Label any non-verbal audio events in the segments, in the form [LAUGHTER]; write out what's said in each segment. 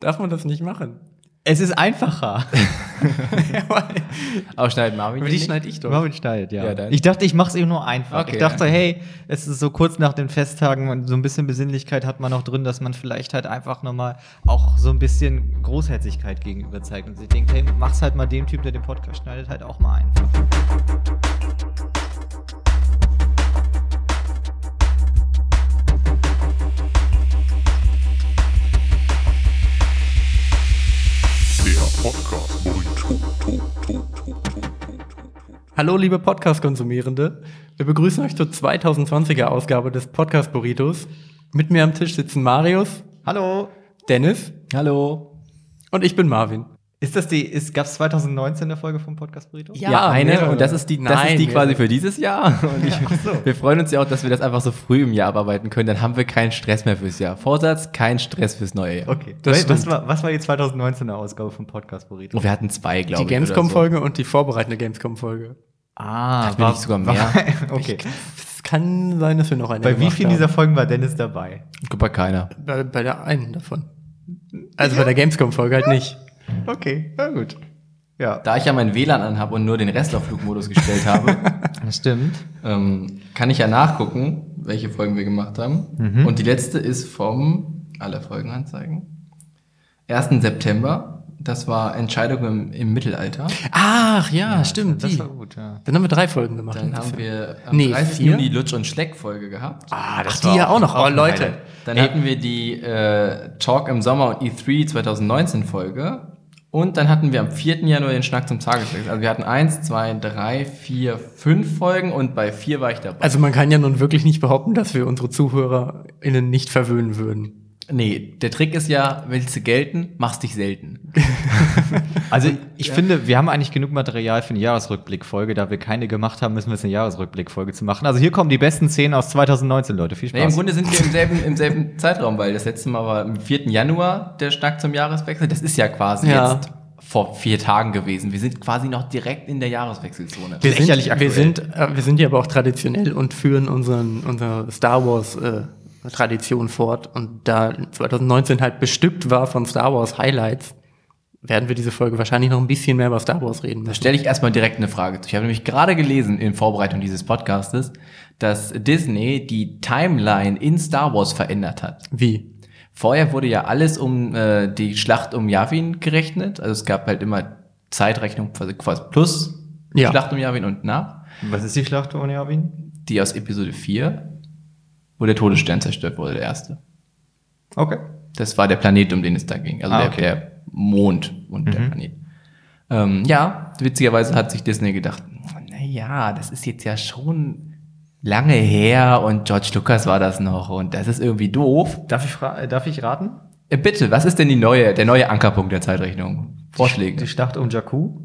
Darf man das nicht machen? Es ist einfacher. [LAUGHS] Aber schneidet Marvin Aber die schneide ich doch. Marvin schneidet, ja. Ja, ich dachte, ich mache es eben nur einfach. Okay, ich dachte, ja. hey, es ist so kurz nach den Festtagen und so ein bisschen Besinnlichkeit hat man noch drin, dass man vielleicht halt einfach nochmal auch so ein bisschen Großherzigkeit gegenüber zeigt und sich denkt, hey, mach's halt mal dem Typ, der den Podcast schneidet, halt auch mal einfach. Hallo, liebe Podcast-Konsumierende. Wir begrüßen euch zur 2020er Ausgabe des Podcast Burritos. Mit mir am Tisch sitzen Marius, Hallo. Dennis Hallo. und ich bin Marvin. Ist das die, ist, gab's 2019 eine Folge vom Podcast Burrito? Ja. Ja, eine mehrere. und das ist die, das Nein, ist die quasi für dieses Jahr. [LAUGHS] Und ich, wir freuen uns ja auch, dass wir das einfach so früh im Jahr abarbeiten können. Dann haben wir keinen Stress mehr fürs Jahr. Vorsatz, kein Stress fürs neue Jahr. Okay. Das was, war, was war die 2019er Ausgabe vom Podcast Burrito? Und wir hatten zwei, glaube Die ich. oder Gamescom-Folge und die vorbereitende Gamescom-Folge. Ah, Hatten wir nicht sogar mehr? [LAUGHS] okay. Es kann sein, dass wir noch eine Bei wie vielen haben. dieser Folgen war Dennis dabei? Bei keiner. Bei, bei der einen davon. Also bei der Gamescom-Folge halt nicht. Okay, na gut. Ja. Da ich ja mein WLAN anhabe und nur den Rest auf Flugmodus gestellt habe, [LAUGHS] Das stimmt. ähm, kann ich ja nachgucken, welche Folgen wir gemacht haben. Mhm. Und die letzte ist vom, alle Folgen anzeigen, 1. September. Das war Entscheidung im, im Mittelalter. Ach ja, stimmt. Das die. war gut, ja. Dann haben wir drei Folgen gemacht. Dann haben wir am Nee, 30. vier? Juni Lutsch und Schleck Folge gehabt. Ah, das die ja auch noch. Oh, Leute. Highlight. Dann hatten wir die äh, Talk im Sommer und E3 2019 Folge. Und dann hatten wir am 4. Januar den Schnack zum Tageswechsel. Also wir hatten eins, zwei, drei, vier, fünf Folgen und bei vier war ich dabei. Also man kann ja nun wirklich nicht behaupten, dass wir unsere ZuhörerInnen nicht verwöhnen würden. Nee, der Trick ist ja, willst du gelten, machst dich selten. [LAUGHS] Also ich finde, wir haben eigentlich genug Material für eine Jahresrückblickfolge. Da wir keine gemacht haben, müssen wir jetzt eine Jahresrückblickfolge zu machen. Also hier kommen die besten Szenen aus 2019, Leute. Viel Nee, im Spaß. Grunde sind wir im selben, im selben Zeitraum, weil das letzte Mal war am 4. Januar der Schnack zum Jahreswechsel. Das ist ja quasi Ja. jetzt vor vier Tagen gewesen. Wir sind quasi noch direkt in der Jahreswechselzone. Wir sind, wir sind, äh, wir sind ja aber auch traditionell und führen unseren, unsere Star Wars äh, Tradition fort. Und da 2019 halt bestückt war von Star Wars Highlights, werden wir diese Folge wahrscheinlich noch ein bisschen mehr über Star Wars reden Da müssen. stelle ich erstmal direkt eine Frage zu. Ich habe nämlich gerade gelesen in Vorbereitung dieses Podcastes, dass Disney die Timeline in Star Wars verändert hat. Wie? Vorher wurde ja alles um äh, die Schlacht um Yavin gerechnet. Also es gab halt immer Zeitrechnung quasi plus Ja. Schlacht um Yavin und nach. Was ist die Schlacht ohne Yavin? Die aus Episode 4, wo der Todesstern zerstört wurde, der erste. Okay. Das war der Planet, um den es da ging. Also Ah, der, okay. der Mond und der Planet. Ähm, ja, witzigerweise hat sich Disney gedacht, naja, das ist jetzt ja schon lange her und George Lucas war das noch und das ist irgendwie doof. Darf ich, darf ich raten? Äh, bitte, was ist denn die neue, der neue Ankerpunkt der Zeitrechnung? Vorschläge. Die Schlacht um Jakku?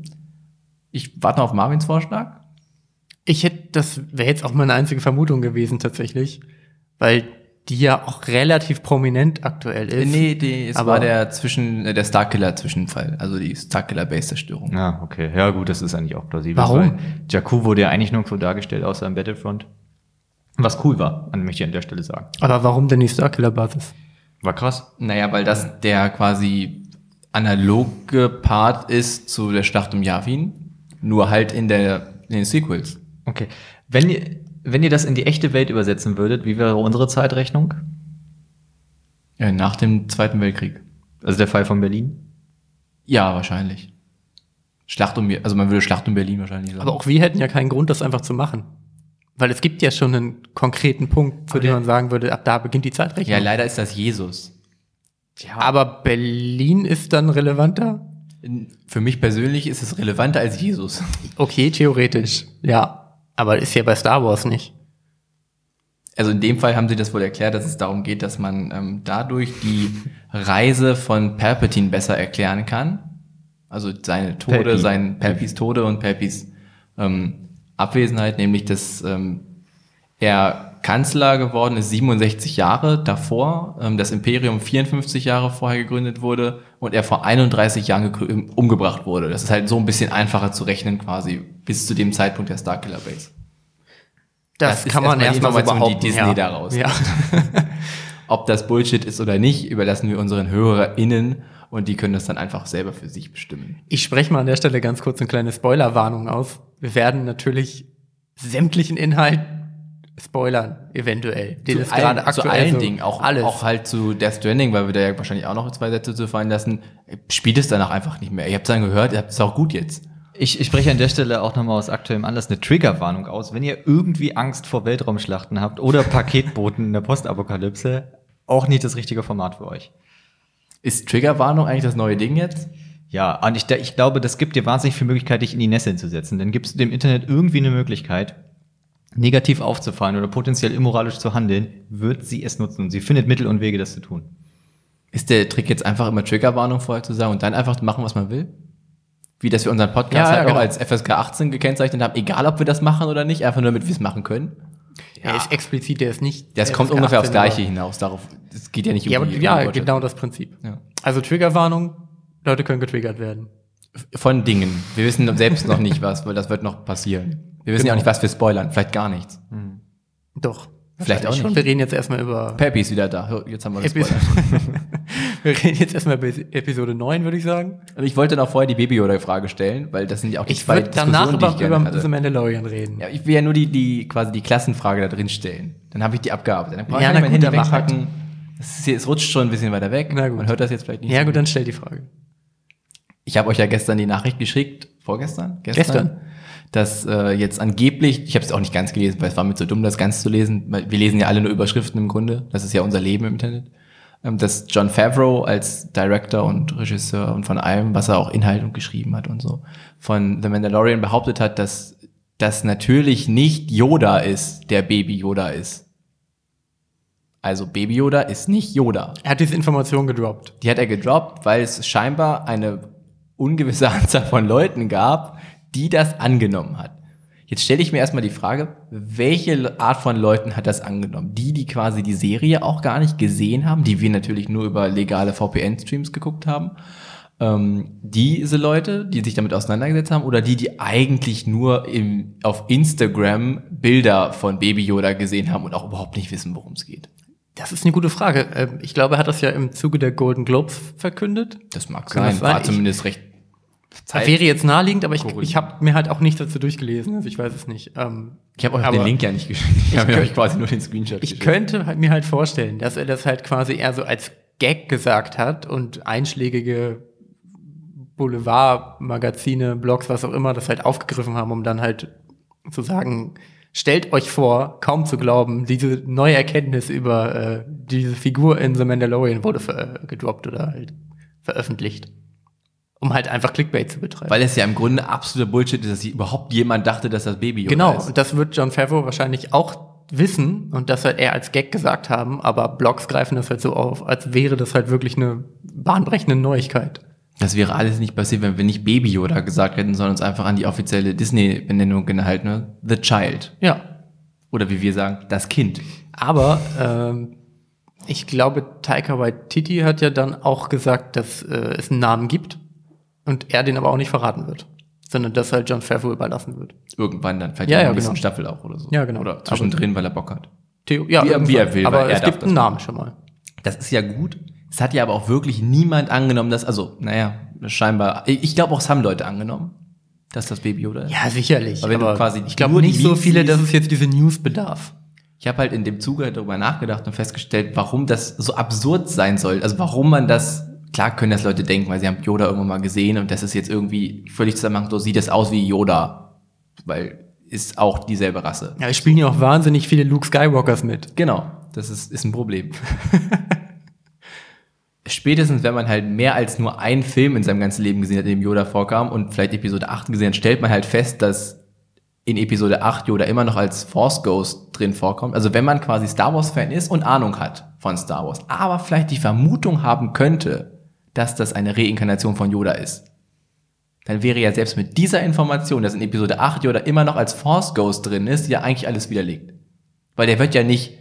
Ich warte noch auf Marvins Vorschlag. Ich hätte, das wäre jetzt auch meine einzige Vermutung gewesen tatsächlich, weil die ja auch relativ prominent aktuell ist. Nee, die, es aber- war der zwischen, äh, der Starkiller-Zwischenfall, also die Starkiller-Base-Zerstörung. Ja, okay. Ja, gut, das ist eigentlich auch plausibel. Warum? Jakku wurde ja eigentlich nur so dargestellt außer im Battlefront. Was cool war, an möchte ich an der Stelle sagen. Aber warum denn die Starkiller-Basis? War krass. Naja, weil das der quasi analoge Part ist zu der Schlacht um Yavin, nur halt in, der, in den Sequels. Okay. Wenn ihr, wenn ihr das in die echte Welt übersetzen würdet, wie wäre unsere Zeitrechnung? Ja, nach dem Zweiten Weltkrieg. Also der Fall von Berlin? Ja, wahrscheinlich. Schlacht um, also man würde Schlacht um Berlin wahrscheinlich sagen. Aber auch wir hätten ja keinen Grund, das einfach zu machen. Weil es gibt ja schon einen konkreten Punkt, zu Aber dem man sagen würde, ab da beginnt die ja, Zeitrechnung. leider ist das Jesus. Aber Berlin ist dann relevanter? Für mich persönlich ist es relevanter als Jesus. Okay, theoretisch. Ja. Aber ist ja bei Star Wars nicht. Also in dem Fall haben sie das wohl erklärt, dass es darum geht, dass man ähm, dadurch die Reise von Palpatine besser erklären kann. Also seine Tode, Palpi. sein Palpis Tode und Palpis ähm, Abwesenheit, nämlich dass ähm, er Kanzler geworden ist 67 Jahre davor, ähm, das Imperium 54 Jahre vorher gegründet wurde und er vor 31 Jahren gegrü- umgebracht wurde. Das ist halt so ein bisschen einfacher zu rechnen quasi bis zu dem Zeitpunkt der Starkiller Base. Das, Das kann man erstmal die erstmal so die. Disney ja. daraus Ja. [LAUGHS] Ob das Bullshit ist oder nicht, überlassen wir unseren HörerInnen und die können das dann einfach selber für sich bestimmen. Ich spreche mal an der Stelle ganz kurz eine kleine Spoilerwarnung aus. Wir werden natürlich sämtlichen Inhalt spoilern, eventuell. Den es gerade zu allen so- Dingen, auch, alles. auch halt zu Death Stranding, weil wir da ja wahrscheinlich auch noch zwei Sätze zu fallen lassen. Spielt es danach einfach nicht mehr. Ihr habt es dann gehört, ihr habt es auch gut jetzt. Ich, ich spreche an der Stelle auch nochmal aus aktuellem Anlass eine Triggerwarnung aus. Wenn ihr irgendwie Angst vor Weltraumschlachten habt oder Paketboten in der Postapokalypse, auch nicht das richtige Format für euch. Ist Triggerwarnung eigentlich das neue Ding jetzt? Ja, und ich, ich glaube, das gibt dir wahnsinnig viel Möglichkeit, dich in die Nesseln zu setzen. Denn gibst du dem Internet irgendwie eine Möglichkeit, negativ aufzufallen oder potenziell immoralisch zu handeln, wird sie es nutzen. Und sie findet Mittel und Wege, das zu tun. Ist der Trick jetzt einfach immer Triggerwarnung vorher zu sagen und dann einfach machen, was man will? Wie, dass wir unseren Podcast Ja, halt ja, auch genau. als FSK 18 gekennzeichnet haben, egal ob wir das machen oder nicht, einfach nur damit wir es machen können? Er ist explizit, der ist nicht. Das der kommt ungefähr aufs 18, aber- Gleiche hinaus. Darauf, es geht ja nicht Ja, die- ja die Wortschöpfung. genau das Prinzip. Ja. Also Triggerwarnung, Leute können getriggert werden. Von Dingen. Wir wissen selbst noch nicht was, weil das wird noch passieren. Wir wissen ja auch nicht, was wir spoilern. Vielleicht gar nichts. Doch. Vielleicht auch Wahrscheinlich nicht. Wir reden jetzt erstmal über. Peppy ist wieder da. Jetzt haben wir das [LAUGHS] wir reden jetzt erstmal über Episode 9, würde ich sagen. Und ich wollte noch vorher die baby oder frage stellen, weil das sind ja auch die Ich zwei würde danach Diskussionen, die über, ich gerne über hatte. The Mandalorian reden. Ja, ich will ja nur die, die quasi die Klassenfrage da drin stellen. Dann habe ich die abgearbeitet. Dann brauche ich Ja, na mein gut, Handy halt. wegpacken. Es, ist, hier- es rutscht schon ein bisschen weiter weg. Na gut. Man hört das jetzt vielleicht nicht. Ja, so gut, dann stell die Frage. Ich habe euch ja gestern die Nachricht geschickt, vorgestern? Gestern. Dass äh, jetzt angeblich, ich habe es auch nicht ganz gelesen, weil es war mir zu dumm, das ganz zu lesen, weil wir lesen ja alle nur Überschriften im Grunde, das ist ja unser Leben im Internet, ähm, dass John Favreau als Director und Regisseur und von allem, was er auch Inhalt und geschrieben hat und so, von The Mandalorian behauptet hat, dass das natürlich nicht Yoda ist, der Baby Yoda ist. Also Baby Yoda ist nicht Yoda. Er hat diese Information gedroppt. Die hat er gedroppt, weil es scheinbar eine ungewisse [LAUGHS] Anzahl von Leuten gab, die das angenommen hat. Jetzt stelle ich mir erstmal die Frage, welche Art von Leuten hat das angenommen? Die, die quasi die Serie auch gar nicht gesehen haben, die wir natürlich nur über legale VPN-Streams geguckt haben. Ähm, diese Leute, die sich damit auseinandergesetzt haben, oder die, die eigentlich nur im, auf Instagram Bilder von Baby Yoda gesehen haben und auch überhaupt nicht wissen, worum es geht. Das ist eine gute Frage. Ähm, Ich glaube, er hat das ja im Zuge der Golden Globes verkündet. Das mag Kann sein, das war Ich- zumindest recht Zeit- Wäre jetzt naheliegend, aber ich, ich habe mir halt auch nichts dazu durchgelesen, also ich weiß es nicht. Ähm, Ich habe euch Aber den Link ja nicht geschickt. Ich habe könnt- euch quasi nur den Screenshot Ich geschickt. könnte halt mir halt vorstellen, dass er das halt quasi eher so als Gag gesagt hat und einschlägige Boulevardmagazine, Blogs, was auch immer, das halt aufgegriffen haben, um dann halt zu sagen, stellt euch vor, kaum zu glauben, diese neue Erkenntnis über äh, diese Figur in The Mandalorian wurde gedroppt oder halt veröffentlicht. Um halt einfach Clickbait zu betreiben. Weil es ja im Grunde absoluter Bullshit ist, dass überhaupt jemand dachte, dass das Baby Yoda Genau, ist. und das wird John Favreau wahrscheinlich auch wissen und das halt eher als Gag gesagt haben, aber Blogs greifen das halt so auf, als wäre das halt wirklich eine bahnbrechende Neuigkeit. Das wäre alles nicht passiert, wenn wir nicht Baby Yoda gesagt hätten, sondern uns einfach an die offizielle Disney-Benennung gehalten, ne? The Child. Ja, Oder wie wir sagen, das Kind. aber ähm, ich glaube, Taika Waititi hat ja dann auch gesagt, dass äh, es einen Namen gibt und er den aber auch nicht verraten wird, sondern dass halt John Favreau überlassen wird. Irgendwann dann, vielleicht Ja, in ja, der nächsten genau. Staffel auch oder so. Ja, genau. Oder zwischendrin, weil er Bock hat. Theo, ja, Wie er- wie er will, aber er es gibt einen. Namen schon mal. Das ist ja gut. Es hat ja aber auch wirklich niemand angenommen, dass, also, naja, scheinbar, ich glaube auch, es haben Leute angenommen, dass das Baby Yoda ist. Ja, sicherlich. Aber aber quasi ich glaube nicht so viele, dass es jetzt diese News bedarf. Ich habe halt in dem Zuge darüber nachgedacht und festgestellt, warum das so absurd sein soll. Also warum man das, klar können das Leute denken, weil sie haben Yoda irgendwann mal gesehen und das ist jetzt irgendwie völlig zusammenhanglos, sieht das aus wie Yoda, weil ist auch dieselbe Rasse. Ja, es spielen ja auch wahnsinnig viele Luke Skywalkers mit. Genau, das ist, ist ein Problem. [LAUGHS] Spätestens, wenn man halt mehr als nur einen Film in seinem ganzen Leben gesehen hat, in dem Yoda vorkam und vielleicht Episode 8 gesehen hat, stellt man halt fest, dass in Episode 8 Yoda immer noch als Force Ghost drin vorkommt. Also wenn man quasi Star Wars Fan ist und Ahnung hat von Star Wars, aber vielleicht die Vermutung haben könnte, dass das eine Reinkarnation von Yoda ist, dann wäre ja selbst mit dieser Information, dass in Episode 8 Yoda immer noch als Force Ghost drin ist, ja eigentlich alles widerlegt. Weil der wird ja nicht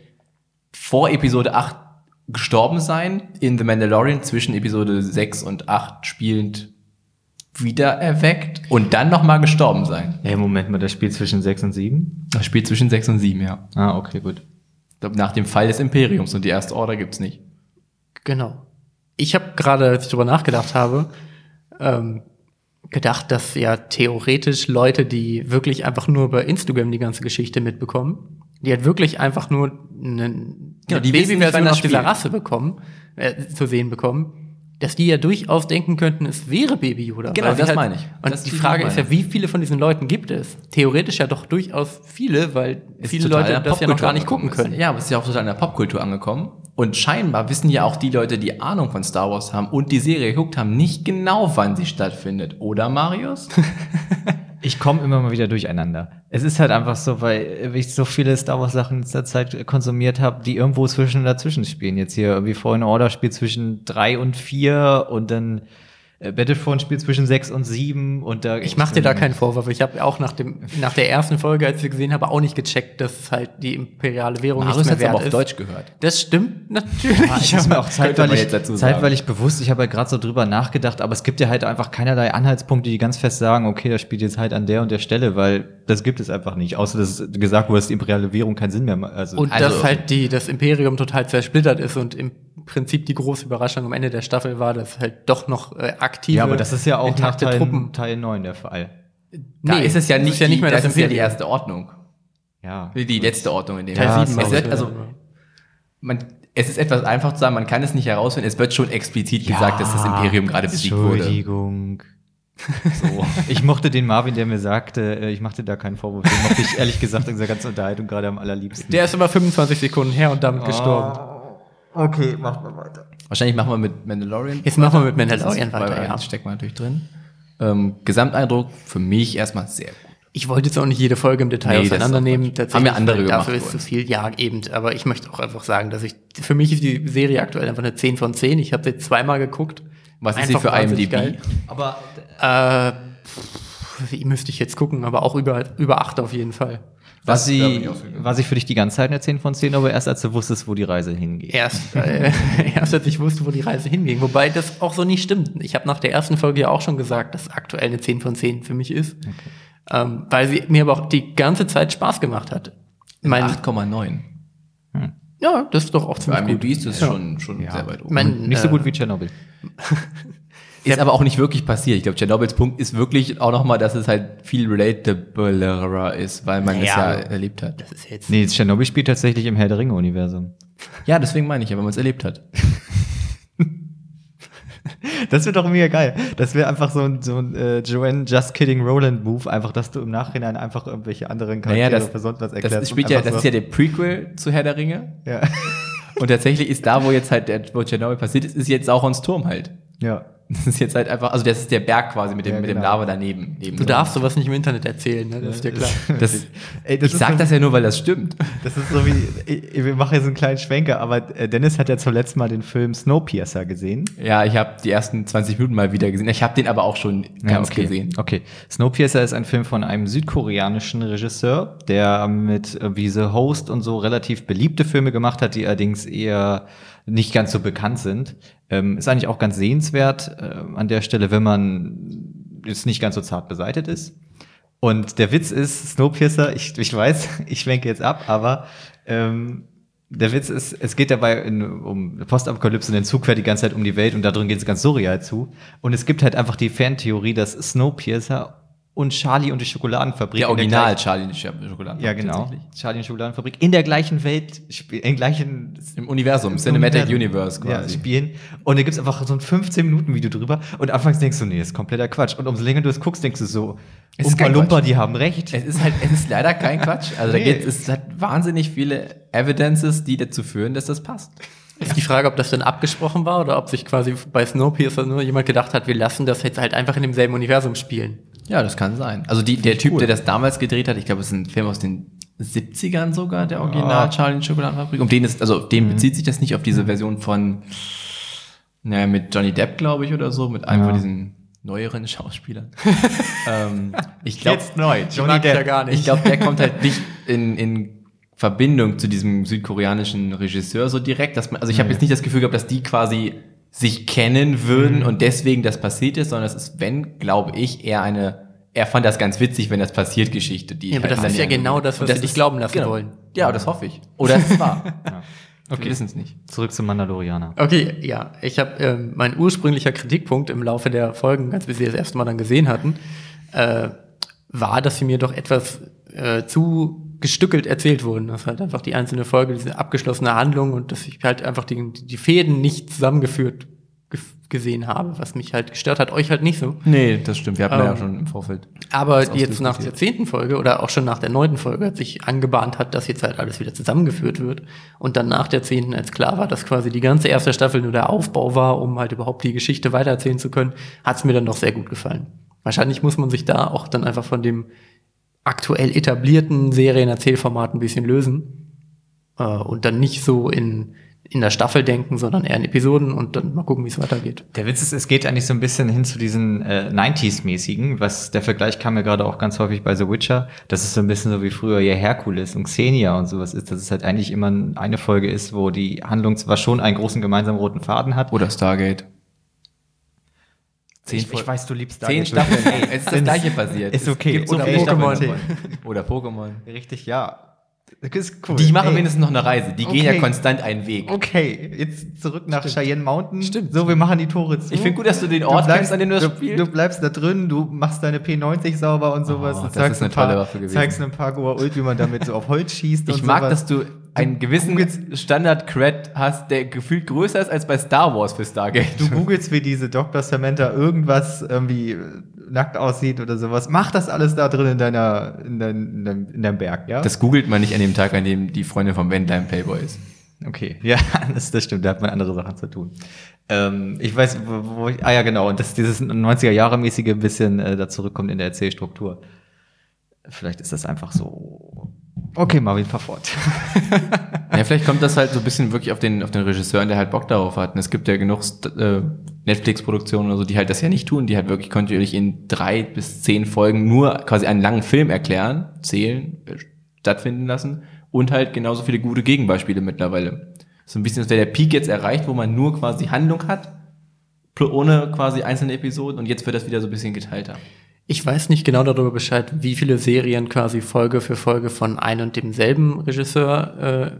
vor Episode 8 gestorben sein, in The Mandalorian zwischen Episode 6 und 8 spielend wieder erweckt und dann nochmal gestorben sein. Hey, Moment mal, das Spiel zwischen 6 und 7? Das spielt zwischen 6 und 7, ja. Ah, okay, gut. Nach dem Fall des Imperiums und die erste Order gibt's nicht. Genau. Ich habe gerade, als ich darüber nachgedacht habe, ähm, gedacht, dass ja theoretisch Leute, die wirklich einfach nur über Instagram die ganze Geschichte mitbekommen, die halt wirklich einfach nur einen Genau, eine die Babyversion aus dieser. Rasse bekommen, äh, zu sehen bekommen, dass die ja durchaus denken könnten, es wäre Baby Yoda. Genau, das meine ich. Und Das die Frage ist ja, wie viele von diesen Leuten gibt es? Theoretisch ja doch durchaus viele, weil Ist viele Leute das ja noch gar nicht gucken können. Ist. Ja, aber es ist ja auch total in der Popkultur angekommen. Und scheinbar wissen ja auch die Leute, die Ahnung von Star Wars haben und die Serie geguckt haben, nicht genau, wann sie stattfindet. Oder, Marius? [LAUGHS] Ich komme immer mal wieder durcheinander. Es ist halt einfach so, weil ich so viele Star Wars Sachen in letzter Zeit konsumiert habe, die irgendwo zwischen und dazwischen spielen. Jetzt hier irgendwie Fallen Order spielt zwischen drei und vier und dann äh, Battlefront spielt zwischen sechs und sieben und da Ich mache dir da keinen Vorwurf. Ich habe auch nach, dem, nach der ersten Folge, als wir gesehen haben, auch nicht gecheckt, dass halt die imperiale Währung Marius nicht mehr aber wert auf ist. Deutsch gehört. Das stimmt natürlich. Ja, ist mir auch [LAUGHS] zeitweilig, zeitweilig bewusst. Ich habe halt gerade so drüber nachgedacht, aber es gibt ja halt einfach keinerlei Anhaltspunkte, die ganz fest sagen, okay, das spielt jetzt halt an der und der Stelle, weil das gibt es einfach nicht. Außer dass gesagt wurde, dass die imperiale Währung keinen Sinn mehr macht. Also, Und Also- dass halt die, das Imperium total zersplittert ist und im Prinzip die große Überraschung am Ende der Staffel war, dass halt doch noch äh, aktive, ja, aber das ist ja auch nach Teil, Truppen. Teil 9 der Fall. Da Nee, ist es ja das nicht, ist ja nicht mehr die, das ist ja die erste Ordnung. Ja. Die letzte Ordnung in dem Teil Ja, sieben es auch wird, also, man, es ist etwas einfach zu sagen, man kann es nicht herausfinden. Es wird schon explizit gesagt, dass das Imperium gerade besiegt wurde. Entschuldigung. So. Ich mochte den Marvin, der mir sagte, äh, ich machte da keinen Vorwurf. Den mochte ich ehrlich gesagt in dieser ganzen Unterhaltung gerade am allerliebsten. der ist immer 25 Sekunden her und damit gestorben. Okay, macht mal weiter. Wahrscheinlich machen wir mit Mandalorian. Jetzt machen wir mit Mandalorian weiter, weil ja. Das steckt man natürlich drin. Ähm, Gesamteindruck für mich erstmal sehr gut. Ich wollte jetzt auch nicht jede Folge im Detail Nee, auseinandernehmen. Tatsächlich, Haben ja andere weil gemacht Dafür ist zu viel, ja, eben. Aber ich möchte auch einfach sagen, dass ich, für mich ist die Serie aktuell einfach eine 10 von 10. Ich habe sie zweimal geguckt. Was ist sie für IMDb? geil. Aber Äh, pff, wie müsste ich jetzt gucken, aber auch über, über 8 auf jeden Fall. War bin sie, war sie für dich die ganze Zeit eine 10 von 10, aber erst als du wusstest, wo die Reise hingeht? Erst, äh, [LAUGHS] erst als ich wusste, wo die Reise hinging. Wobei das auch so nicht stimmt. Ich habe nach der ersten Folge ja auch schon gesagt, dass aktuell eine 10 von 10 für mich ist. Ähm, weil sie mir aber auch die ganze Zeit Spaß gemacht hat. Mein, 8,9. ja, das ist doch auch ziemlich gut. ist das schon, schon sehr weit oben. Mein, Nicht so äh, gut wie Tschernobyl. [LAUGHS] Ist aber auch nicht wirklich passiert. Ich glaube, Tschernobyls Punkt ist wirklich auch nochmal, dass es halt viel relatable ist, weil man es Ja, erlebt hat. Das ist jetzt. Nee, Tschernobyl spielt tatsächlich im Herr der Ringe-Universum. Ja, deswegen meine ich ja, wenn man es erlebt hat. [LAUGHS] Das wäre doch mega geil. Das wäre einfach so ein, so ein äh, Joanne Just Kidding Roland Move, einfach, dass du im Nachhinein einfach irgendwelche anderen Naja, Charaktere das, für sonst was erklärst. das, spielt ja, das so- ist ja der Prequel zu Herr der Ringe. ja. Und tatsächlich ist da, wo jetzt halt der, wo Tschernobyl passiert ist, ist jetzt Sauchons Turm halt. ja. Das ist jetzt halt einfach, also das ist der Berg quasi mit dem, Ja, mit dem genau. Lava daneben. neben Du darfst sowas nicht im Internet erzählen, ne? Das ist dir klar. Das, Ey, das ich sag so- das ja nur, weil das stimmt. Das ist so wie, ich- wir machen jetzt einen kleinen Schwenker, aber äh, Dennis hat ja zuletzt mal den Film Snowpiercer gesehen. Ja, ich habe die ersten 20 Minuten mal wieder gesehen. Ich habe den aber auch schon ganz okay. gesehen. Okay. Snowpiercer ist ein Film von einem südkoreanischen Regisseur, der mit äh, wie The Host und so relativ beliebte Filme gemacht hat, die allerdings eher nicht ganz so bekannt sind. Ähm, ist eigentlich auch ganz sehenswert äh, an der Stelle, wenn man jetzt nicht ganz so zart beseitet ist. Und der Witz ist, Snowpiercer, ich, ich weiß, [LAUGHS] ich schwenke jetzt ab, aber ähm, der Witz ist, es geht dabei in, um Postapokalypse, den Zug fährt die ganze Zeit um die Welt und da drin geht es ganz surreal zu. Und es gibt halt einfach die Fantheorie, dass Snowpiercer und Charlie und die Schokoladenfabrik Der in der Original gleichen- Charlie in die Sch- Schokolade. ja, genau. Charlie und die Schokoladenfabrik in der gleichen Welt, im gleichen Im Universum, Cinematic Universe ja, quasi. spielen. Und da gibt's einfach so ein 15-Minuten-Video drüber. Und anfangs denkst du, nee, ist kompletter Quatsch. Und umso länger du es guckst, denkst du so, Es ist Umpa Lumpa, Quatsch. die haben recht. Es ist halt, es ist leider kein Quatsch. Also da Nee. geht, es hat wahnsinnig viele Evidences, die dazu führen, dass das passt. Ist die Frage, ob das dann abgesprochen war oder ob sich quasi bei Snowpiercer nur jemand gedacht hat, wir lassen das jetzt halt einfach in demselben Universum spielen. Ja, das kann sein. Also die, der Typ, der das damals gedreht hat, ich glaube, es ist ein Film aus den 70ern sogar, der Original Charlie und die Schokoladenfabrik. Um den ist, also auf den bezieht sich das nicht auf diese Version von, naja, mit Johnny Depp, glaube ich, oder so, mit einem Ja. von diesen neueren [LAUGHS] Schauspielern. [LAUGHS] ähm, ich glaube, neu. Die mag ich ja gar nicht. ich glaube, der kommt halt nicht in, in Verbindung zu diesem südkoreanischen Regisseur so direkt. Dass man, also ich habe jetzt nicht das Gefühl gehabt, dass die quasi sich kennen würden Mhm. und deswegen das passiert ist, sondern es ist, wenn, glaube ich, eher eine, er fand das ganz witzig, wenn das passiert, Geschichte. Die Ja, aber halt das ist ja genau das, was Und sie dich glauben lassen genau. wollen. Ja, das hoffe ich. Oder es ist wahr. [LAUGHS] Ja. Wir wissen es nicht. Zurück zum Mandalorianer. Okay, ja, ich habe ähm, mein ursprünglicher Kritikpunkt im Laufe der Folgen, als wir sie das erste Mal dann gesehen hatten, äh, war, dass sie mir doch etwas äh, zu gestückelt erzählt wurden. Das halt einfach die einzelne Folge, diese abgeschlossene Handlung und dass ich halt einfach die, die Fäden nicht zusammengeführt ge gesehen habe, was mich halt gestört hat, euch halt nicht so. Nee, das stimmt. Wir hatten ja Ähm, schon im Vorfeld. Aber jetzt nach der zehnten Folge oder auch schon nach der neunten Folge, als sich angebahnt hat, dass jetzt halt alles wieder zusammengeführt wird und dann nach der zehnten, als klar war, dass quasi die ganze erste Staffel nur der Aufbau war, um halt überhaupt die Geschichte weitererzählen zu können, hat es mir dann doch sehr gut gefallen. Wahrscheinlich muss man sich da auch dann einfach von dem aktuell etablierten Serienerzählformat ein bisschen lösen äh, und dann nicht so in, in der Staffel denken, sondern eher in Episoden und dann mal gucken, wie es weitergeht. Der Witz ist, es geht eigentlich so ein bisschen hin zu diesen äh, 90s-mäßigen, was der Vergleich kam mir gerade auch ganz häufig bei The Witcher, dass es so ein bisschen so wie früher ja Herkules und Xenia und sowas ist, dass es halt eigentlich immer eine Folge ist, wo die Handlung zwar schon einen großen gemeinsamen roten Faden hat. Oder Stargate. Zehn, ich, ich weiß, du liebst zehn Staffeln. [LAUGHS] Ey, es ist das gleiche passiert. Ist okay. Es gibt so Oder viele Pokémon. [LAUGHS] Oder Pokémon. Richtig, ja. Cool. Die machen Ey, wenigstens noch eine Reise. Die gehen ja Okay. konstant einen Weg. Okay, jetzt zurück nach Cheyenne Mountain. Stimmt. So, wir machen die Tore zu. Ich finde gut, dass du den Ort kennst, an dem du das du, spielst. du bleibst da drin, du machst deine P90 sauber und sowas. Oh, das ist eine ein paar, tolle Waffe gewesen. Zeigst einem paar Goa Ult, wie man damit so auf Holz schießt Ich und mag, sowas. dass du einen gewissen Standard-Cred hast, der gefühlt größer ist als bei Star Wars für Stargate. Du googelst, wie diese Dr. Samantha irgendwas irgendwie nackt aussieht oder sowas. Mach das alles da drin in deiner, in, dein, in, deinem, in deinem Berg, ja? Das googelt man nicht an dem Tag, an dem die Freundin vom Van Dyne Playboy ist. Okay, [LAUGHS] ja, das, das stimmt, da hat man andere Sachen zu tun. Ähm, ich weiß, wo, wo ich, ah ja, genau, und dass dieses 90er-Jahre-mäßige ein bisschen äh, da zurückkommt in der Erzählstruktur. Vielleicht ist das einfach so. Okay, Marvin, fahr fort. [LAUGHS] Ja, vielleicht kommt das halt so ein bisschen wirklich auf den, auf den Regisseur, der halt Bock darauf hat. Und es gibt ja genug äh, Netflix-Produktionen oder so, die halt das ja nicht tun, die halt wirklich kontinuierlich in drei bis zehn Folgen nur quasi einen langen Film erklären, zählen, äh, stattfinden lassen und halt genauso viele gute Gegenbeispiele mittlerweile. So ein bisschen, wäre der Peak jetzt erreicht, wo man nur quasi Handlung hat, ohne quasi einzelne Episoden und jetzt wird das wieder so ein bisschen geteilter. Ich weiß nicht genau darüber Bescheid, wie viele Serien quasi Folge für Folge von einem und demselben Regisseur äh,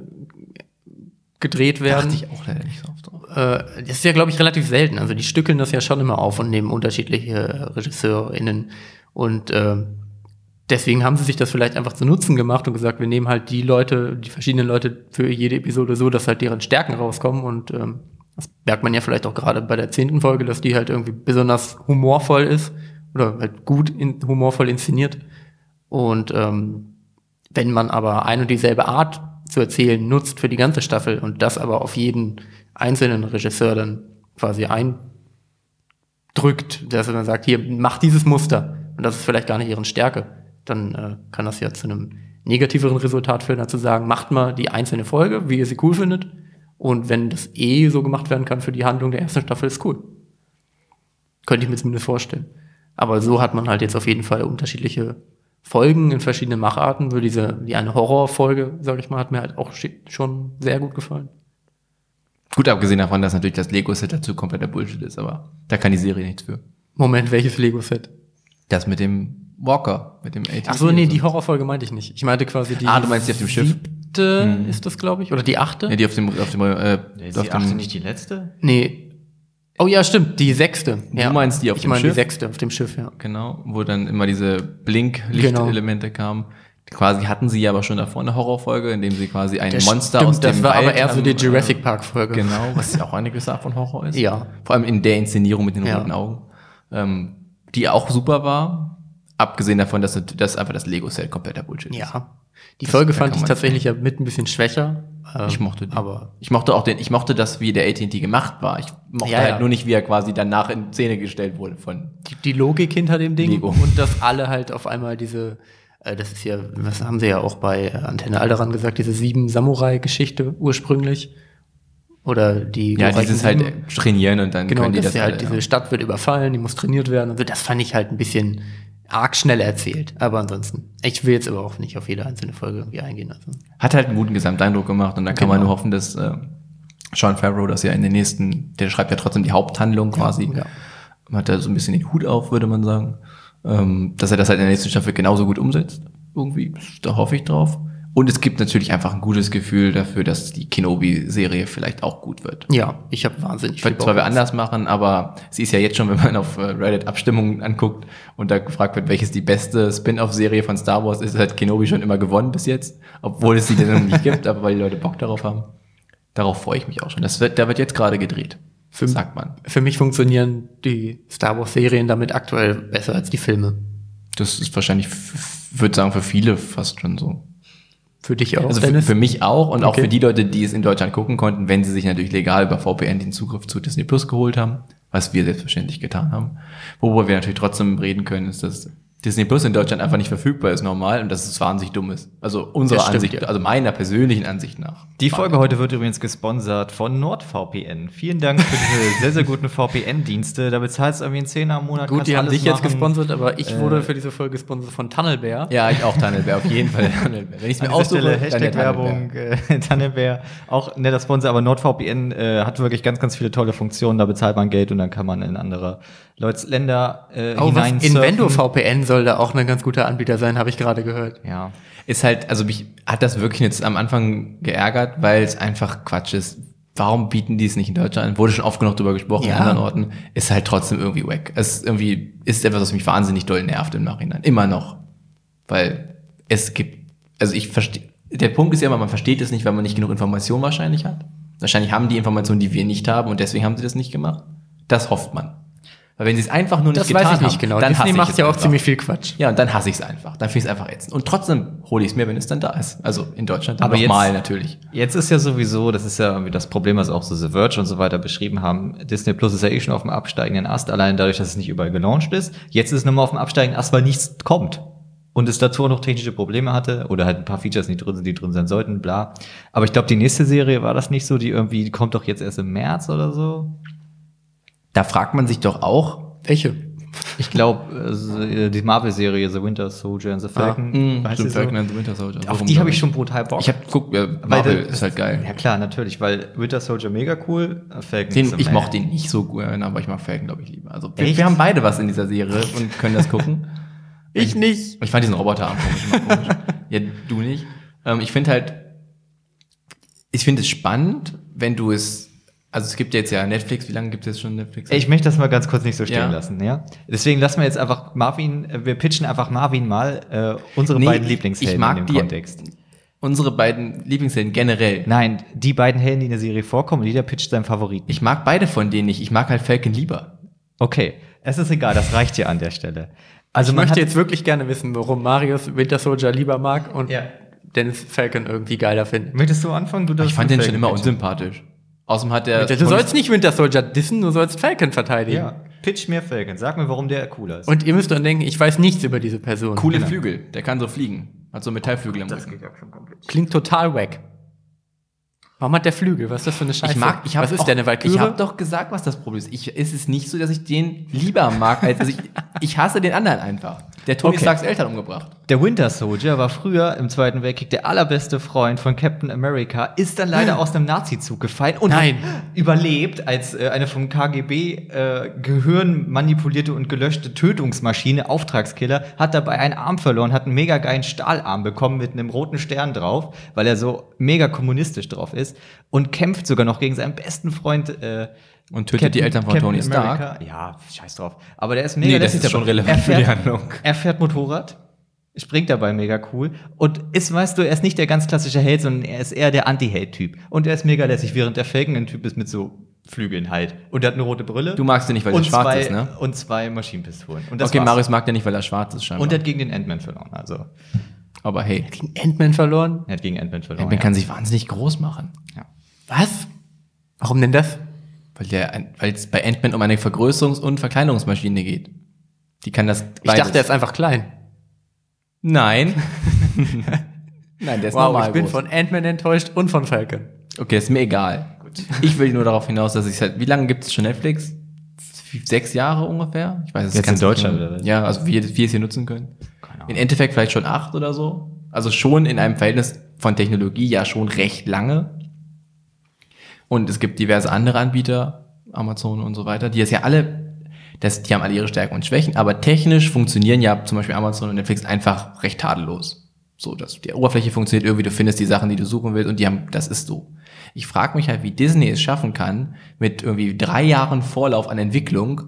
gedreht werden. Dachte ich auch leider nicht so oft drauf. Äh, das ist ja, glaube ich, relativ selten. Also die stückeln das ja schon immer auf und nehmen unterschiedliche RegisseurInnen. Und äh, deswegen haben sie sich das vielleicht einfach zu Nutzen gemacht und gesagt, wir nehmen halt die Leute, die verschiedenen Leute für jede Episode so, dass halt deren Stärken rauskommen. Und ähm, das merkt man ja vielleicht auch gerade bei der zehnten Folge, dass die halt irgendwie besonders humorvoll ist oder halt gut in, humorvoll inszeniert. Und ähm, wenn man aber ein und dieselbe Art zu erzählen nutzt für die ganze Staffel und das aber auf jeden einzelnen Regisseur dann quasi eindrückt, dass man sagt, hier, mach dieses Muster und das ist vielleicht gar nicht ihren Stärke, dann äh, kann das ja zu einem negativeren Resultat führen, als zu sagen, macht mal die einzelne Folge, wie ihr sie cool findet und wenn das eh so gemacht werden kann für die Handlung der ersten Staffel, ist cool. Könnte ich mir zumindest vorstellen. Aber so hat man halt jetzt auf jeden Fall unterschiedliche Folgen in verschiedenen Macharten. So diese, die eine Horrorfolge, sage ich mal, hat mir halt auch schon sehr gut gefallen. Gut abgesehen davon, dass natürlich das Lego-Set dazu kompletter Bullshit ist, aber da kann die Serie nichts für. Moment, welches Lego-Set? Das mit dem Walker, mit dem ATC. Ach so, nee, die Horrorfolge meinte ich nicht. Ich meinte quasi die Ah, du meinst die auf dem Schiff? siebte ist das, glaube ich, oder die achte? Ja, die auf dem, auf dem, äh, Ist auf die achte dem nicht die letzte? Nee. Oh ja, stimmt, die sechste. Ja. meinst die auf ich dem meine die Schiff? sechste auf dem Schiff, ja. genau, wo dann immer diese Blink-Lichtelemente kamen. Quasi hatten sie ja aber schon davor eine Horrorfolge, in dem sie quasi ein Das Monster stimmt, aus dem das war Wald aber eher so die äh, Jurassic Park Folge. Genau, was ja auch eine gewisse Art von Horror ist. Ja. Vor allem in der Inszenierung mit den Ja. roten Augen. Ähm, die auch super war. Abgesehen davon, dass das einfach das Lego-Set kompletter Bullshit ist. Ja. Die Folge fand ich tatsächlich ja mit ein bisschen schwächer. ähm, Ich mochte die. Aber Ich mochte auch den, ich mochte das, wie der AT&T gemacht war. Ich mochte Ja, halt ja. nur nicht, wie er quasi danach in Szene gestellt wurde von. die, die Logik hinter dem Ding Lego. und dass alle halt auf einmal diese, äh, das ist ja, was haben sie ja auch bei Antenne Alderan gesagt, diese sieben Samurai-Geschichte ursprünglich. Oder die Ja, glorreichen dieses halt trainieren und dann Genau, können die dass das sie halt alle, diese ja. Stadt wird überfallen, die muss trainiert werden. Also das fand ich halt ein bisschen arg schnell erzählt. Aber ansonsten, ich will jetzt aber auch nicht auf jede einzelne Folge irgendwie eingehen. Also. Hat halt einen guten Gesamteindruck gemacht und da kann man Genau. nur hoffen, dass äh, Sean Favreau das ja in den nächsten, der schreibt ja trotzdem die Haupthandlung quasi. ja. Hat da so ein bisschen den Hut auf, würde man sagen. Ähm, dass er das halt in der nächsten Staffel genauso gut umsetzt. Irgendwie, da hoffe ich drauf. Und es gibt natürlich einfach ein gutes Gefühl dafür, dass die Kenobi-Serie vielleicht auch gut wird. Ja, ich habe wahnsinnig viel zwar wir anders machen, aber sie ist ja jetzt schon, wenn man auf äh, Reddit Abstimmungen anguckt und da gefragt wird, welches die beste Spin-off-Serie von Star Wars ist, hat Kenobi schon immer gewonnen bis jetzt, obwohl es sie denn noch nicht gibt, [LAUGHS] aber weil die Leute Bock darauf haben. Darauf freue ich mich auch schon. Das wird, da wird jetzt gerade gedreht, Für- sagt man. Für mich funktionieren die Star Wars-Serien damit aktuell besser als die Filme. Das ist wahrscheinlich, würde sagen, für viele fast schon so. Für dich auch, Also für, für mich auch und auch Okay. für die Leute, die es in Deutschland gucken konnten, wenn sie sich natürlich legal über VPN den Zugriff zu Disney Plus geholt haben, was wir selbstverständlich getan haben. Worüber wir natürlich trotzdem reden können, ist, dass Disney Plus in Deutschland einfach nicht verfügbar ist normal und dass es wahnsinnig dumm ist. Also unserer stimmt, Ansicht, ja. also meiner persönlichen Ansicht nach. Die Folge heute wird übrigens gesponsert von NordVPN. Vielen Dank für diese [LAUGHS] sehr, sehr guten VPN-Dienste. Da bezahlst du irgendwie einen Zehner im Monat. Gut, die haben dich jetzt gesponsert, aber ich Äh, wurde für diese Folge gesponsert von Tunnelbear. Ja, ich auch Tunnelbear, auf jeden Fall [LAUGHS] Tunnelbear. Wenn ich es mir aussuche, Stelle dann der Hashtag-Werbung, äh, [LAUGHS] Tannenbär, auch ein netter Sponsor, aber NordVPN äh, hat wirklich ganz, ganz viele tolle Funktionen, da bezahlt man Geld und dann kann man in andere Leute's Länder äh, Oh, was? hinein Invendo surfen. VPN soll da auch ein ganz guter Anbieter sein, habe ich gerade gehört. Ja. ist halt, also mich hat das wirklich jetzt am Anfang geärgert, weil es einfach Quatsch ist. Warum bieten die es nicht in Deutschland an? Wurde schon oft genug drüber gesprochen Ja. in anderen Orten. Ist halt trotzdem irgendwie wack. Es ist irgendwie, ist etwas, was mich wahnsinnig doll nervt im Nachhinein. Immer noch. Weil es gibt, also ich verstehe, der Punkt ist ja immer, man versteht es nicht, weil man nicht genug Information wahrscheinlich hat. Wahrscheinlich haben die Informationen, die wir nicht haben und deswegen haben sie das nicht gemacht. Das hofft man. Weil wenn sie es einfach nur nicht Das getan weiß ich nicht haben, genau. dann Disney ich macht es ja auch einfach. ziemlich viel Quatsch. Ja, und dann hasse ich es einfach. Dann finde ich es einfach ätzend. Und trotzdem hole ich es mir, wenn es dann da ist. Also in Deutschland dann Aber jetzt- nochmal natürlich. Jetzt ist ja sowieso, das ist ja irgendwie das Problem, was auch so The Verge und so weiter beschrieben haben. Disney Plus ist ja eh schon auf dem absteigenden Ast, allein dadurch, dass es nicht überall gelauncht ist. Jetzt ist es nochmal auf dem absteigenden Ast, weil nichts kommt. Und es dazu auch noch technische Probleme hatte oder halt ein paar Features nicht drin sind, die drin sein sollten, bla. Aber ich glaube, die nächste Serie war das nicht so, die irgendwie, die kommt doch jetzt erst im März oder so. Da fragt man sich doch auch, Welche? Ich glaube, die Marvel-Serie The Winter Soldier and the Falcon. hm, heißt stimmt, sie so? Falcon and the Winter Soldier. Auf die habe ich schon brutal Bock. Ich habe geguckt, ja, Weil Marvel der- ist halt geil. Ja klar, natürlich, weil Winter Soldier mega cool, Falcon Den, ich meh. mochte ihn nicht so gut, aber ich mag Falcon, glaube ich, lieber. Also wir, wir haben beide was in dieser Serie und können das gucken. [LAUGHS] Ich nicht. Ich fand diesen Roboterarm komisch. komisch. ja, du nicht. Ähm, ich finde halt, ich finde es spannend, wenn du es, also es gibt jetzt ja Netflix, wie lange gibt es jetzt schon Netflix? Ich möchte das mal ganz kurz nicht so stehen Ja. lassen, ja? Deswegen lassen wir jetzt einfach Marvin, äh, wir pitchen einfach Marvin mal äh, unsere Nee, beiden Lieblingshelden ich mag in dem die- Kontext. Unsere beiden Lieblingshelden generell. Nein, die beiden Helden, die in der Serie vorkommen, und jeder pitcht seinen Favoriten. Ich mag beide von denen nicht. Ich mag halt Falcon lieber. Okay, es ist egal, das reicht ja an der Stelle. Also ich man möchte jetzt wirklich gerne wissen, warum Marius Winter Soldier lieber mag und Ja. Dennis Falcon irgendwie geiler findet. möchtest du anfangen? Du Ich fand den schon immer unsympathisch. Außerdem hat der. Du sollst nicht Winter Soldier dissen, du sollst Falcon verteidigen. Ja, pitch mir Falcon. Sag mir, warum der cooler ist. Und ihr müsst dann denken, ich weiß nichts über diese Person. coole Genau. Flügel. Der kann so fliegen. Hat so Metallflügel im Rücken. Klingt total wack. Warum hat der Flügel? Was ist das für eine Scheiße? Ich mag, ich habe Was ist der, eine Valkyrie? Ich habe doch gesagt, was das Problem ist. Ich, es ist nicht so, dass ich den lieber mag, als also ich, ich hasse den anderen einfach. Der Tony Okay. Starks Eltern umgebracht. Der Winter Soldier war früher im Zweiten Weltkrieg der allerbeste Freund von Captain America, ist dann leider aus einem Nazi-Zug gefallen und Nein. überlebt als äh, eine vom KGB äh, Gehirn manipulierte und gelöschte Tötungsmaschine, Auftragskiller, hat dabei einen Arm verloren, hat einen mega geilen Stahlarm bekommen mit einem roten Stern drauf, weil er so mega kommunistisch drauf ist und kämpft sogar noch gegen seinen besten Freund äh, Und tötet die Eltern von Tony Stark. Ja, scheiß drauf. Aber der ist mega Nee, das lässig ist schon relevant er für die fährt, Handlung. Er fährt Motorrad, springt dabei mega cool und ist, weißt du, er ist nicht der ganz klassische Held, sondern er ist eher der Anti-Held-Typ. Und er ist mega lässig, während der Falcon ein Typ ist mit so Flügeln halt. Und er hat eine rote Brille. Du magst ihn nicht, weil er und schwarz zwei, ist, ne? Und zwei Maschinenpistolen. Und das Okay, war's. Marius mag den nicht, weil er schwarz ist scheinbar. Und er hat gegen den Ant-Man verloren. Also, Aber hey, Gegen Ant-Man verloren? er hat gegen Ant-Man verloren. man ja. kann sich wahnsinnig groß machen. ja. Was? Warum denn das? Weil der, weil es bei Ant-Man um eine Vergrößerungs- und Verkleinerungsmaschine geht. Die kann das Ich beides. dachte, er ist einfach klein. Nein. [LAUGHS] Nein, der ist Wow, normal ich bin groß. von Ant-Man enttäuscht und von Falcon. Okay, ist mir egal. Ich will nur darauf hinaus, dass ich halt. Wie lange gibt es schon Netflix? Sechs Jahre ungefähr? Ich weiß es Jetzt ganz in Deutschland, genau. oder was? Ja, also wie wir es hier nutzen können. Keine In Endeffekt vielleicht schon acht oder so. Also schon in einem Verhältnis von Technologie ja schon recht lange. Und es gibt diverse andere Anbieter, Amazon und so weiter, die das ja alle, das, die haben alle ihre Stärken und Schwächen, aber technisch funktionieren ja zum Beispiel Amazon und Netflix einfach recht tadellos. So, dass die Oberfläche funktioniert irgendwie, du findest die Sachen, die du suchen willst und die haben, das ist so. Ich frage mich halt, wie Disney es schaffen kann, mit irgendwie drei Jahren Vorlauf an Entwicklung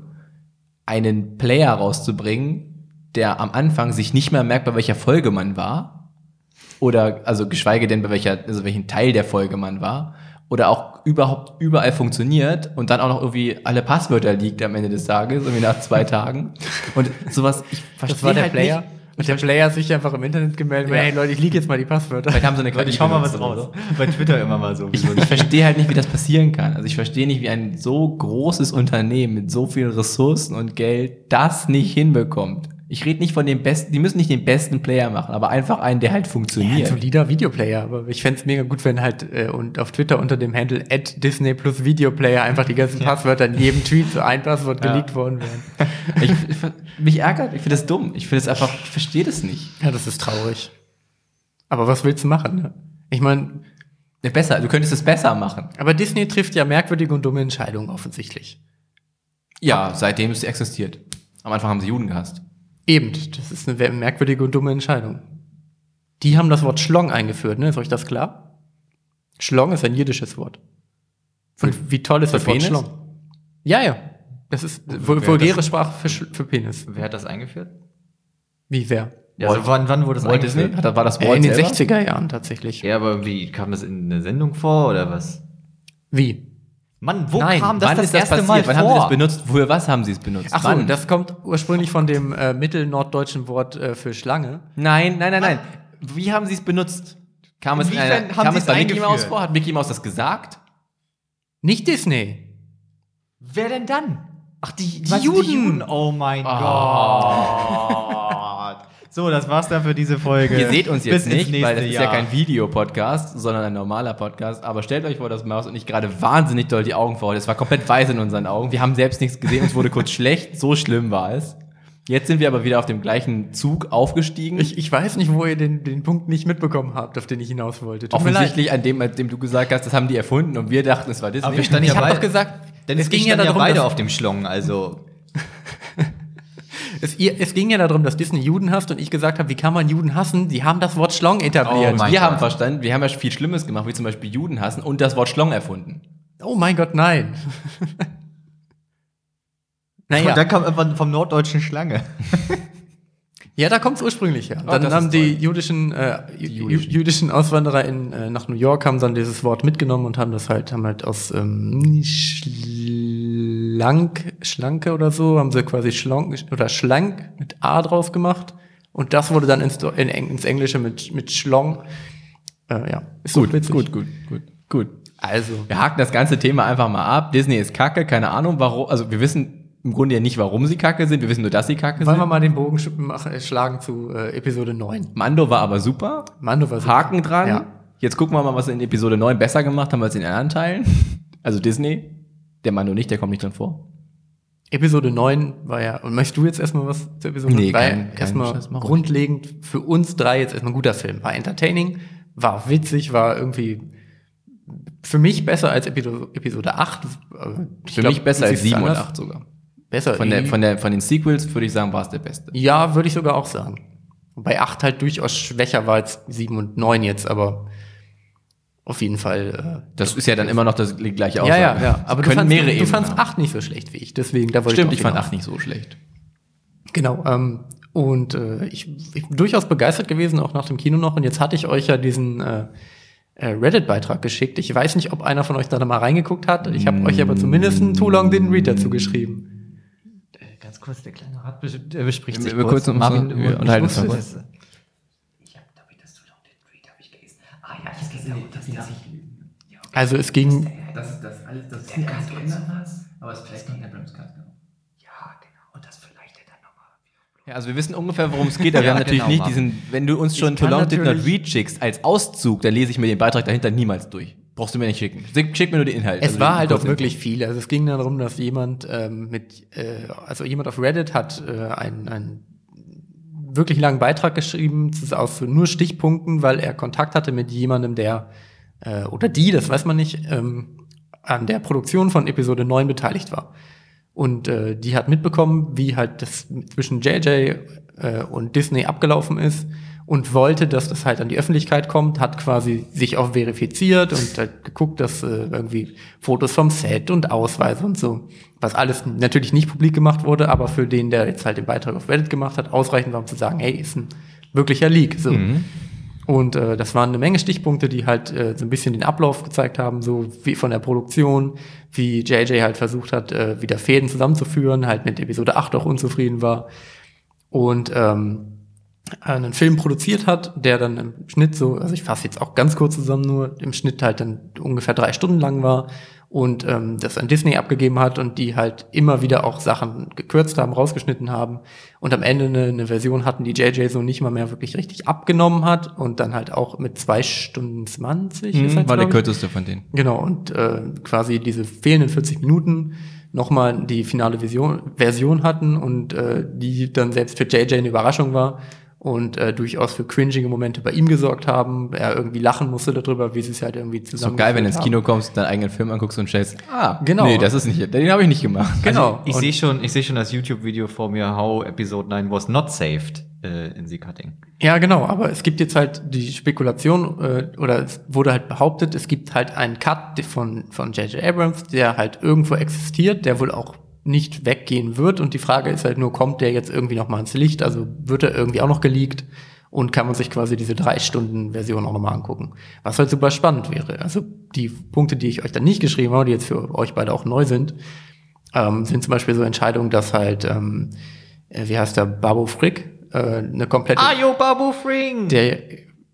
einen Player rauszubringen, der am Anfang sich nicht mehr merkt, bei welcher Folge man war. Oder, also geschweige denn, bei welcher, also welchen Teil der Folge man war. Oder auch überhaupt überall funktioniert und dann auch noch irgendwie alle Passwörter liegt am Ende des Tages, irgendwie nach zwei [LAUGHS] Tagen. Und sowas, ich verstehe Das war der halt Player. Nicht. Und der Player hat sich einfach im Internet gemeldet, Ja. hey Leute, ich liege jetzt mal die Passwörter. Vielleicht haben sie eine KI ich hau mal was raus. Bei Twitter immer mal so. ein- Ich verstehe halt nicht, wie das passieren kann. Also ich verstehe nicht, wie ein so großes Unternehmen mit so vielen Ressourcen und Geld das nicht hinbekommt. Ich rede nicht von dem besten, die müssen nicht den besten Player machen, aber einfach einen, der halt Ja, ein funktioniert. solider Videoplayer, aber ich fänd's mega gut, wenn halt äh, und auf Twitter unter dem Handle at Disney plus Videoplayer einfach die ganzen Passwörter in jedem Tweet so ein Passwort Ja. geleakt worden wären. [LAUGHS] Ich, ich, mich ärgert, ich finde das dumm. Ich finde es einfach, ich verstehe das nicht. Ja, das ist traurig. Aber was willst du machen? Ne? Ich meine, Ja, Besser, du könntest es besser machen. aber Disney trifft ja merkwürdige und dumme Entscheidungen offensichtlich. Ja, seitdem es existiert. Am Anfang haben sie Juden gehasst. Eben, das ist eine merkwürdige und dumme Entscheidung. Die haben das Wort Schlong eingeführt, ne? Ist euch das klar? Schlong ist ein jiddisches Wort. Und wie toll ist für das Wort Penis? Schlong? Ja, ja. Das ist vul- vulgäre das- Sprache für, für Penis. Wer hat das eingeführt? Wie wer? Ja, also wann, wann wurde das Walt Disney? eingeführt? Hat, war das Äh, Walt in den selber? 60er Jahren tatsächlich. Ja, aber wie kam das in einer Sendung vor oder was? Wie? Mann, wo Nein, kam das Wann das ist das erste passiert? Mal Wann vor? haben sie das benutzt? Für was haben sie es benutzt? Ach so, Wann? das kommt ursprünglich von dem äh, mittelnorddeutschen Wort äh, für Schlange. Nein, nein, nein, nein. Wie haben sie es benutzt? Kam es, in Inwiefern einer, haben kam sie es bei Mickey? Mouse vor? Hat Mickey Mouse das gesagt? Nicht Disney. Wer denn dann? Ach, die, Die meinst du Juden. Oh mein Gott. So, das war's dann für diese Folge. Ihr seht uns jetzt Bis nicht, weil das ist ja Jahr. kein Videopodcast, sondern ein normaler Podcast. Aber stellt euch vor, dass Maus und ich gerade wahnsinnig doll die Augen verholt. Es war komplett weiß in unseren Augen. Wir haben selbst nichts gesehen, uns wurde kurz [LAUGHS] schlecht. So schlimm war es. Jetzt sind wir aber wieder auf dem gleichen Zug aufgestiegen. Ich, ich weiß nicht, wo ihr den, den Punkt nicht mitbekommen habt, auf den ich hinaus wollte. Tut. Offensichtlich an dem, an dem du gesagt hast, das haben die erfunden und wir dachten, es war Disney. Aber wir standen Ich ja habe doch gesagt, denn es ging ja standen darum, beide auf dem Schlong, also Es, es ging ja darum, dass Disney Juden hasst und ich gesagt habe, wie kann man Juden hassen? Die haben das Wort Schlong etabliert. Oh wir Gott. haben verstanden, wir haben ja viel Schlimmes gemacht, wie zum Beispiel Juden hassen und das Wort Schlong erfunden. Oh mein Gott, nein. Und [LAUGHS] naja, dann kam irgendwann vom norddeutschen Schlange. [LAUGHS] ja, da kommt es ursprünglich her. Dann das haben die toll. jüdischen, äh, jü- jüdischen. jüdischen Auswanderer in, äh, nach New York haben dann dieses Wort mitgenommen und haben das halt, haben halt aus ähm, schlank, schlanke oder so, haben sie quasi schlank oder schlank mit A draus gemacht. Und das wurde dann ins, in, ins Englische mit, mit Schlong. Äh, ja, ist doch witzig. gut, gut, gut, gut. Also, Wir haken das ganze Thema einfach mal ab. Disney ist kacke, keine Ahnung warum. Also wir wissen im Grunde ja nicht, warum sie kacke sind. Wir wissen nur, dass sie kacke wollen wir sind. mal den Bogen äh, schlagen zu äh, Episode 9. Mando war aber super. Mando war super. Haken dran. Ja. Jetzt gucken wir mal, was sie in Episode 9 besser gemacht haben als in den anderen Teilen. [LAUGHS] Also Disney. Der Mando nicht, der kommt nicht drin vor. Episode 9 war ja, und möchtest du jetzt erstmal was zur Episode Nee, war ja kein- kein erstmal grundlegend für uns drei jetzt erstmal ein guter Film. War entertaining, war witzig, war irgendwie für mich besser als Episode, Episode 8. aber ich Für glaub, mich besser als siehst es 7 und anders. 8 sogar. Besser. Von, der, von, der, von den Sequels würde ich sagen, war es der beste. ja, würde ich sogar auch sagen. Wobei 8 halt durchaus schwächer war als 7 und 9 jetzt, aber auf jeden Fall. Das ist ja dann immer noch das gleiche Äh, Aussage. ja, ja, ja. Aber du können fand, mehrere du, du fandst haben. 8 nicht so schlecht wie ich, deswegen, da wollte Stimmt, ich ich fand hinaus. 8 nicht so schlecht. Genau. Ähm, und äh, ich, ich bin durchaus begeistert gewesen, auch nach dem Kino noch. Und jetzt hatte ich euch ja diesen äh, äh, Reddit-Beitrag geschickt. Ich weiß nicht, ob einer von euch da mal reingeguckt hat. Ich habe euch aber zumindest ein Too Long Didn't Read dazu geschrieben. Kurz, der kleine Rat bes- der bespricht Wir- sich wir kurz noch mal- Marvin, wir ich unterhalten uns das. Ich habe, glaube ich, das Too Long Didn't Read habe ich gelesen. Ah ja, es geht darum, dass der ja, okay. Also es ging, Das ist das alles, das ist geändert hast, aber es ist vielleicht nicht Abrams Cut, genau. Ja, genau. Und das vielleicht er dann nochmal. Ja, also wir wissen ungefähr, worum es geht, aber [LAUGHS] wir haben natürlich genau, nicht diesen, wenn du uns schon Ich Too kann Long Did Not Read schickst als Auszug, dann lese ich mir den Beitrag dahinter niemals durch. Brauchst du mir nicht schicken. Schick, mir nur den Inhalt. es Also war die halt auch wirklich viel. Also es ging darum, dass jemand ähm, mit, äh, also jemand auf Reddit hat äh, einen, einen wirklich langen Beitrag geschrieben, aus nur Stichpunkten, weil er Kontakt hatte mit jemandem, der äh, oder die, das weiß man nicht, ähm, an der Produktion von Episode 9 beteiligt war. Und äh, die hat mitbekommen, wie halt das zwischen JJ äh, und Disney abgelaufen ist und wollte, dass das halt an die Öffentlichkeit kommt, hat quasi sich auch verifiziert und halt geguckt, dass äh, irgendwie Fotos vom Set und Ausweise und so, was alles natürlich nicht publik gemacht wurde, aber für den, der jetzt halt den Beitrag auf Reddit gemacht hat, ausreichend war, um zu sagen, hey, ist ein wirklicher Leak. So. Und äh, das waren eine Menge Stichpunkte, die halt äh, so ein bisschen den Ablauf gezeigt haben, so wie von der Produktion, wie JJ halt versucht hat, äh, wieder Fäden zusammenzuführen, halt mit Episode 8 auch unzufrieden war. Und ähm, einen Film produziert hat, der dann im Schnitt so, also ich fasse jetzt auch ganz kurz zusammen nur, im Schnitt halt dann ungefähr drei Stunden lang war und ähm, das an Disney abgegeben hat und die halt immer wieder auch Sachen gekürzt haben, rausgeschnitten haben und am Ende eine, eine Version hatten, die JJ so nicht mal mehr wirklich richtig abgenommen hat und dann halt auch mit zwei Stunden 20 ist halt, war der kürzeste von denen. Genau, und äh, quasi diese fehlenden 40 Minuten nochmal die finale Version, Version hatten und äh, die dann selbst für JJ eine Überraschung war und äh, durchaus für cringige Momente bei ihm gesorgt haben. Er irgendwie lachen musste darüber, wie sie es halt irgendwie zusammen So geil, wenn du ins Kino kommst, deinen eigenen Film anguckst und stellst, ah, Genau. nee, das ist nicht, den habe ich nicht gemacht. Genau. Ich Und- sehe schon, ich sehe schon das YouTube-Video vor mir, how Episode 9 was not saved äh, in Z-Cutting. Ja, genau, aber es gibt jetzt halt die Spekulation, äh, oder es wurde halt behauptet, es gibt halt einen Cut von von J.J. Abrams, der halt irgendwo existiert, der wohl auch nicht weggehen wird. Und die Frage ist halt nur, kommt der jetzt irgendwie noch mal ins Licht? Also wird er irgendwie auch noch geleakt? Und kann man sich quasi diese drei Stunden Version auch noch mal angucken. Was halt super spannend wäre. Also die Punkte, die ich euch dann nicht geschrieben habe, die jetzt für euch beide auch neu sind, ähm, sind zum Beispiel so Entscheidungen, dass halt, ähm, äh, wie heißt der, Babu Frick, äh, eine komplette Ayo, Babu Fring! der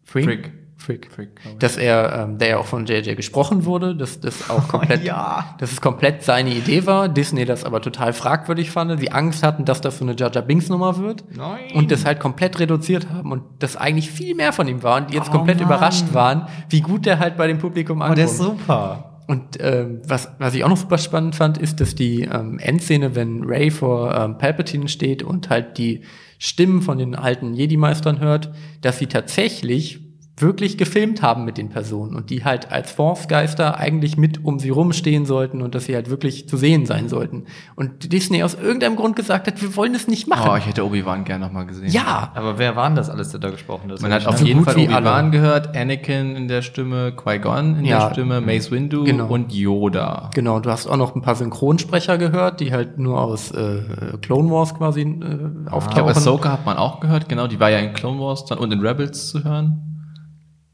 Freak, Frick. Frick, Frick, dass er, ähm, der ja auch von JJ gesprochen wurde, dass das auch [LAUGHS] komplett, ja. dass es komplett seine Idee war, Disney das aber total fragwürdig fand, die Angst hatten, dass das so eine Jaja Binks Nummer wird Nein. und das halt komplett reduziert haben und das eigentlich viel mehr von ihm war und die jetzt Oh komplett Mann. überrascht waren, wie gut der halt bei dem Publikum Oh, ankommt. der ist super. Und ähm, was, was ich auch noch super spannend fand, ist, dass die ähm, Endszene, wenn Ray vor ähm, Palpatine steht und halt die Stimmen von den alten Jedi-Meistern hört, dass sie tatsächlich wirklich gefilmt haben mit den Personen und die halt als Force-Geister eigentlich mit um sie rumstehen sollten und dass sie halt wirklich zu sehen sein sollten. Und Disney aus irgendeinem Grund gesagt hat, wir wollen es nicht machen. Oh, ich hätte Obi-Wan gern noch mal gesehen. ja, Aber wer waren das alles, der da gesprochen hat? Man hat auf So jeden Fall Obi-Wan gehört, Anakin in der Stimme, Qui-Gon in Ja. der Stimme, Mace Windu Genau. und Yoda. Genau, du hast auch noch ein paar Synchronsprecher gehört, die halt nur aus äh, Clone Wars quasi äh, Ich glaube, auftauchen. Ahsoka hat man auch gehört, genau, die war ja in Clone Wars dann und in Rebels zu hören.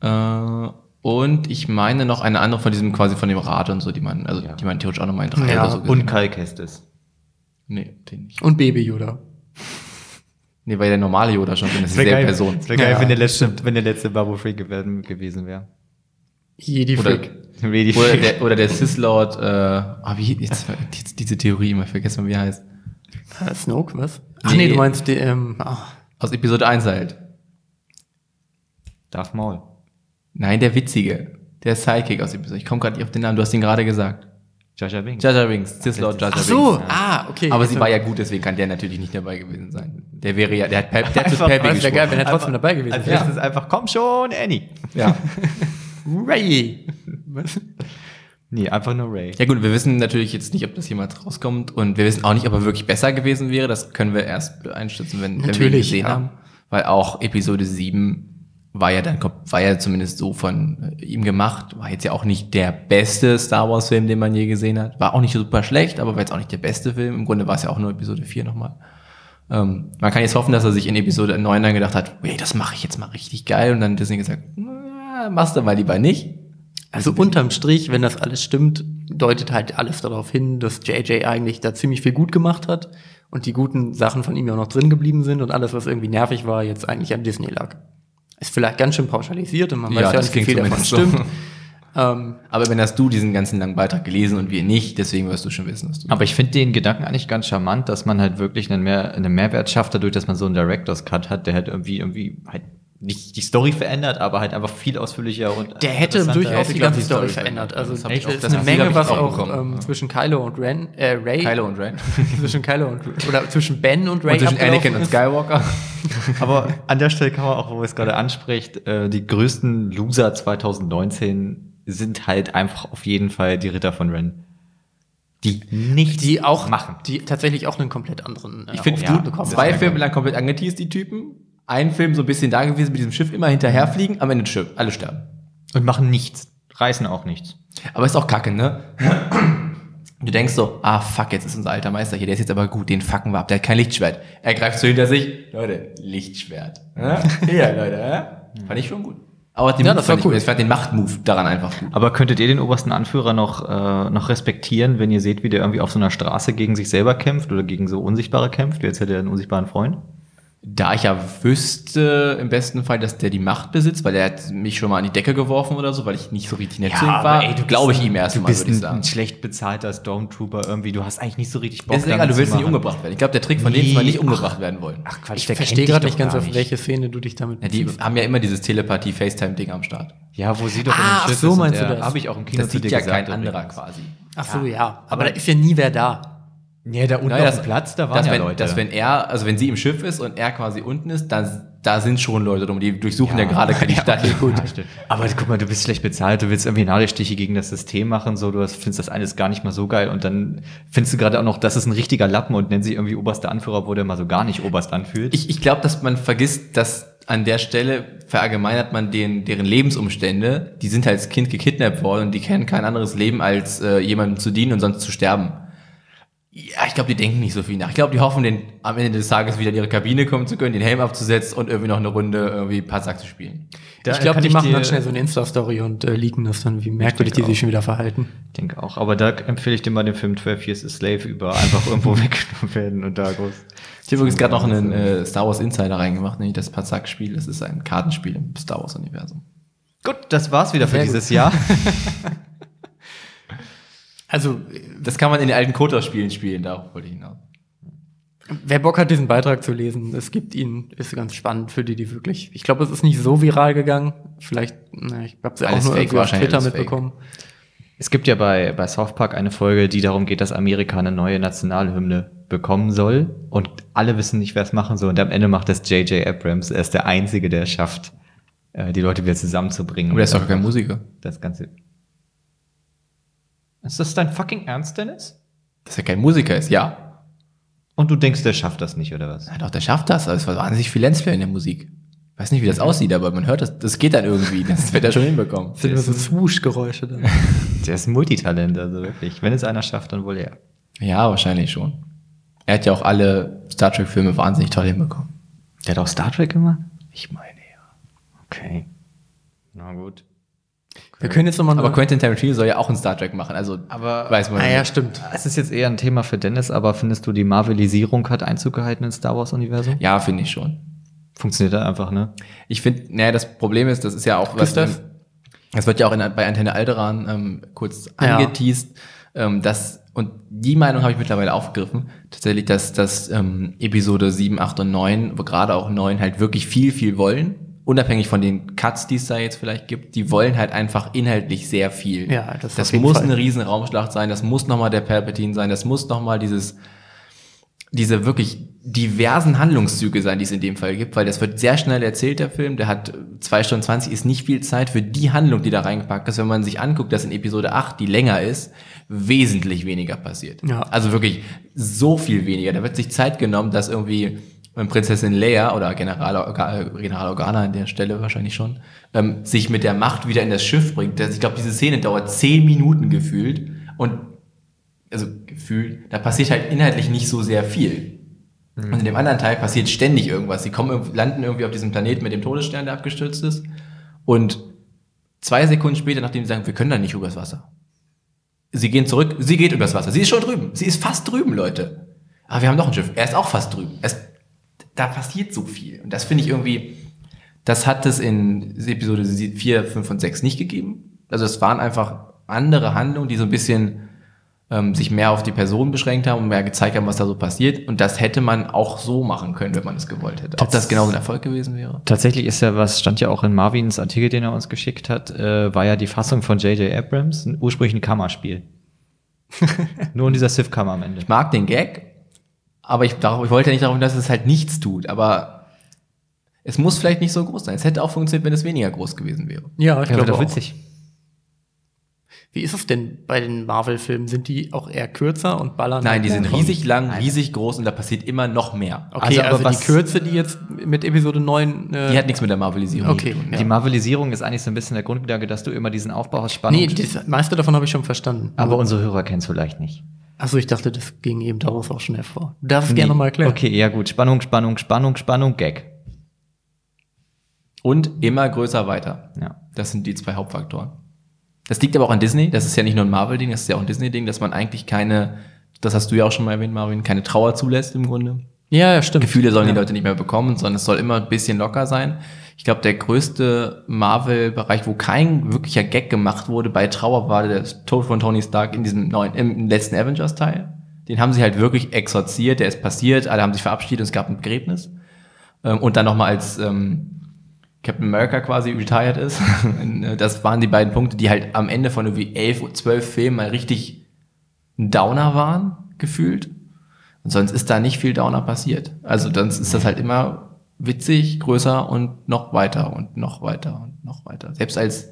Äh, und ich meine noch eine andere von diesem, quasi von dem Rat und so, die man, also die man theoretisch auch nochmal in drei Ja, oder so Und Kestis. Nee, den nicht. Und Baby Yoda. Nee, weil der normale Yoda schon drin ist, dieselbe Person. Es wäre geil, Ja, wenn, der letzte, wenn der letzte Babu Freak gewesen, wäre. Jedi Oder, Freak. Really oder der, oder der Sith Lord, äh, ah, wie, jetzt, jetzt diese Theorie immer vergessen, wie er heißt. Äh, Snoke, was? Ach Nee. nee, du meinst die, ähm, ach, Aus Episode 1 halt. Darth Maul. Nein, der witzige. Der Sidekick aus Episode. Ich komme gerade nicht auf den Namen, du hast ihn gerade gesagt. Binks. Jar Jar Binks, Sith Lord Jar Jar ach so, Binks. ah, okay. Aber sie hab- war ja gut, deswegen kann der natürlich nicht dabei gewesen sein. Der wäre ja, der hat, Pep, der hat Einfach- Peppy wäre geil, wenn gesprochen. er trotzdem dabei gewesen Als wäre. letztes einfach, komm schon, Annie. Ja. [LAUGHS] Ray. Was? Nee, einfach nur Ray. ja gut, wir wissen natürlich jetzt nicht, ob das jemals rauskommt und wir wissen auch nicht, ob er wirklich besser gewesen wäre. Das können wir erst einschätzen, wenn, wenn wir ihn gesehen ja. haben. Weil auch Episode 7 war ja dann, war ja zumindest so von äh, ihm gemacht. War jetzt ja auch nicht der beste Star Wars Film, den man je gesehen hat. War auch nicht super schlecht, aber war jetzt auch nicht der beste Film. Im Grunde war es ja auch nur Episode 4 nochmal. Ähm, man kann jetzt hoffen, dass er sich in Episode 9 dann gedacht hat, hey, das mache ich jetzt mal richtig geil. Und dann Disney gesagt, "Na, machst du mal lieber nicht. Also unterm Strich, wenn das alles stimmt, deutet halt alles darauf hin, dass JJ eigentlich da ziemlich viel gut gemacht hat und die guten Sachen von ihm ja auch noch drin geblieben sind und alles, was irgendwie nervig war, jetzt eigentlich an Disney lag. Ist vielleicht ganz schön pauschalisiert und man Ja, weiß ja nicht, wie viel davon zumindest stimmt. [LAUGHS] Ähm, Aber wenn hast du diesen ganzen langen Beitrag gelesen und wir nicht, deswegen wirst du schon wissen, dass du. Aber ich finde den Gedanken eigentlich ganz charmant, dass man halt wirklich einen, Mehr, einen Mehrwert schafft, dadurch, dass man so einen Director's Cut hat, der halt irgendwie, irgendwie halt nicht die Story verändert, aber halt einfach viel ausführlicher und der hätte durchaus die ganze die Story Story verändert. Also Das ich es auch- ist das eine Menge, was auch auch ähm, ja. zwischen Kylo und Ren, äh, Ray, Kylo und Ren. [LAUGHS] zwischen Kylo und oder zwischen Ben und Ray und zwischen Anakin und. Skywalker. [LAUGHS] Aber an der Stelle kann man auch, wo es gerade anspricht, äh, die größten Loser 2019 sind halt einfach auf jeden Fall die Ritter von Ren. Die nichts die auch machen. die tatsächlich auch einen komplett anderen. äh, Ich finde, bekommen zwei. Filme lang komplett angeteased, die Typen. Ein Film so ein bisschen da gewesen mit diesem Schiff immer hinterherfliegen, am Ende Schiff, alle sterben. Und machen nichts. Reißen auch nichts. Aber ist auch kacke, ne? Du denkst so, ah fuck, jetzt ist unser alter Meister hier, der ist jetzt aber gut, den fucken wir ab, der hat kein Lichtschwert. Er greift so hinter sich, Leute, Lichtschwert. Ja, Hier, [LAUGHS] Leute, ja? Fand ich schon gut. Aber den Ja, Move das war cool. gut. Ich fand den Machtmove daran einfach gut. Aber könntet ihr den obersten Anführer noch, äh, noch respektieren, wenn ihr seht, wie der irgendwie auf so einer Straße gegen sich selber kämpft oder gegen so Unsichtbare kämpft? Jetzt hätte er einen unsichtbaren Freund. Da ich ja wüsste, im besten Fall, dass der die Macht besitzt, weil der hat mich schon mal an die Decke geworfen oder so, weil ich nicht so richtig nett zu ihm war, glaube ich ihm Du erstmal, bist würde ich ein, sagen. ein schlecht bezahlter Stormtrooper irgendwie. Du hast eigentlich nicht so richtig Bock Ist egal, du willst nicht umgebracht werden. Ich glaube, der Trick von denen ist Nee, mal nicht ach. umgebracht werden wollen. Ach Quatsch, Ich der verstehe gerade nicht ganz, auf welche Szene du dich damit Ja, die haben ja immer dieses Telepathie-FaceTime-Ding am Start. Ja, wo sie doch Ah, in dem ach Schiff so ist und meinst du das? Habe ich auch im Kino Das zu sieht dir ja gesagt. kein anderer quasi. Ach so, ja. Aber da ist ja nie wer da. Ja, da unten Naja, auf dem Platz, da waren dass ja wenn, Leute. Dass wenn er, also wenn sie im Schiff ist und er quasi unten ist, dann, da sind schon Leute drum, die durchsuchen ja, gerade [LAUGHS] die Stadt. gut. Aber guck mal, du bist schlecht bezahlt, du willst irgendwie Nadelstiche gegen das System machen, so, du hast- findest das alles gar nicht mal so geil und dann findest du gerade auch noch, das ist ein richtiger Lappen und nennt sich irgendwie oberster Anführer, obwohl der mal so gar nicht oberst anfühlt. Ich, ich glaube, dass man vergisst, dass an der Stelle verallgemeinert man den, deren Lebensumstände. Die sind halt als Kind gekidnappt worden und die kennen kein anderes Leben, als äh, jemandem zu dienen und sonst zu sterben. Ja, ich glaube, die denken nicht so viel nach. Ich glaube, die hoffen, den, am Ende des Tages wieder in ihre Kabine kommen zu können, den Helm abzusetzen und irgendwie noch eine Runde irgendwie Passack zu spielen. Da ich glaube, die ich machen dann schnell so eine Insta-Story und äh, leaken das dann, wie merkwürdig die denke sich schon wieder verhalten. Ich denke auch, aber da empfehle ich dir mal den Film 12 Years a Slave über einfach [LAUGHS] irgendwo weggenommen werden und da groß. Ich habe übrigens gerade noch einen äh, Star Wars Insider reingemacht, nämlich das Passack-Spiel. Das ist ein Kartenspiel im Star Wars-Universum. Gut, das war's wieder für Sehr gut. dieses Jahr. [LAUGHS] Also, Das kann man in den alten Kotor-Spielen spielen, darauf wollte ich hinaus. wer Bock hat, diesen Beitrag zu lesen, es gibt ihn, ist ganz spannend für die, die wirklich. Ich glaube, es ist nicht so viral gegangen. Vielleicht, na, ich habe sie auch Alles nur fake, irgendwie auf Twitter alles fake. mitbekommen. Es gibt ja bei, bei South Park eine Folge, die darum geht, dass Amerika eine neue Nationalhymne bekommen soll und alle wissen nicht, wer es machen soll und am Ende macht das J.J. Abrams. Er ist der Einzige, der es schafft, äh, die Leute wieder zusammenzubringen. Aber der ist doch kein Musiker. Das Ganze. Ist das dein fucking Ernst, Dennis? Dass er kein Musiker ist, ja. Und du denkst, der schafft das nicht, oder was? Ja, doch, der schafft das. Also es war wahnsinnig viel Lensflare in der Musik. Weiß nicht, wie das aussieht, aber man hört das, das geht dann irgendwie. Das wird er schon hinbekommen. Das sind immer so Swoosh-Geräusche dann. [LAUGHS] Der ist ein Multitalent, also wirklich. Wenn es einer schafft, dann wohl er. Ja, wahrscheinlich schon. Er hat ja auch alle Star Trek-Filme wahnsinnig toll hinbekommen. Der hat auch Star Trek gemacht? Ich meine, ja. Okay. Na gut. Wir können jetzt nochmal Aber Quentin Tarantino soll ja auch ein Star Trek machen, also Aber- weiß man Ah ja, nicht. stimmt. Es ist jetzt eher ein Thema für Dennis, aber findest du, die Marvelisierung hat Einzug gehalten ins Star Wars-Universum? Ja, finde ich schon. Funktioniert da einfach, ne? Ich finde, naja, das Problem ist, das ist ja auch was. Gustav? Das wird ja auch in, bei Antenne Alderan ähm, kurz Ja. angeteased. Ähm, dass, und die Meinung habe ich mittlerweile aufgegriffen, tatsächlich, dass, dass ähm, Episode 7, 8 und 9, wo gerade auch 9 halt wirklich viel, viel wollen. Unabhängig von den Cuts, die es da jetzt vielleicht gibt, die wollen halt einfach inhaltlich sehr viel. Ja, das das muss Fall. eine riesen Raumschlacht sein, das muss nochmal der Palpatine sein, das muss nochmal dieses, diese wirklich diversen Handlungszüge sein, die es in dem Fall gibt, weil das wird sehr schnell erzählt, der Film. Der hat zwei Stunden 20, ist nicht viel Zeit für die Handlung, die da reingepackt ist. Wenn man sich anguckt, dass in Episode 8, die länger ist, wesentlich weniger passiert. Ja. Also wirklich so viel weniger. Da wird sich Zeit genommen, dass irgendwie ähm, Prinzessin Leia oder General, äh, General Organa an der Stelle wahrscheinlich schon, ähm, sich mit der Macht wieder in das Schiff bringt. Das, ich glaube, diese Szene dauert zehn Minuten gefühlt und also gefühlt, da passiert halt inhaltlich nicht so sehr viel. Und in dem anderen Teil passiert ständig irgendwas. Sie kommen, landen irgendwie auf diesem Planeten mit dem Todesstern, der abgestürzt ist. Und zwei Sekunden später, nachdem sie sagen, wir können da nicht übers Wasser. Sie gehen zurück, sie geht übers Wasser. Sie ist schon drüben. Sie ist fast drüben, Leute. Aber wir haben noch ein Schiff. Er ist auch fast drüben. Es, da passiert so viel. Und das finde ich irgendwie, das hat es in Episode 4, 5 und 6 nicht gegeben. Also es waren einfach andere Handlungen, die so ein bisschen ähm, sich mehr auf die Person beschränkt haben und mehr gezeigt haben, was da so passiert. Und das hätte man auch so machen können, wenn man es gewollt hätte. Ob das genauso ein Erfolg gewesen wäre? Tatsächlich ist ja, was stand ja auch in Marvins Artikel, den er uns geschickt hat, äh, war ja die Fassung von J.J. Abrams, ein ursprünglich ein Kammerspiel. [LAUGHS] Nur in dieser Sith-Kammer am Ende. Ich mag den Gag, aber ich, darauf, ich wollte ja nicht darauf, dass es halt nichts tut. Aber es muss vielleicht nicht so groß sein. Es hätte auch funktioniert, wenn es weniger groß gewesen wäre. Ja, ich Ja, glaube auch. witzig. Wie ist es denn bei den Marvel-Filmen? Sind die auch eher kürzer und ballern? Nein, die sind riesig lang, riesig groß und da passiert immer noch mehr. Okay, Also, also, aber die was- Kürze, die jetzt mit Episode 9. Äh, Die hat nichts mit der Marvelisierung Okay. zu tun. Die Marvelisierung ist eigentlich so ein bisschen der Grundgedanke, dass du immer diesen Aufbau hast, Spannung. nee, das meiste davon habe ich schon verstanden. aber unsere Hörer kennen es vielleicht nicht. Achso, ich dachte, das ging eben daraus auch schon hervor. Du darfst es gerne nochmal erklären. Okay, ja gut. Spannung, Spannung, Spannung, Spannung, Gag. Und immer größer weiter. Ja. Das sind die zwei Hauptfaktoren. Das liegt aber auch an Disney. Das ist ja nicht nur ein Marvel-Ding, das ist ja auch ein Disney-Ding, dass man eigentlich keine, das hast du ja auch schon mal erwähnt, Marvin, keine Trauer zulässt im Grunde. Ja, ja, stimmt. Gefühle sollen ja. die Leute nicht mehr bekommen, sondern es soll immer ein bisschen locker sein. Ich glaube, der größte Marvel-Bereich, wo kein wirklicher Gag gemacht wurde bei Trauer, war der Tod von Tony Stark in diesem neuen, im letzten Avengers-Teil. Den haben sie halt wirklich exorziert, der ist passiert, alle haben sich verabschiedet und es gab ein Begräbnis. Ähm, und dann nochmal als ähm, Captain America quasi retired ist. [LAUGHS] das waren die beiden Punkte, die halt am Ende von irgendwie elf, zwölf Filmen mal richtig ein Downer waren, gefühlt. Und sonst ist da nicht viel Downer passiert. Also sonst ist das halt immer witzig, größer und noch weiter und noch weiter und noch weiter. Selbst als,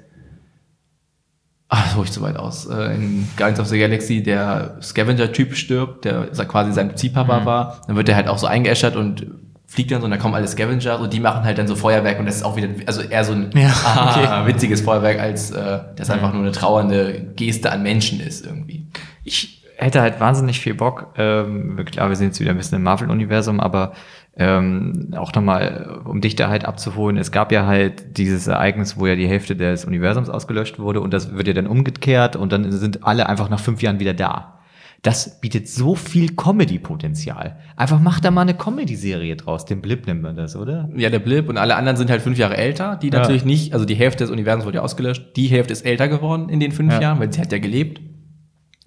ach, das hole ich zu weit aus, äh, in Guardians of the Galaxy der Scavenger-Typ stirbt, der quasi sein Ziehpapa war, dann wird er halt auch so eingeäschert und fliegt dann so und dann kommen alle Scavenger und die machen halt dann so Feuerwerk und das ist auch wieder, also eher so ein Ja, [LAUGHS] ah, witziges Feuerwerk, als äh, das einfach nur eine trauernde Geste an Menschen ist irgendwie. Ich hätte halt wahnsinnig viel Bock. Ähm, klar, wir sind jetzt wieder ein bisschen im Marvel-Universum, aber ähm, auch nochmal, um dich da halt abzuholen, es gab ja halt dieses Ereignis, wo ja die Hälfte des Universums ausgelöscht wurde und das wird ja dann umgekehrt und dann sind alle einfach nach fünf Jahren wieder da. Das bietet so viel Comedy-Potenzial. Einfach mach da mal eine Comedy-Serie draus. Den Blip nennt man das, oder? Ja, der Blip und alle anderen sind halt fünf Jahre älter, die Ja. natürlich nicht, also die Hälfte des Universums wurde ja ausgelöscht, die Hälfte ist älter geworden in den fünf Ja. Jahren, weil sie hat ja gelebt.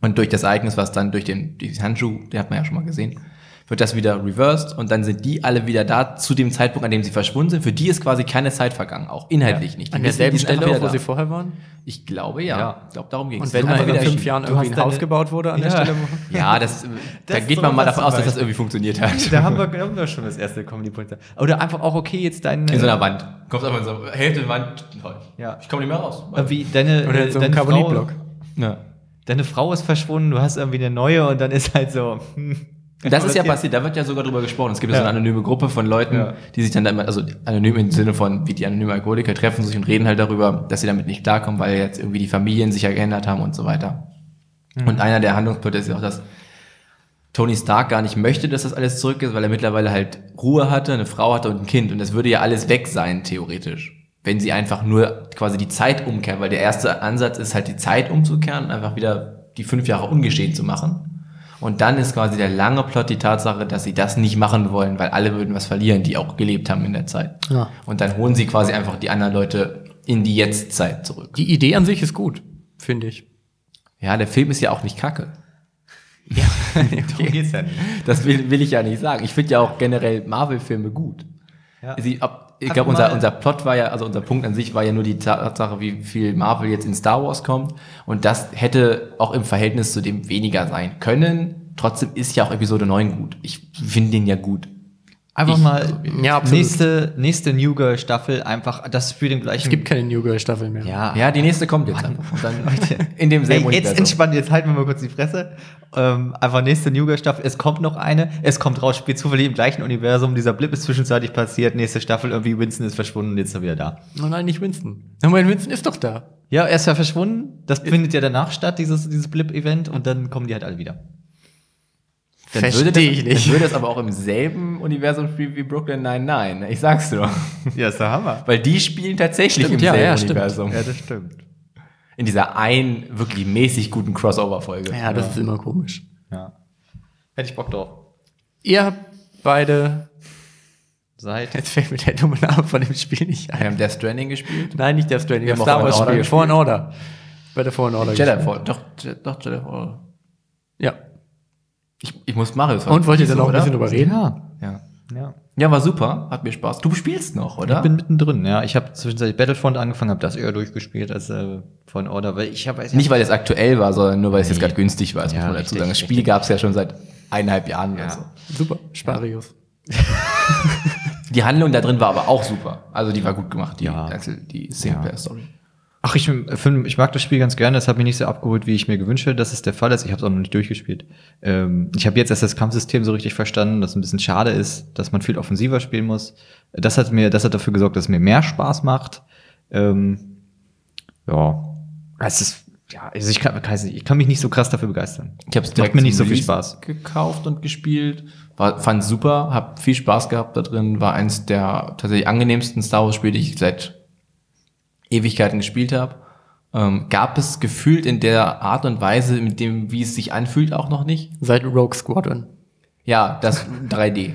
Und durch das Ereignis, was dann durch den, die Handschuh, den hat man ja schon mal gesehen, wird das wieder reversed und dann sind die alle wieder da zu dem Zeitpunkt, an dem sie verschwunden sind. Für die ist quasi keine Zeit vergangen, auch inhaltlich nicht. Die An derselben Stelle, wo da. sie vorher waren? Ich glaube ja. Ja. Ich glaube, darum ging Und es. wenn Die mal sind in fünf Jahren irgendwie ein Haus gebaut wurde an der Ja. Stelle. Ja, das, da ist geht so man mal davon aus, dass das irgendwie funktioniert hat. Da haben wir, haben wir schon das erste Comedy-Potenzial. Oder einfach auch okay, jetzt dein... In so einer Wand. Kommst einfach in so eine Hälfte der Wand. Toll. Ja. Ich komme nicht mehr raus. äh, wie deine, Oder in äh, so einem Carbonitblock. Ja. deine Frau ist verschwunden, du hast irgendwie eine neue und dann ist halt so. Hm, Das ist ja passiert, da wird ja sogar drüber gesprochen. Es gibt ja so eine anonyme Gruppe von Leuten, Ja. die sich dann, da immer- also anonym im Sinne von, wie die anonymen Alkoholiker treffen sich und reden halt darüber, dass sie damit nicht klarkommen, weil jetzt irgendwie die Familien sich ja geändert haben und so weiter. Und einer der Handlungspunkte ist ja auch, dass Tony Stark gar nicht möchte, dass das alles zurück ist, weil er mittlerweile halt Ruhe hatte, eine Frau hatte und ein Kind. Und das würde ja alles weg sein, theoretisch. Wenn sie einfach nur quasi die Zeit umkehren, weil der erste Ansatz ist halt die Zeit umzukehren und einfach wieder die fünf Jahre ungeschehen zu machen. Und dann ist quasi der lange Plot die Tatsache, dass sie das nicht machen wollen, weil alle würden was verlieren, die auch gelebt haben in der Zeit. Ja. Und dann holen sie quasi einfach die anderen Leute in die Jetztzeit zurück. Die Idee an sich ist gut, finde ich. Ja, der Film ist ja auch nicht kacke. Ja [LAUGHS] nicht. Das will, will ich ja nicht sagen. Ich finde ja auch generell Marvel-Filme gut. Ja. Sie, ab, ich glaube, unser, unser Plot war ja, also unser Punkt an sich war ja nur die Tatsache, wie viel Marvel jetzt in Star Wars kommt. Und das hätte auch im Verhältnis zu dem weniger sein können. Trotzdem ist ja auch Episode 9 gut. Ich finde den ja gut. Einfach Ich- mal Ja, absolut. nächste, nächste New Girl Staffel einfach das für den gleichen. Es gibt keine New Girl Staffel mehr. ja. Ja, die nächste kommt jetzt einfach. Und dann [LAUGHS] in demselben Ey, jetzt entspannt, jetzt halten wir mal kurz die Fresse. Ähm, einfach nächste New Girl Staffel. Es kommt noch eine. Es kommt raus, spielt zufällig im gleichen Universum. Dieser Blip ist zwischenzeitlich passiert. Nächste Staffel, irgendwie Winston ist verschwunden und jetzt ist er wieder da. Oh nein, nicht Winston. Mein Winston ist doch da. Ja, er ist ja verschwunden. Das findet ja danach statt, dieses, dieses Blip-Event. Und dann kommen die halt alle wieder. Dann würde, das, Verstehe ich nicht. dann würde das aber auch im selben Universum spielen wie Brooklyn 99. Ich sag's dir doch. Ja, ist der Hammer. Weil die spielen tatsächlich Stimmt, im ja, selben ja, stimmt. Universum. Ja, das stimmt. In dieser einen wirklich mäßig guten Crossover-Folge. Ja, das ist immer komisch. Ja. Hätte ich Bock drauf. Ihr habt beide, Seit. jetzt fällt mir der dumme Name von dem Spiel nicht Wir ein. haben Death Stranding gespielt. Nein, nicht der Stranding, Wir haben Star auch Wars Spiel. Fallen Order. Bei der Fallen Order. Jedi. Fall. Doch, doch, Jedi Fall. Ja. Ich, ich muss Mario Und wollt ihr dann noch ein oder? bisschen drüber reden? Ja. Ja. Ja. ja, war super. Hat mir Spaß. Du spielst noch, oder? Ich bin mittendrin, ja. Ich habe zwischenzeitlich Battlefront angefangen, habe das eher durchgespielt als äh, von Order, weil ich habe Nicht, weil es aktuell war, sondern nur, weil es jetzt gerade günstig war. Das Ja, muss man dazu richtig, sagen. Das. Spiel gab es ja schon seit eineinhalb Jahren oder Ja. so. Super. Sparius. Die Handlung da drin war aber auch super. Also die war gut gemacht, die, Ja. Einzel- die Singleplayer-Story. Ach, ich, find, ich mag das Spiel ganz gerne. Es hat mich nicht so abgeholt, wie ich mir gewünscht hätte, dass es der Fall ist. Ich habe es auch noch nicht durchgespielt. Ähm, ich habe jetzt erst das Kampfsystem so richtig verstanden, dass es ein bisschen schade ist, dass man viel offensiver spielen muss. Das hat mir, das hat dafür gesorgt, dass es mir mehr Spaß macht. Ähm, ja, es ist, ja, also ich kann, ich kann mich nicht so krass dafür begeistern. Ich habe es direkt mir nicht so viel Spaß. gekauft und gespielt. War, fand super, habe viel Spaß gehabt da drin. War eins der tatsächlich angenehmsten Star Wars Spiele, die ich seit Ewigkeiten gespielt habe. Ähm, gab es gefühlt in der Art und Weise, mit dem, wie es sich anfühlt, auch noch nicht. Seit Rogue Squadron. Ja, das [LAUGHS] 3D.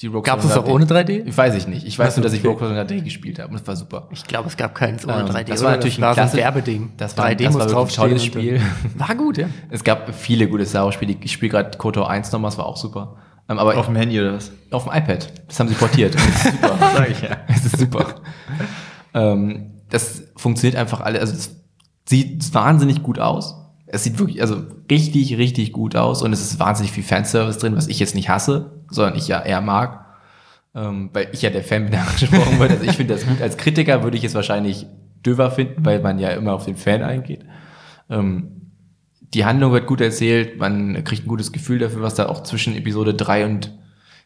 Die Rogue Gab es das auch ohne 3D? Ich weiß ich nicht. Ich weiß so, nur, dass ich. Rogue Squadron 3D gespielt habe und das war super. Ich glaube, es gab keins ohne Ähm, 3D. das war oder? natürlich das ein so ein klasse- Werbeding. das war- 3D das muss war ein tolles. Spiel. [LAUGHS] War gut, ja. Es gab viele gute Star Wars Spiele. Ich spiele gerade KOTOR 1 nochmal, das war auch super. Ähm, aber Auf dem Handy oder was? Auf dem iPad. Das haben sie portiert. Das ist super. [LAUGHS] Sag ich ja. Es ist super. ähm, das funktioniert einfach alle. Also es sieht wahnsinnig gut aus. Es sieht wirklich, also richtig, richtig gut aus und es ist wahnsinnig viel Fanservice drin, was ich jetzt nicht hasse, sondern ich ja eher mag. Ähm, weil ich ja der Fan bin, der [LAUGHS] angesprochen wird. Also ich finde das gut. Als Kritiker würde ich es wahrscheinlich döver finden, weil man ja immer auf den Fan eingeht. Ähm, die Handlung wird gut erzählt, man kriegt ein gutes Gefühl dafür, was da auch zwischen Episode 3 und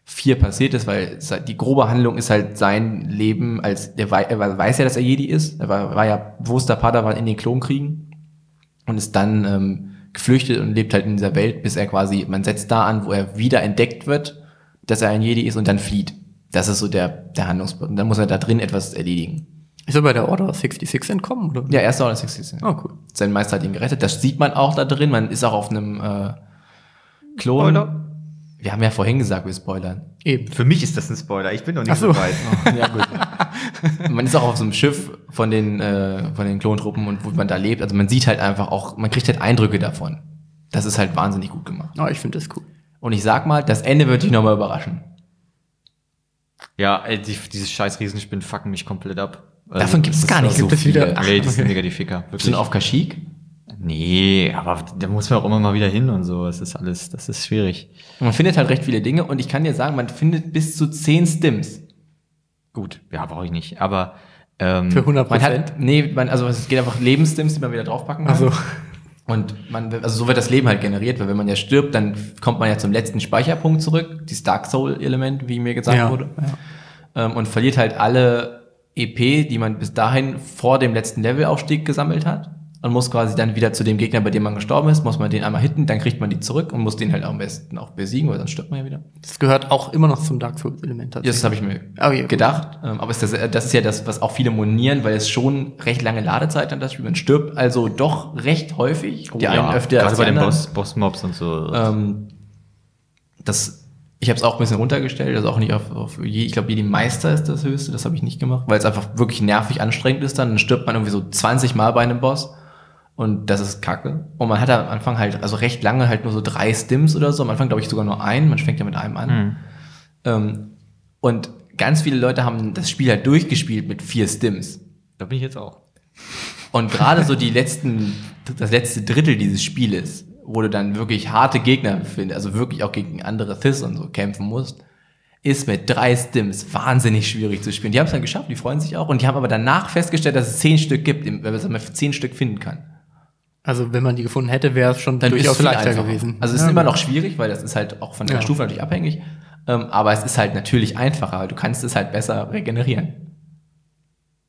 4 passiert ist, weil die grobe Handlung ist halt sein Leben als, der wei- er weiß ja, dass er Jedi ist, er war, war ja Wurster Padawan in den Klonkriegen und ist dann ähm, geflüchtet und lebt halt in dieser Welt, bis er quasi, man setzt da an, wo er wieder entdeckt wird, dass er ein Jedi ist und dann flieht. Das ist so der, der Handlungspunkt. Und dann muss er da drin etwas erledigen. Ist er bei der Order 66 entkommen, oder? Ja, erster oder 60. Oh, cool. Sein Meister hat ihn gerettet. Das sieht man auch da drin. Man ist auch auf einem äh, Klon. Spoiler. Wir haben ja vorhin gesagt, wir spoilern. Eben. Für mich ist das ein Spoiler. Ich bin noch nicht Ach so. so weit. [LAUGHS] ja, gut. man ist auch auf so einem Schiff von den, äh, von den Klontruppen und wo man da lebt. Also man sieht halt einfach auch, man kriegt halt Eindrücke davon. Das ist halt wahnsinnig gut gemacht. Oh, ich finde das cool. Und ich sag mal, das Ende wird dich nochmal überraschen. Ja, ey, die, dieses scheiß Riesenspinnen fucken mich komplett ab. Also, Davon gibt es das gar nicht auch so Gibt es viele. wieder- Nee, [LAUGHS] die sind mega die Ficker. bist du denn auf Kashyyyk? Nee, aber da muss man auch immer mal wieder hin und so. Das ist alles, das ist schwierig. Und man findet halt recht viele Dinge und ich kann dir sagen, man findet bis zu 10 Stims. Gut, ja, brauche ich nicht. Aber ähm, Für 100 Man Prozent. hat, nee, man, also es geht einfach Lebensstims, die man wieder draufpacken kann. Also, Und man, also so wird das Leben halt generiert, weil wenn man ja stirbt, dann kommt man ja zum letzten Speicherpunkt zurück, dieses Dark Soul-Element, wie mir gesagt Ja, wurde, ähm, und verliert halt alle EP, die man bis dahin vor dem letzten Levelaufstieg gesammelt hat. Und muss quasi dann wieder zu dem Gegner, bei dem man gestorben ist, muss man den einmal hitten, dann kriegt man die zurück und muss den halt am besten auch besiegen, weil sonst stirbt man ja wieder. das gehört auch immer noch zum Dark Souls-Element. Das habe ich mir Oh, ja, gut. gedacht. Ähm, aber ist das, das ist ja das, was auch viele monieren, weil es schon recht lange Ladezeit hat, das Spiel. Man stirbt also doch recht häufig. die einen öfter gerade als bei den anderen. Boss, Boss-Mobs und so. Ähm, das, ich habe es auch ein bisschen runtergestellt, also auch nicht auf, auf je, ich glaube, Jedi Meister ist das höchste, das habe ich nicht gemacht, weil es einfach wirklich nervig anstrengend ist dann. Dann stirbt man irgendwie so 20 Mal bei einem Boss und das ist kacke. Und man hat am Anfang halt, also recht lange halt nur so drei Stims oder so. Am Anfang glaube ich sogar nur einen, man fängt ja mit einem an. Mhm. Ähm, und ganz viele Leute haben das Spiel halt durchgespielt mit vier Stims. da bin ich jetzt auch. Und gerade so die letzten, das letzte Drittel dieses Spieles, wo du dann wirklich harte Gegner findest, also wirklich auch gegen andere Thys und so kämpfen musst, ist mit drei Stims wahnsinnig schwierig zu spielen. Die haben es dann geschafft, die freuen sich auch. Und die haben aber danach festgestellt, dass es zehn Stück gibt, wenn man zehn Stück finden kann. Also, wenn man die gefunden hätte, wäre es schon Dann durchaus viel leichter gewesen. Also es Ja, ist immer noch schwierig, weil das ist halt auch von der Ja. Stufe natürlich abhängig. Ähm, aber es ist halt natürlich einfacher. Du kannst es halt besser regenerieren.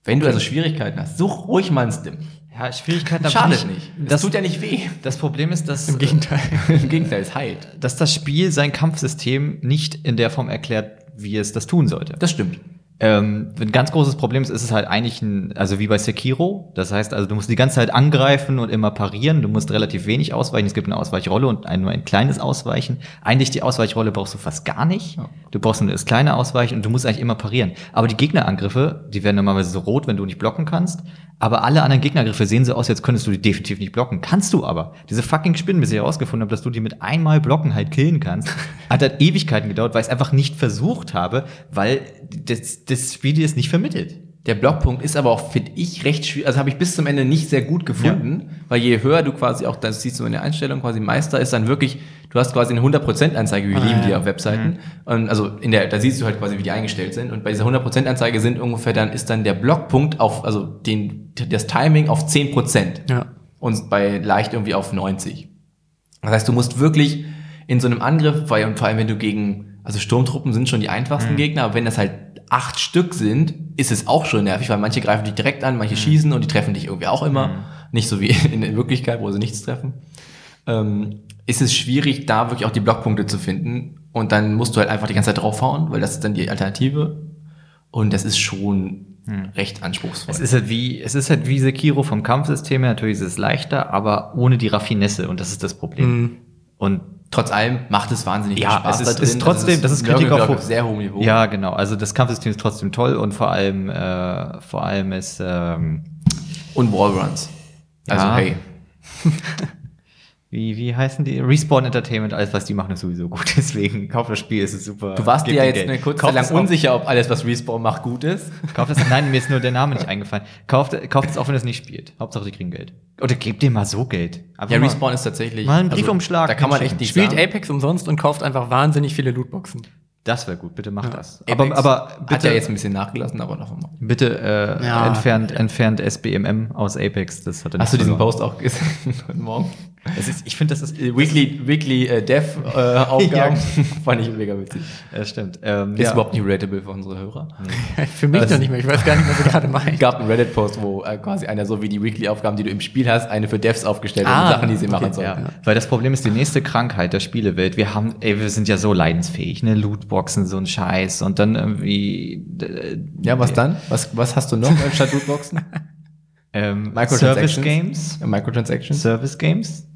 Wenn du also Schwierigkeiten hast, such ruhig mal einen Stim. Ja, Schwierigkeiten Schadet nicht. Das, Das, tut ja nicht weh. das Problem ist, dass, Im Gegenteil. [LAUGHS] Im Gegenteil, es heilt. dass das Spiel sein Kampfsystem nicht in der Form erklärt, wie es das tun sollte. Das stimmt. Ähm, ein ganz großes Problem ist, ist es halt eigentlich ein, also wie bei Sekiro. Das heißt also, du musst die ganze Zeit angreifen und immer parieren. Du musst relativ wenig ausweichen. Es gibt eine Ausweichrolle und ein, nur ein kleines Ausweichen. Eigentlich die Ausweichrolle brauchst du fast gar nicht. Du brauchst nur das kleine Ausweichen und du musst eigentlich immer parieren. Aber die Gegnerangriffe, die werden normalerweise so rot, wenn du nicht blocken kannst. Aber alle anderen Gegnerangriffe sehen so aus, jetzt könntest du die definitiv nicht blocken. Kannst du aber. Diese fucking Spinnen, bis ich herausgefunden habe, dass du die mit einmal blocken halt killen kannst, [LAUGHS] hat halt Ewigkeiten gedauert, weil ich es einfach nicht versucht habe, weil das, das Spiel dir es nicht vermittelt. Der Blockpunkt ist aber auch, finde ich, recht schwierig. Also habe ich bis zum Ende nicht sehr gut gefunden, weil je höher du quasi auch, das siehst du in der Einstellung, quasi Meister ist dann wirklich, du hast quasi eine 100% Anzeige, wir lieben die auf Webseiten. Und also in der, da siehst du halt quasi, wie die eingestellt sind. Und bei dieser 100% Anzeige sind ungefähr dann, ist dann der Blockpunkt auf, also den, das Timing auf 10%. Ja. Und bei leicht irgendwie auf 90. Das heißt, du musst wirklich in so einem Angriff, weil, und vor allem wenn du gegen, also Sturmtruppen sind schon die einfachsten Gegner, aber wenn das halt acht Stück sind, ist es auch schon nervig, weil manche greifen dich direkt an, manche schießen und die treffen dich irgendwie auch immer. Nicht so wie [LAUGHS] in der Wirklichkeit, wo sie nichts treffen. Ähm, ist es schwierig, da wirklich auch die Blockpunkte zu finden. Und dann musst du halt einfach die ganze Zeit draufhauen, weil das ist dann die Alternative. Und das ist schon recht anspruchsvoll. Es ist halt wie, es ist halt wie Sekiro vom Kampfsystem her. Natürlich ist es leichter, aber ohne die Raffinesse und das ist das Problem. Und Trotz allem macht es wahnsinnig Ja, viel Spaß. es ist- da ist trotzdem- das ist Kritik auf sehr hohem Niveau. ja, genau. Also das Kampfsystem ist trotzdem toll und vor allem, äh, vor allem ist, ähm, Und Wallruns. Also Ja. hey. [LAUGHS] wie, wie heißen die? Respawn Entertainment, alles was die machen, ist sowieso gut. [LAUGHS] Deswegen kauf das Spiel, es ist super. Du warst dir ja jetzt Geld. eine kurze Kauf Zeit lang es unsicher, ob alles, was Respawn macht, gut ist. Kauft das, nein, mir ist nur der Name nicht [LAUGHS] eingefallen. Kauft, kauft es auch, wenn es nicht spielt. Hauptsache, die kriegen Geld. Oder gebt dir mal so Geld. Einfach Ja, mal- Respawn ist tatsächlich. Mal einen Briefumschlag Da kann man echt nicht Spielt sagen. Apex umsonst und kauft einfach wahnsinnig viele Lootboxen. Das wäre gut, bitte mach das. Apex Aber, aber hat bitte, ja jetzt ein bisschen nachgelassen, aber noch einmal. bitte äh, Ja. entfernt, entfernt SBMM aus Apex. Das hat er Hast du diesen. Post auch gesehen [LAUGHS] heute Morgen? Ist, ich finde, das ist Weekly, Weekly äh, Dev äh, Aufgaben. [LAUGHS] [LAUGHS] Fand ich mega witzig. Ja, stimmt. Ähm, Ist ja. überhaupt nicht relatable für unsere Hörer. [LAUGHS] Für mich Also- doch nicht mehr. Ich weiß gar nicht, was du gerade Es meinst. gab einen Reddit-Post, wo äh, quasi einer so wie die Weekly-Aufgaben, die du im Spiel hast, eine für Devs aufgestellt hat Ah, und Sachen, die sie machen okay, sollen. Ja, weil das Problem ist die nächste Krankheit der Spielewelt. Wir haben, ey, wir sind ja so leidensfähig, ne? Lootboxen, so ein Scheiß und dann irgendwie äh, Ja, was dann? Was, was hast du noch statt Lootboxen? ähm, Microtransactions? Service Games, Microtransactions? Service Games.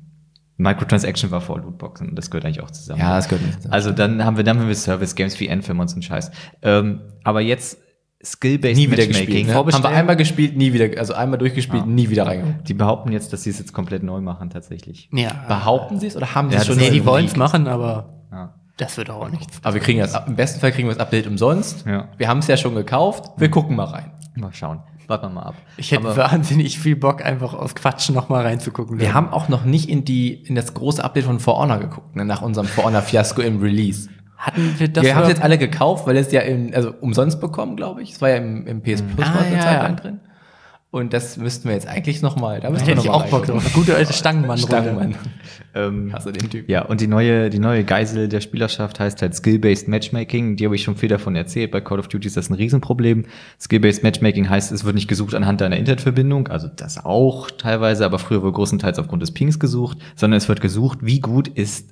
Microtransaction war vor Lootboxen, das gehört eigentlich auch zusammen. Ja, das gehört nicht zusammen. Also dann haben wir dann haben wir Service Games wie Anthem und so ein Scheiß. Ähm, aber jetzt Skill-based nie wieder gespielt. Ne? Haben wir einmal gespielt, nie wieder, also einmal durchgespielt, nie wieder reingeguckt. Die behaupten jetzt, dass sie es jetzt komplett neu machen tatsächlich. Ja. Behaupten sie es oder haben sie Ja, es schon? Nee, die wollen es machen, aber Ja. das wird auch nichts. Aber wir kriegen das, im besten Fall kriegen wir das Update umsonst. Ja. Wir haben es ja schon gekauft. Wir gucken mal rein. Mal schauen. Warten wir mal ab. Ich hätte Aber- wahnsinnig viel Bock, einfach aus Quatsch nochmal reinzugucken. Wir haben auch noch nicht in die, in das große Update von For Honor geguckt, ne, nach unserem For Honor Fiasko im Release. Hatten wir das wir haben es jetzt alle gekauft, weil es ja im, also umsonst bekommen, glaube ich. Es war ja im, im PS Plus Ah, mal eine ja, Zeit ja. lang drin. Und das müssten wir jetzt eigentlich noch mal, da müssen wir noch auch Bock drauf. Gute alte Stangenmann. Stangenmann. ähm, Hast du den Typ? Ja, und die neue, die neue Geisel der Spielerschaft heißt halt Skill-Based Matchmaking. Die habe ich schon viel davon erzählt. Bei Call of Duty ist das ein Riesenproblem. Skill-Based Matchmaking heißt, es wird nicht gesucht anhand deiner Internetverbindung, also das auch teilweise, aber früher wohl größtenteils aufgrund des Pings gesucht, sondern es wird gesucht, wie gut ist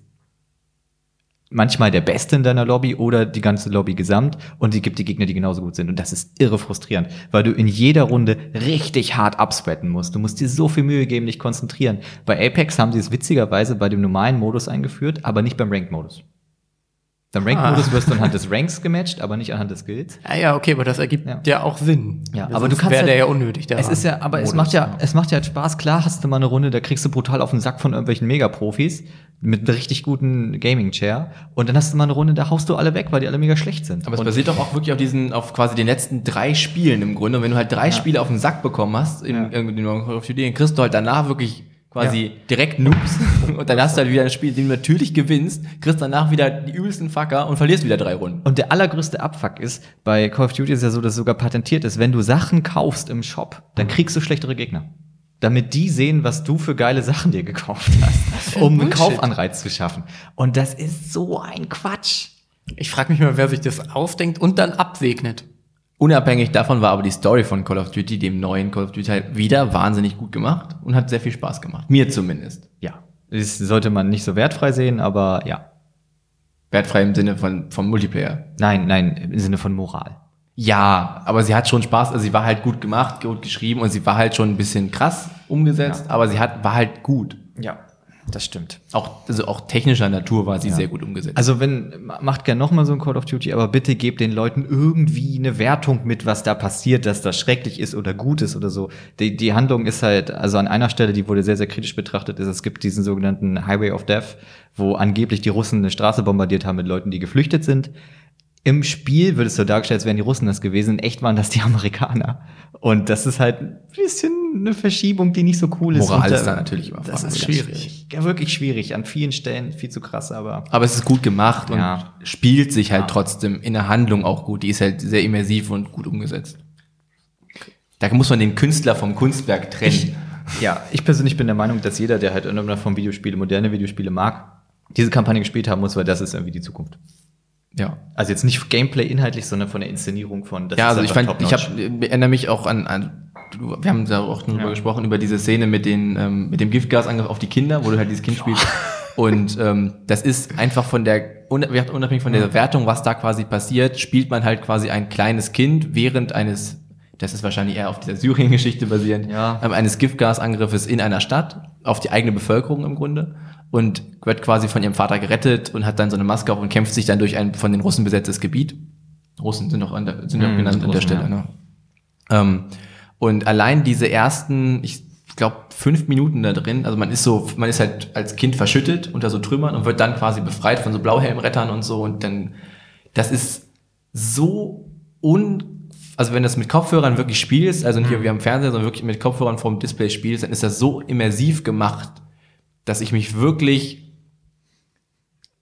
manchmal der Beste in deiner Lobby oder die ganze Lobby gesamt und die gibt die Gegner, die genauso gut sind. Und das ist irre frustrierend, weil du in jeder Runde richtig hart upsweaten musst. Du musst dir so viel Mühe geben, dich konzentrieren. Bei Apex haben sie es witzigerweise bei dem normalen Modus eingeführt, aber nicht beim Ranked-Modus. Beim Ranked-Modus wirst du anhand des Ranks gematcht, aber nicht anhand des Skills. Ah ja, okay, aber das ergibt Ja. ja, auch Sinn. Ja, Sonst aber du kannst wäre halt- der ja unnötig. Der Es ist ja, aber es Modus, macht ja, ja. es macht ja halt Spaß. Klar hast du mal eine Runde, da kriegst du brutal auf den Sack von irgendwelchen Megaprofis mit einer richtig guten Gaming-Chair. Und dann hast du mal eine Runde, da haust du alle weg, weil die alle mega schlecht sind. Aber es und basiert doch auch wirklich auf diesen, auf quasi den letzten drei Spielen im Grunde. Und wenn du halt drei Spiele auf den Sack bekommen hast, in, Ja. in, in Call of Duty, dann kriegst du halt danach wirklich quasi direkt Noobs. [LAUGHS] und dann hast du halt wieder ein Spiel, den du natürlich gewinnst, kriegst danach wieder die übelsten Fucker und verlierst wieder drei Runden. Und der allergrößte Abfuck ist, bei Call of Duty ist ja so, dass es sogar patentiert ist, wenn du Sachen kaufst im Shop, dann kriegst du schlechtere Gegner. Damit die sehen, was du für geile Sachen dir gekauft [LAUGHS] hast, um einen. Kaufanreiz zu schaffen. Und das ist so ein Quatsch. Ich frage mich mal, wer sich das ausdenkt und dann absegnet. Unabhängig davon war aber die Story von Call of Duty, dem neuen Call of Duty, halt wieder wahnsinnig gut gemacht und hat sehr viel Spaß gemacht. Mir zumindest. Ja. Das sollte man nicht so wertfrei sehen, aber ja. Wertfrei im Sinne von, vom Multiplayer. Nein, nein, im Sinne von Moral. Ja, aber sie hat schon Spaß, also sie war halt gut gemacht, gut geschrieben und sie war halt schon ein bisschen krass umgesetzt, aber sie hat, war halt gut. Ja, das stimmt. Auch, also auch technischer Natur war sie sehr gut umgesetzt. Also wenn, macht gern nochmal so ein Call of Duty, aber bitte gebt den Leuten irgendwie eine Wertung mit, was da passiert, dass das schrecklich ist oder gut ist oder so. Die, die Handlung ist halt, also an einer Stelle, die wurde sehr, sehr kritisch betrachtet, ist, es gibt diesen sogenannten Highway of Death, wo angeblich die Russen eine Straße bombardiert haben mit Leuten, die geflüchtet sind. Im Spiel wird es so dargestellt, als wären die Russen das gewesen. In echt waren das die Amerikaner. Und das ist halt ein bisschen eine Verschiebung, die nicht so cool ist. Moral Und, ist äh, da natürlich immer Das ist fragwürdig. schwierig. Ja, wirklich schwierig. An vielen Stellen viel zu krass, aber. Aber es ist gut gemacht und Ja. spielt sich halt Ja. trotzdem in der Handlung auch gut. Die ist halt sehr immersiv und gut umgesetzt. Da muss man den Künstler vom Kunstwerk trennen. Ja, ich persönlich bin der Meinung, dass jeder, der halt irgendwann von Videospiele, moderne Videospiele mag, diese Kampagne gespielt haben muss, weil das ist irgendwie die Zukunft. Ja. Also jetzt nicht Gameplay inhaltlich, sondern von der Inszenierung von. Das ja, also ich fand, ich hab, erinnere mich auch an, an wir haben da auch drüber Ja. gesprochen, über diese Szene mit, den, ähm, mit dem Giftgasangriff auf die Kinder, wo du halt dieses Kind spielst. Und ähm, das ist einfach von der, un- unabhängig von der Wertung, was da quasi passiert, spielt man halt quasi ein kleines Kind während eines, das ist wahrscheinlich eher auf dieser Syrien-Geschichte basierend, Ja. ähm, eines Giftgasangriffes in einer Stadt, auf die eigene Bevölkerung im Grunde. Und wird quasi von ihrem Vater gerettet und hat dann so eine Maske auf und kämpft sich dann durch ein von den Russen besetztes Gebiet. Russen sind doch an der, sind doch Mhm, genannt sind an der Russen, Stelle, ja. ne? Ähm, und allein diese ersten, ich glaube, fünf Minuten da drin, also man ist so, man ist halt als Kind verschüttet unter so Trümmern und wird dann quasi befreit von so Blauhelmrettern und so und dann, das ist so un, also wenn du das mit Kopfhörern wirklich spielst, also nicht Mhm. wie am Fernseher, sondern wirklich mit Kopfhörern vorm Display spielst, dann ist das so immersiv gemacht, dass ich mich wirklich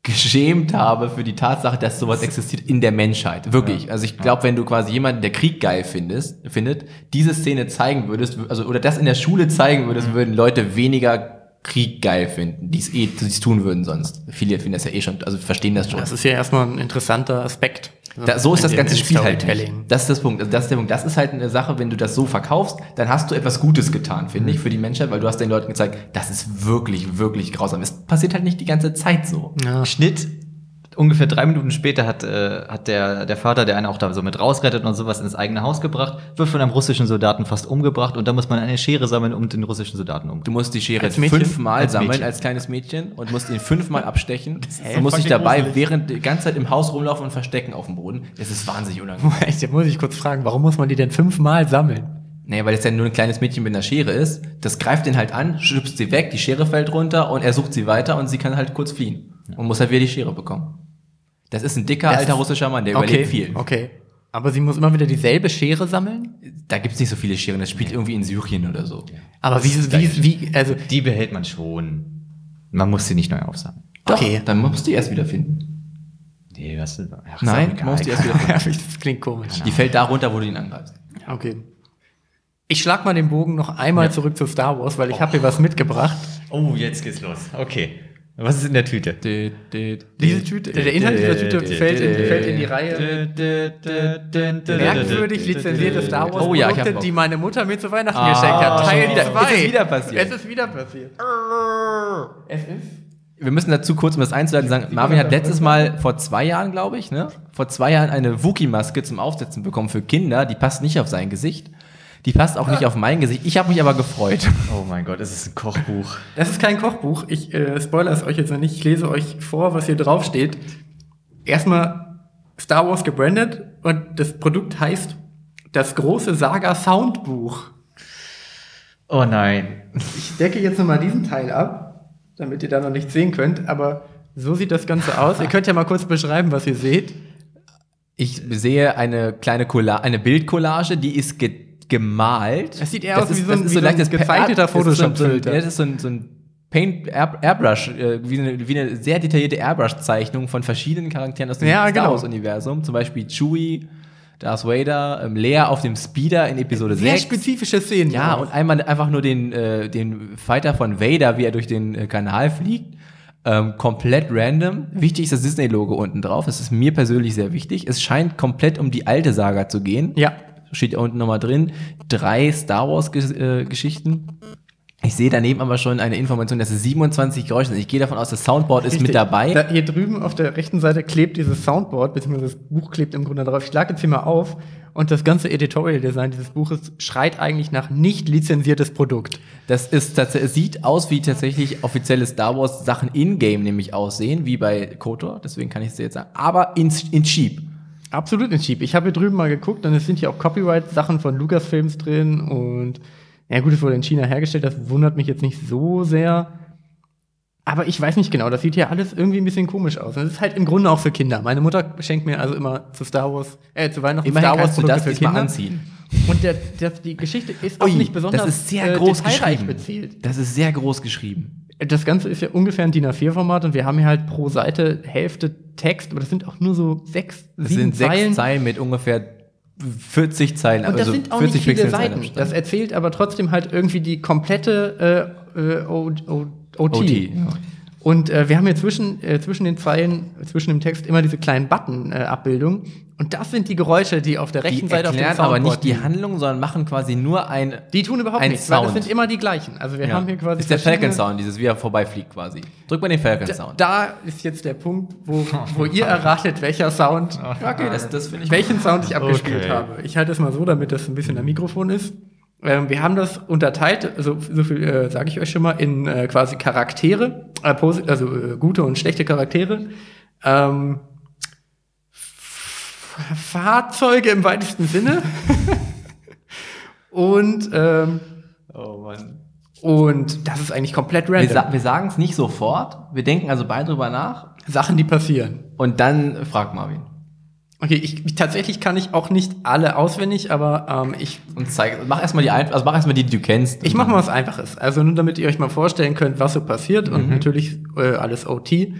geschämt habe für die Tatsache, dass sowas existiert in der Menschheit. Wirklich. Also ich glaube, wenn du quasi jemanden, der Krieg geil findest, findet, diese Szene zeigen würdest, also oder das in der Schule zeigen würdest, würden Leute weniger Krieg geil finden, die es eh, die es tun würden sonst. Viele finden das ja eh schon, also verstehen das schon. Das ist ja erstmal ein interessanter Aspekt. Da, so ist das ganze Spiel halt nicht. Das ist das Punkt. Also das ist der Punkt. Das ist halt eine Sache, wenn du das so verkaufst, dann hast du etwas Gutes getan, finde ich, für die Menschheit, weil du hast den Leuten gezeigt, das ist wirklich, wirklich grausam. Es passiert halt nicht die ganze Zeit so. Ja. Schnitt. Ungefähr drei Minuten später hat, äh, hat der, der Vater, der einen auch da so mit rausrettet und sowas ins eigene Haus gebracht, wird von einem russischen Soldaten fast umgebracht und da muss man eine Schere sammeln, um den russischen Soldaten Du umzubringen. musst die Schere Als Mädchen? fünfmal Als sammeln Mädchen. als kleines Mädchen und musst ihn fünfmal abstechen. und musst dich dabei gruselig. während die ganze Zeit im Haus rumlaufen und verstecken auf dem Boden. Das ist wahnsinnig unangenehm. Echt, da muss ich kurz fragen, warum muss man die denn fünfmal sammeln? Nee, weil es ja nur ein kleines Mädchen mit einer Schere ist. Das greift den halt an, schubst sie weg, die Schere fällt runter und er sucht sie weiter und sie kann halt kurz fliehen. Und muss halt wieder die Schere bekommen. Das ist ein dicker, Das alter russischer Mann, der okay, überlebt viel. okay. Aber sie muss immer wieder dieselbe Schere sammeln? Da gibt's nicht so viele Scheren, das spielt irgendwie in Syrien oder so. Aber wie, wie, wie, also, Die behält man schon. Man muss sie nicht neu aufsammeln. Doch, Okay. dann musst du die erst wieder finden. Nee, was ist, ach, Nein, ist auch man muss die erst wieder finden. [LAUGHS] das klingt komisch. Die fällt da runter, wo du ihn angreifst. Okay. Ich schlag mal den Bogen noch einmal zurück zu Star Wars, weil ich habe hier was mitgebracht. Oh, jetzt geht's los. Okay. Was ist in der Tüte? Diese Tüte, der Inhalt dieser Tüte fällt in, fällt in die Reihe merkwürdig lizenzierte Star Wars Oh ja, ich hab Produkte, die meine Mutter mir zu Weihnachten Ah, geschenkt hat. Teil wieder. 2. Es ist wieder passiert. Es ist wieder passiert. Es ist Wir müssen dazu kurz, um das einzuleiten, sagen, Marvin hat letztes Mal vor zwei Jahren, glaube ich, ne, vor zwei Jahren eine Wookie-Maske zum Aufsetzen bekommen für Kinder. Die passt nicht auf sein Gesicht. Die passt auch nicht auf mein Gesicht. Ich habe mich aber gefreut. Oh mein Gott, es ist ein Kochbuch. Das ist kein Kochbuch. Ich äh, spoilere es euch jetzt noch nicht. Ich lese euch vor, was hier drauf steht. Erstmal Star Wars gebrandet und das Produkt heißt das große Saga Soundbuch. Oh nein. Ich decke jetzt nochmal diesen Teil ab, damit ihr da noch nichts sehen könnt, aber so sieht das Ganze aus. ihr könnt ja mal kurz beschreiben, was ihr seht. Ich sehe eine kleine Colla eine Bildcollage, die ist ge gemalt. Das sieht eher aus wie so ein- das wie so ein leichtes gezeichneter das ist so ein- so ein- Photoshop-Filter. ja, Das ist so ein, so ein Paint Air, Airbrush, äh, wie, eine, wie eine sehr detaillierte Airbrush-Zeichnung von verschiedenen Charakteren aus dem Ja, Star genau. Wars-Universum. Zum Beispiel Chewie, Darth Vader, ähm, Leia auf dem Speeder in Episode Sehr 6. spezifische Szenen. Ja, und einmal einfach nur den, äh, den Fighter von Vader, wie er durch den äh, Kanal fliegt. Ähm, komplett random. Wichtig ist das Disney-Logo unten drauf. Das ist mir persönlich sehr wichtig. Es scheint komplett um die alte Saga zu gehen. Ja. Steht da unten nochmal drin. Drei Star Wars-Geschichten. ich sehe daneben aber schon eine Information, dass es 27 Geräusche sind. Ich gehe davon aus, das Soundboard ist mit Richtig. dabei. Da, hier drüben auf der rechten Seite klebt dieses Soundboard, beziehungsweise das Buch klebt im Grunde drauf. Ich schlage jetzt hier mal auf und das ganze Editorial-Design dieses Buches schreit eigentlich nach nicht lizenziertes Produkt. Das ist tatsächlich, sieht aus wie tatsächlich offizielle Star Wars Sachen in-game nämlich aussehen, wie bei KOTOR, deswegen kann ich es dir jetzt sagen, aber in, in cheap. Absolut nicht cheap. Ich habe hier drüben mal geguckt und es sind hier auch Copyright-Sachen von Lucasfilms drin und ja gut, es wurde in China hergestellt, das wundert mich jetzt nicht so sehr. Aber ich weiß nicht genau, das sieht ja alles irgendwie ein bisschen komisch aus. Und das ist halt im Grunde auch für Kinder. Meine Mutter schenkt mir also immer zu Star Wars, äh, zu Weihnachten Immerhin Star Wars kannst du das für Kinder. anziehen. Und der, der, die Geschichte ist auch Ui, nicht besonders das ist sehr äh, groß geschrieben. bezählt. Das ist sehr groß geschrieben. Das Ganze ist ja ungefähr ein DIN A4-Format und wir haben hier halt pro Seite Hälfte Text, aber das sind auch nur so sechs, Das sieben sind sechs Zeilen. Zeilen. mit ungefähr 40 Zeilen. Und das also sind auch nicht viele Seiten. Das erzählt aber trotzdem halt irgendwie die komplette äh, äh, OT. OT, ja. Und äh, wir haben hier zwischen, äh, zwischen den Zeilen, äh, zwischen dem Text immer diese kleinen Button-Abbildungen. und das sind die Geräusche, die auf der rechten die Seite auf dem erklären aber Soundboard nicht die. Handlung, sondern machen quasi nur ein. Die tun überhaupt nichts, weil das Sound. sind immer die gleichen. Also wir Ja. haben hier quasi ist der verschiedene- Falcon Sound, dieses wie er vorbeifliegt quasi. Drück mal den Falcon Da, Sound. da ist jetzt der Punkt, wo, wo ihr erratet, welcher Sound, okay, das, das finde ich. welchen Sound ich abgespielt Okay. habe. Ich halte es mal so, damit das ein bisschen am Mikrofon ist. Ähm, wir haben das unterteilt, also so viel äh, sage ich euch schon mal, in äh, quasi Charaktere, äh, also äh, gute und schlechte Charaktere. Ähm, Fahrzeuge im weitesten Sinne. [LAUGHS] und, ähm, Oh Mann. und das ist eigentlich komplett Wir, random. sa wir sagen es nicht sofort. Wir denken also beide drüber nach. Sachen, die passieren. Und dann fragt Marvin. Okay, ich, ich tatsächlich kann ich auch nicht alle auswendig, aber ähm, ich, Und zeig, mach erstmal die, also mach erstmal die, die du kennst. ich mache mal was Einfaches. Also nur damit ihr euch mal vorstellen könnt, was so passiert und natürlich äh, alles OT. Ähm,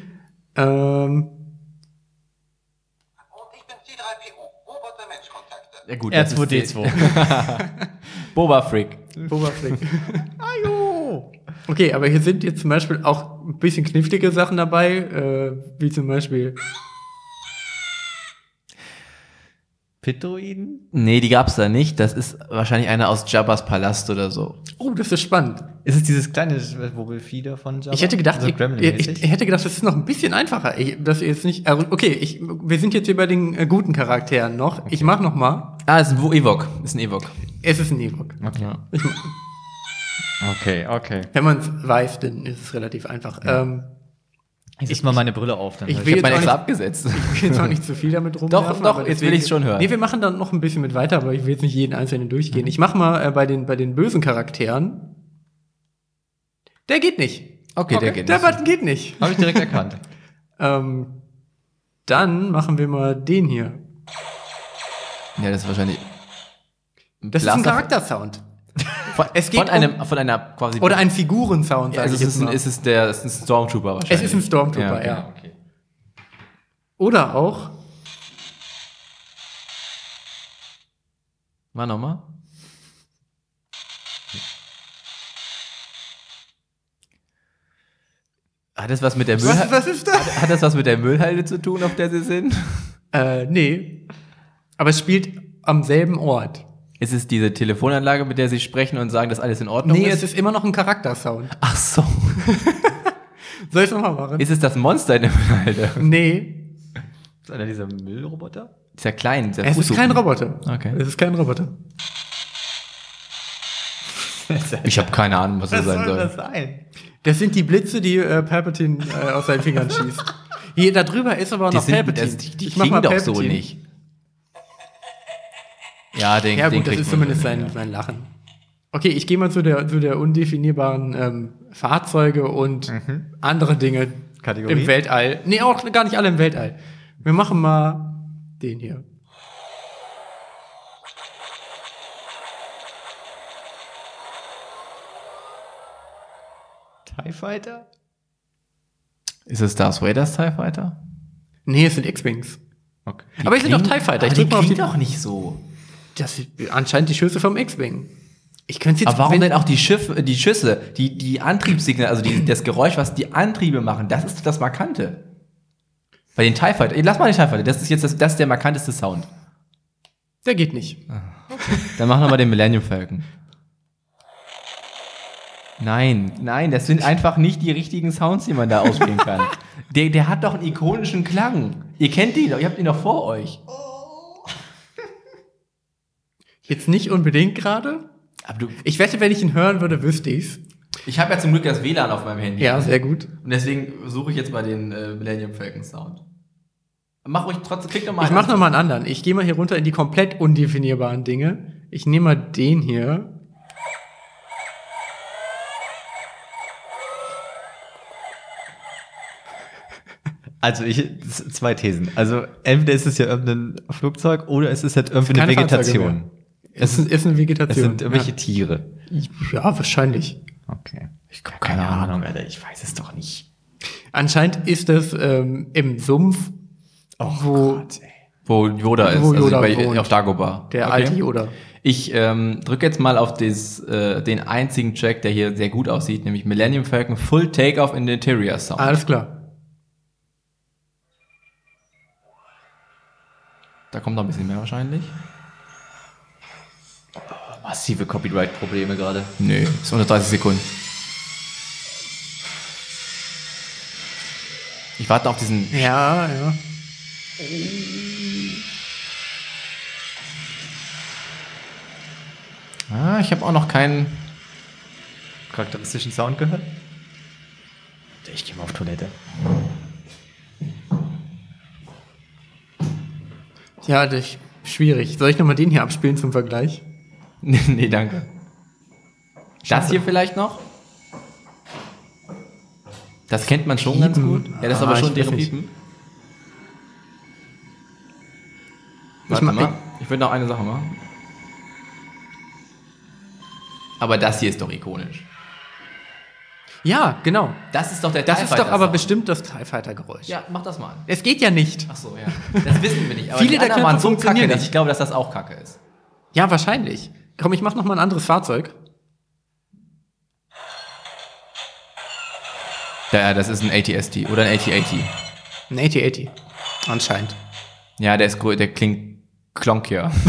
Und ich bin C3PO, Roboter Menschkontakte. Ja gut, das ist R2D2. [LAUGHS] Boba Freak. Boba Flick. [LAUGHS] Ajo! Okay, aber hier sind jetzt zum Beispiel auch ein bisschen knifflige Sachen dabei, äh, wie zum Beispiel. Pitoiden? Nee, die gab's da nicht. Das ist wahrscheinlich einer aus Jabba's Palast oder so. Oh, das ist spannend. Ist es dieses kleine Wobelfieder von Jabba? Ich hätte gedacht, Also ich, ich, ich hätte gedacht, das ist noch ein bisschen einfacher. Ich, dass ihr jetzt nicht. Also, okay, ich, wir sind jetzt hier bei den äh, guten Charakteren noch. Ich mach noch mal. Ah, ist ein Wo- Ewok. Ist ein Ewok. Es ist ein Ewok. Okay. Ich, Okay, okay. wenn man es weiß, dann ist es relativ einfach. Ähm, Ich setz mal meine Brille auf. Dann ich will Ich habe jetzt meine auch extra nicht- abgesetzt. [LAUGHS] ich will jetzt auch nicht zu viel damit rumwerfen. doch, aber jetzt will ich's schon hören. Nee, wir machen dann noch ein bisschen mit weiter, aber ich will jetzt nicht jeden einzelnen durchgehen. Ich mach mal äh, bei, den, bei den bösen Charakteren. Der geht nicht. Okay, der geht Der nicht. Button geht nicht. Habe ich direkt erkannt. [LAUGHS] Ähm, dann machen wir mal den hier. Ja, das ist wahrscheinlich. Das ist ein Blaster- Charaktersound. Von, Es geht von um- einem, von einer quasi. Oder ein Figurensound, ja, sag also ich es ist, ein, ist es der, es ist ein Stormtrooper wahrscheinlich. Es ist ein Stormtrooper, ja. okay. Okay. Oder auch Mal nochmal. Hat das was mit der Was, Müllhalde? was ist das? Hat das was mit der Müllhalde zu tun, auf der sie sind? Äh, nee. Aber es spielt am selben Ort. Ist es diese Telefonanlage, mit der sie sprechen und sagen, dass alles in Ordnung Nee, ist? es ist immer noch ein Charaktersound. Ach so. [LAUGHS] Soll ich es nochmal machen? Ist es das Monster in der Müllhalde? nee, Ist einer dieser Müllroboter? Ist ja klein. Dieser es ist kein Roboter. Okay. Es ist kein Roboter. [LAUGHS] Ich habe keine Ahnung, was das sein soll. sein? Das sind die Blitze, die äh, Palpatine äh, aus seinen Fingern [LAUGHS] schießt. Hier da drüber ist aber Die, noch sind, Palpatine. das, die, die Ich mach mal doch so Palpatine. nicht. Ja, den, Ja den gut, das kriegt ist zumindest sein, sein Lachen. Okay, ich gehe mal zu der, zu der undefinierbaren ähm, Fahrzeuge und andere Dinge Kategorie? im Weltall. Nee, auch gar nicht alle im Weltall. Wir machen mal den hier. TIE Fighter? Ist es Darth Vader's TIE Fighter? Nee, es sind X-Wings. Okay. Aber es sind doch TIE Fighter. Ich aber die drück mal auf klingt doch nicht so. Das ist anscheinend die Schüsse vom X-Wing. Ich könnte jetzt. Aber warum denn auch die Schiffe, die Schüsse, die, die Antriebssignale, also die, das Geräusch, was die Antriebe machen, das ist das Markante. Bei den TIE Fighter, lass mal den TIE Fighter, das ist jetzt das, das ist der markanteste Sound. Der geht nicht. Dann machen wir mal den Millennium Falcon. Nein, nein, das sind einfach nicht die richtigen Sounds, die man da ausspielen kann. [LAUGHS] Der, der hat doch einen ikonischen Klang. Ihr kennt ihn doch, ihr habt ihn doch vor euch. Jetzt nicht unbedingt gerade. Aber du, Ich wette, wenn ich ihn hören würde, wüsste ich's. ich habe ja zum Glück das WLAN auf meinem Handy. Ja, sehr gut. Und deswegen suche ich jetzt mal den äh, Millennium Falcon Sound. Mach ruhig trotzdem, klick doch mal. Ich einen mache an. noch mal einen anderen. Ich gehe mal hier runter in die komplett undefinierbaren Dinge. Ich nehme mal den hier. Also ich zwei Thesen. Also entweder ist es ja irgendein Flugzeug oder es ist halt irgendwie eine Vegetation. Es ist, ist eine Es Vegetation. sind irgendwelche ja. Tiere. ja, wahrscheinlich. Okay. Ich habe keine Ahnung, Alter. Ich weiß es doch nicht. Anscheinend ist es ähm, im Sumpf, wo Wo Yoda ist, Wo Yoda also bei, auf Dagobah. der Okay. alte Yoda. Ich ähm, drücke jetzt mal auf des, äh, den einzigen Track, der hier sehr gut aussieht, nämlich Millennium Falcon Full Takeoff in the Interior Sound. Alles klar. Da kommt noch ein bisschen mehr wahrscheinlich. Massive Copyright-Probleme gerade. Nö, ist unter 30 Sekunden. Ich warte auf diesen. Ja, ja. Ah, ich habe auch noch keinen. Charakteristischen Sound gehört? Ich gehe mal auf Toilette. Ja, das schwierig. Soll ich nochmal den hier abspielen zum Vergleich? [LAUGHS] nee, danke. Das hier vielleicht noch? Das kennt man schon ganz Piepen. gut. Ja, das ist Ah, aber schon ich weiß deren. Piepen. Ich Warte mach- mal. Ich würde noch eine Sache machen. Aber das hier ist doch ikonisch. Ja, genau. Das ist doch der Das ist doch aber Sound. bestimmt das TIE Fighter Geräusch. Ja, mach das mal. Es geht ja nicht. Ach so, ja. Das wissen wir nicht. Aber Viele die der Knöpfe waren so funktionieren kacke, dass ich glaube, dass das auch kacke ist. Ja, wahrscheinlich. Komm, ich mach noch mal ein anderes Fahrzeug. Ja, das ist ein ATST oder ein AT-80. Ein 8080. Anscheinend. Ja, der ist grö- der klingt klonkier. [LAUGHS]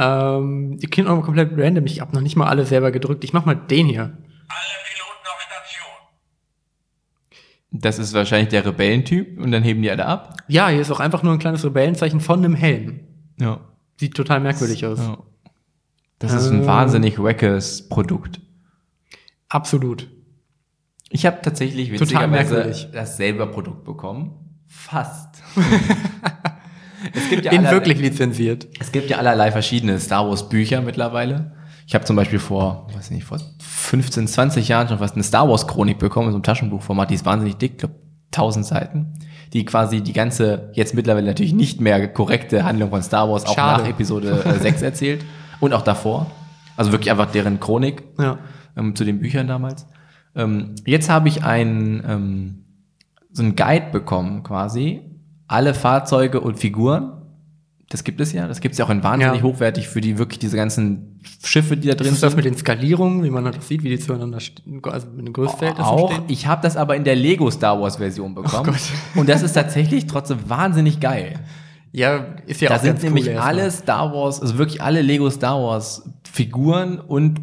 Ähm, die klingen auch mal komplett random. Ich habe noch nicht mal alle selber gedrückt. Ich mach mal den hier. Alle Piloten auf Station. Das ist wahrscheinlich der Rebellentyp und dann heben die alle ab. Ja, hier ist auch einfach nur ein kleines Rebellenzeichen von einem Helm. Ja. Sieht total merkwürdig aus. ja. Das ist ein Äh. wahnsinnig wackes Produkt. Absolut. Ich habe tatsächlich witzigerweise merkwürdig. dasselbe Produkt bekommen. Fast. [LAUGHS] es gibt ja In allerlei- wirklich lizenziert. Es gibt ja allerlei verschiedene Star Wars Bücher mittlerweile. Ich habe zum Beispiel vor, weiß nicht, vor 15, 20 Jahren schon fast eine Star Wars Chronik bekommen, in so einem Taschenbuchformat, die ist wahnsinnig dick, ich glaube 1000 Seiten, die quasi die ganze, jetzt mittlerweile natürlich nicht mehr korrekte Handlung von Star Wars auch Schade. nach Episode äh, [LAUGHS] 6 erzählt und auch davor. Also wirklich einfach deren Chronik Ja. ähm, zu den Büchern damals. Ähm, jetzt habe ich ein, ähm, so einen Guide bekommen, quasi. Alle Fahrzeuge und Figuren. Das gibt es ja. Das gibt es ja auch in wahnsinnig Ja. hochwertig für die wirklich diese ganzen Schiffe, die da drin Ist das sind. mit den Skalierungen, wie man das sieht, wie die zueinander stehen, also mit den Größenverhältnissen auch. stehen? Ich habe das aber in der Lego Star Wars Version bekommen. und das ist tatsächlich trotzdem wahnsinnig geil. Ja, ist ja da auch sind ganz nämlich cool erstmal. alle Star Wars, also wirklich alle Lego Star Wars Figuren und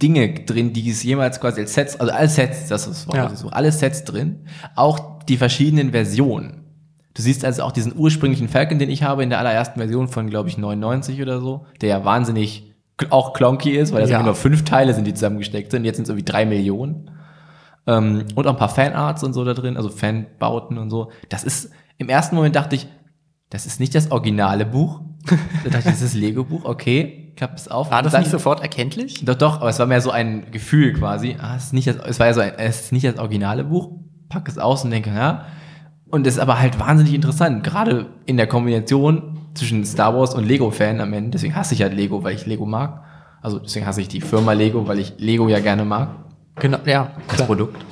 Dinge drin, die es jemals quasi als Sets, also alle Sets, das ist das Wort, Ja. suche, alle Sets drin, auch die verschiedenen Versionen. Du siehst also auch diesen ursprünglichen Falcon, den ich habe in der allerersten Version von, glaube ich, 99 oder so, der ja wahnsinnig auch klonky ist, weil das Ja. nur fünf Teile sind, die zusammengesteckt sind. Jetzt sind es irgendwie drei Millionen. Ähm, und auch ein paar Fanarts und so da drin, also Fanbauten und so. Das ist, im ersten Moment dachte ich, das ist nicht das originale Buch. [LAUGHS] Da dachte ich, das ist das Lego-Buch, okay, klapp es auf. War das dann- nicht sofort erkenntlich? Doch, doch, aber es war mehr so ein Gefühl quasi. Ah, es ist nicht das, es war ja so ein, es ist nicht das originale Buch. Pack es aus und denke, ja. Und es ist aber halt wahnsinnig interessant, gerade in der Kombination zwischen Star Wars und Lego-Fan am Ende. Deswegen hasse ich halt Lego, weil ich Lego mag. Also deswegen hasse ich die Firma Lego, weil ich Lego ja gerne mag Genau, ja, das klar. Produkt,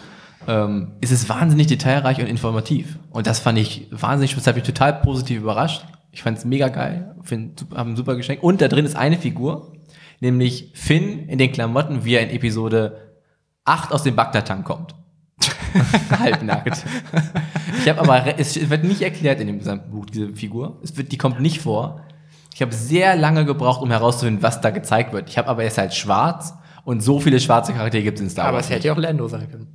ähm, ist es wahnsinnig detailreich und informativ. Und das fand ich wahnsinnig, das hat mich total positiv überrascht. Ich fand es mega geil, find, haben ein super Geschenk. Und da drin ist eine Figur, nämlich Finn in den Klamotten, wie er in Episode 8 aus dem Bagdad-Tank kommt. [LAUGHS] Halbnackt. Ich habe aber, es wird nicht erklärt in dem gesamten Buch, diese Figur. Es wird, die kommt nicht vor. Ich habe sehr lange gebraucht, um herauszufinden, was da gezeigt wird. Ich habe aber, er ist halt schwarz und so viele schwarze Charaktere gibt es in Star Aber Wars. es hätte ja auch Lando sein können.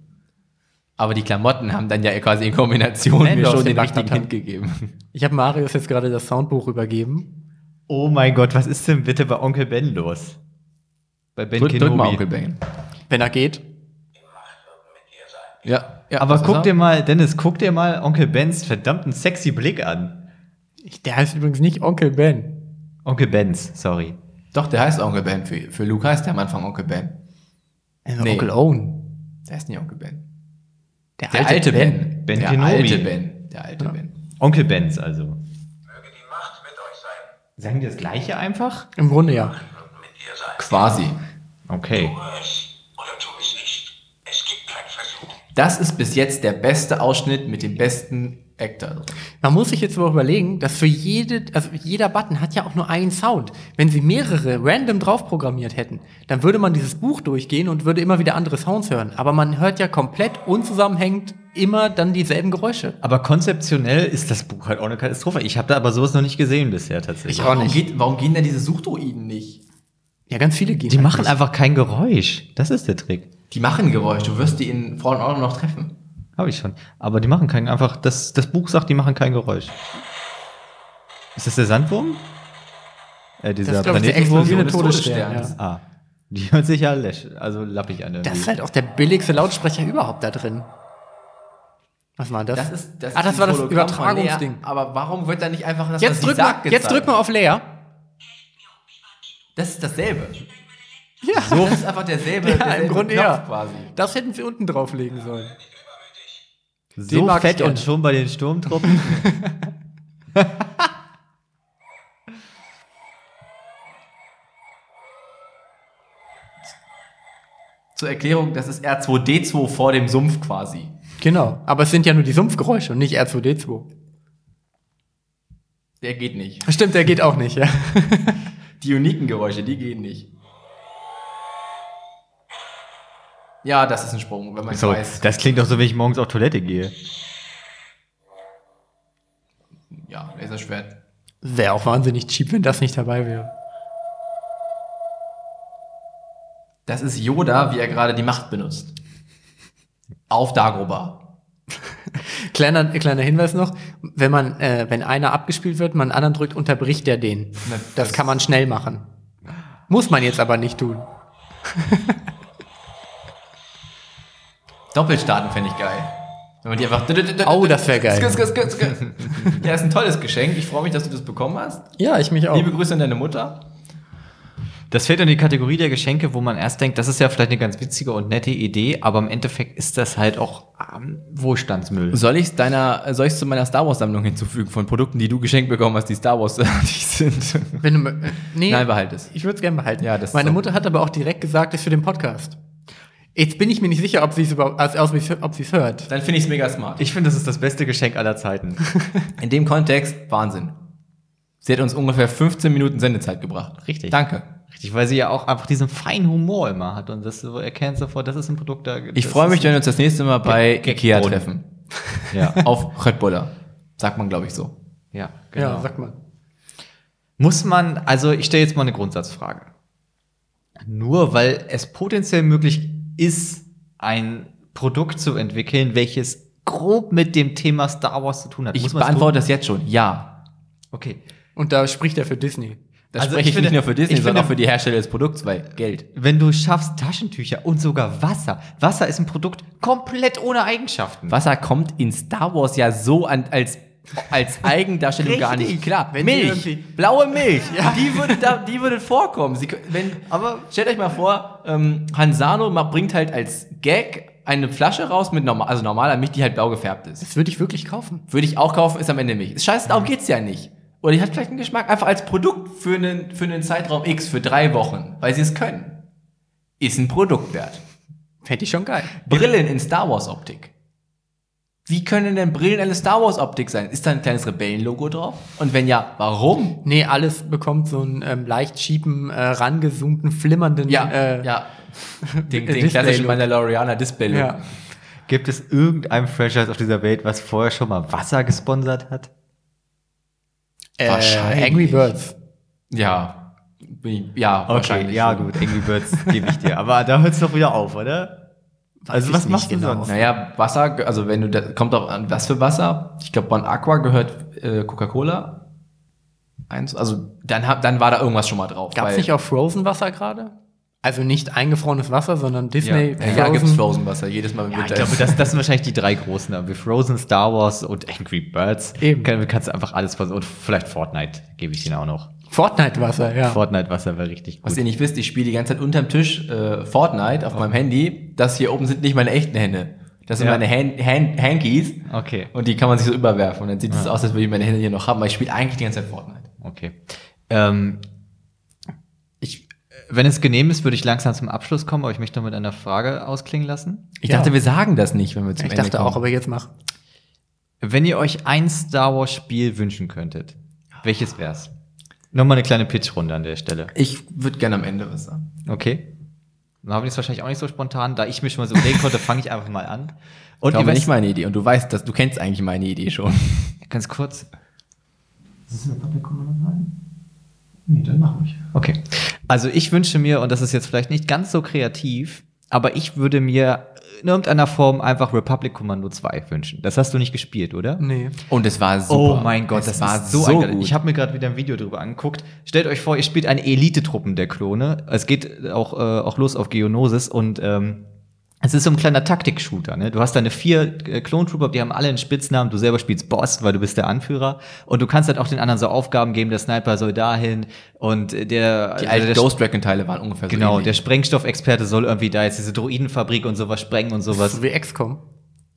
Aber die Klamotten haben dann ja quasi in Kombination Lando mir schon dem den richtigen. Hint gegeben. Ich habe Marius jetzt gerade das Soundbuch übergeben. Oh mein Gott, was ist denn bitte bei Onkel Ben los? Bei Ben Drück, drück Kenobi. mal Onkel Ben. Wenn er geht. Ja, ja Aber was guck dir er? mal, Dennis, guck dir mal Onkel Bens verdammten sexy Blick an. Ich, der heißt übrigens nicht Onkel Ben. Onkel Bens, sorry. Doch, der heißt Onkel Ben. Für, für Luke heißt der am Anfang Onkel Ben. Also Nee. Onkel Owen. Der heißt nicht Onkel Ben. Der Der alte alte Ben. Ben. Ben der Kenobi. alte Ben. Der alte Ben. Onkel Benz also. Möge die Macht mit euch sein. Sagen die das gleiche einfach? Im Grunde ja. Quasi. Okay. Tu es oder tu es nicht. Es gibt keinen Versuch. Das ist bis jetzt der beste Ausschnitt mit dem besten Actor. drin. Man muss sich jetzt aber überlegen, dass für jede, also jeder Button hat ja auch nur einen Sound. Wenn sie mehrere random drauf programmiert hätten, dann würde man dieses Buch durchgehen und würde immer wieder andere Sounds hören. Aber man hört ja komplett unzusammenhängend immer dann dieselben Geräusche. Aber konzeptionell ist das Buch halt auch eine Katastrophe. Ich habe da aber sowas noch nicht gesehen bisher tatsächlich. Ich auch Warum, nicht. geht, warum gehen denn diese Suchdruiden nicht? Ja, ganz viele gehen. Die halt machen nicht. einfach kein Geräusch. Das ist der Trick. Die machen Geräusch. Du wirst die in vollen Augen noch treffen. Habe ich schon. Aber die machen kein einfach. Das, das Buch sagt, die machen kein Geräusch. Ist das der Sandwurm? Äh, dieser Das ist, glaub ich, der explodierende des Todesstern. Ja. Ah. Die hört sich ja läsch, also lappig an. Das irgendwie. ist halt auch der billigste Lautsprecher überhaupt da drin. Was war das? Das ist, das ah, das ist war das Hologramm Übertragungsding. Aber warum wird da nicht einfach das, Jetzt was drück, mal, jetzt drück mal auf Lea. Das ist dasselbe. Ja, So das ist einfach derselbe, ja derselbe im Grunde Knopf ja. quasi. Das hätten sie unten drauflegen sollen. So fett und schon bei den Sturmtruppen. [LAUGHS] Zur Erklärung, das ist R2D2 vor dem Sumpf quasi. Genau. Aber es sind ja nur die Sumpfgeräusche und nicht R2D2. Der geht nicht. Stimmt, der geht auch nicht, ja. Die uniken Geräusche, die gehen nicht. Ja, das ist ein Sprung, wenn man so, weiß. das klingt doch so, wenn ich morgens auf Toilette gehe. Ja, Laserschwert. Wäre auch wahnsinnig cheap, wenn das nicht dabei wäre. Das ist Yoda, wie er gerade die Macht benutzt. Auf Dagobah. [LAUGHS] Kleiner, kleiner Hinweis noch, wenn man, äh, wenn einer abgespielt wird, man einen anderen drückt, unterbricht der den. Na, Das das- kann man schnell machen. Muss man jetzt aber nicht tun. [LAUGHS] Doppelstarten fände ich geil. Wenn man die einfach. Oh, das wär geil. Ja, ist ein tolles Geschenk. Ich freue mich, dass du das bekommen hast. Ja, ich mich auch. Liebe Grüße an deine Mutter. Das fällt in die Kategorie der Geschenke, wo man erst denkt, das ist ja vielleicht eine ganz witzige und nette Idee, aber im Endeffekt ist das halt auch ähm, Wohlstandsmüll. Soll ich deiner, soll ich zu meiner Star Wars Sammlung hinzufügen von Produkten, die du geschenkt bekommen hast, die Star Wars sind? Wenn du, nee, Nein, behalt es. Ich würde es gerne behalten. Ja, das Meine so. Mutter hat aber auch direkt gesagt, das ist für den Podcast. Jetzt bin ich mir nicht sicher, ob sie es überhaupt, also, aus- ob sie es hört. Dann finde ich es mega smart. Ich finde, das ist das beste Geschenk aller Zeiten. [LAUGHS] In dem Kontext, Wahnsinn. Sie hat uns ungefähr 15 Minuten Sendezeit gebracht. Richtig. Danke. Richtig, weil sie ja auch einfach diesen feinen Humor immer hat und das so erkennt sofort, das ist ein Produkt da. Ich freue mich, wenn wir uns das nächste Mal bei Ikea treffen. [LAUGHS] Ja, Auf Röttbuller. Sagt man, glaube ich, so. ja, genau. Ja, sag mal. Muss man, also ich stelle jetzt mal eine Grundsatzfrage. Nur weil es potenziell möglich ist, ein Produkt zu entwickeln, welches grob mit dem Thema Star Wars zu tun hat. Ich beantworte tun? das jetzt schon. Ja. Okay. Und da spricht er für Disney. Das Also spreche ich ich, nicht finde- nur für Disney, ich sondern finde- auch für die Hersteller des Produkts, weil Geld. Wenn du schaffst, Taschentücher und sogar Wasser. Wasser ist ein Produkt komplett ohne Eigenschaften. Wasser kommt in Star Wars ja so an, als, als Eigendarstellung gar nicht Richtig. klar. Milch, blaue Milch, die, würde da, die würde vorkommen. Sie, wenn, aber stellt euch mal vor, ähm, Han Sano ma- bringt halt als Gag eine Flasche raus mit normal, also normaler Milch, die halt blau gefärbt ist. Das würde ich wirklich kaufen. Würde ich auch kaufen, ist am Ende Milch. Ist scheiße, darum geht's ja nicht. Oder die hat vielleicht einen Geschmack einfach als Produkt für einen, für einen Zeitraum X, für drei Wochen, weil sie es können. Ist ein Produkt wert. Fände ich schon geil. Brillen in Star Wars Optik. Wie können denn Brillen eine Star Wars Optik sein? Ist da ein kleines Rebellenlogo drauf? Und wenn ja, warum? Nee, alles bekommt so einen ähm, leicht schiefen, äh, rangezoomten, flimmernden. Ja, äh, ja. Den, den klassischen. Mandalorianer Display Look. ja. Gibt es irgendein Franchise auf dieser Welt, was vorher schon mal Wasser gesponsert hat? Äh, Wahrscheinlich. Angry Birds. Ja. Ja, wahrscheinlich. ja gut, Angry Birds gebe ich dir. Aber da hört es doch wieder auf, oder? Also was machst du genau. sonst? Naja, Wasser, also wenn du, da, kommt auch an, was für Wasser? Ich glaube, Bon Aqua gehört äh, Coca-Cola. Eins, also dann, hab, dann war da irgendwas schon mal drauf. Gab es nicht auch Frozen Wasser gerade? Also nicht eingefrorenes Wasser, sondern Ja, Disney ja, ja gibt's Frozen Wasser, jedes Mal im Ja, ich Winter. glaube, das, das sind wahrscheinlich die drei großen. Aber Frozen, Star Wars und Angry Birds. Eben. Kann, kannst du einfach alles versuchen. Und vielleicht Fortnite gebe ich denen auch noch. Fortnite Wasser, ja. Fortnite Wasser wäre richtig Was gut. ihr nicht wisst, ich spiele die ganze Zeit unterm Tisch äh, Fortnite auf meinem Handy. Das hier oben sind nicht meine echten Hände. Das sind Ja. meine Hand, Hand, Hankies. Okay. Und die kann man sich so überwerfen. Und dann sieht es aus, als würde ich meine Hände hier noch haben. Aber ich spiele eigentlich die ganze Zeit Fortnite. Okay. Ähm, wenn es genehm ist, würde ich langsam zum Abschluss kommen, aber ich möchte noch mit einer Frage ausklingen lassen. Ich Ja. dachte, wir sagen das nicht, wenn wir zum Ich Ende dachte kommen. auch, aber jetzt mach. Wenn ihr euch ein Star Wars Spiel wünschen könntet, welches wär's? Nochmal eine kleine Pitchrunde an der Stelle. Ich würde gerne am Ende was sagen. Okay. Marvin ist wahrscheinlich auch nicht so spontan. Da ich mir schon mal so überlegen konnte, fange ich einfach mal an. Und ihr nicht meine Idee. Und du weißt, dass du kennst eigentlich meine Idee schon. ganz kurz. Nee, dann mach ruhig. Okay. Also ich wünsche mir, und das ist jetzt vielleicht nicht ganz so kreativ, aber ich würde mir in irgendeiner Form einfach Republic Commando 2 wünschen. Das hast du nicht gespielt, oder? Nee. Und es war super. Oh mein Gott, es das war so, so ein, gut. Ich habe mir gerade wieder ein Video darüber angeguckt. Stellt euch vor, ihr spielt eine Elite-Truppen der Klone. Es geht auch, äh, auch los auf Geonosis und ähm, es ist so ein kleiner Taktik-Shooter. Ne? Du hast deine vier äh, Klontrooper, die haben alle einen Spitznamen. Du selber spielst Boss, weil du bist der Anführer. Und du kannst halt auch den anderen so Aufgaben geben. Der Sniper soll dahin und der die also alten der Ghost Recon Teile waren ungefähr Genau, so der ähnlich. Sprengstoffexperte soll irgendwie da jetzt diese Droidenfabrik und sowas sprengen und sowas. So wie XCOM.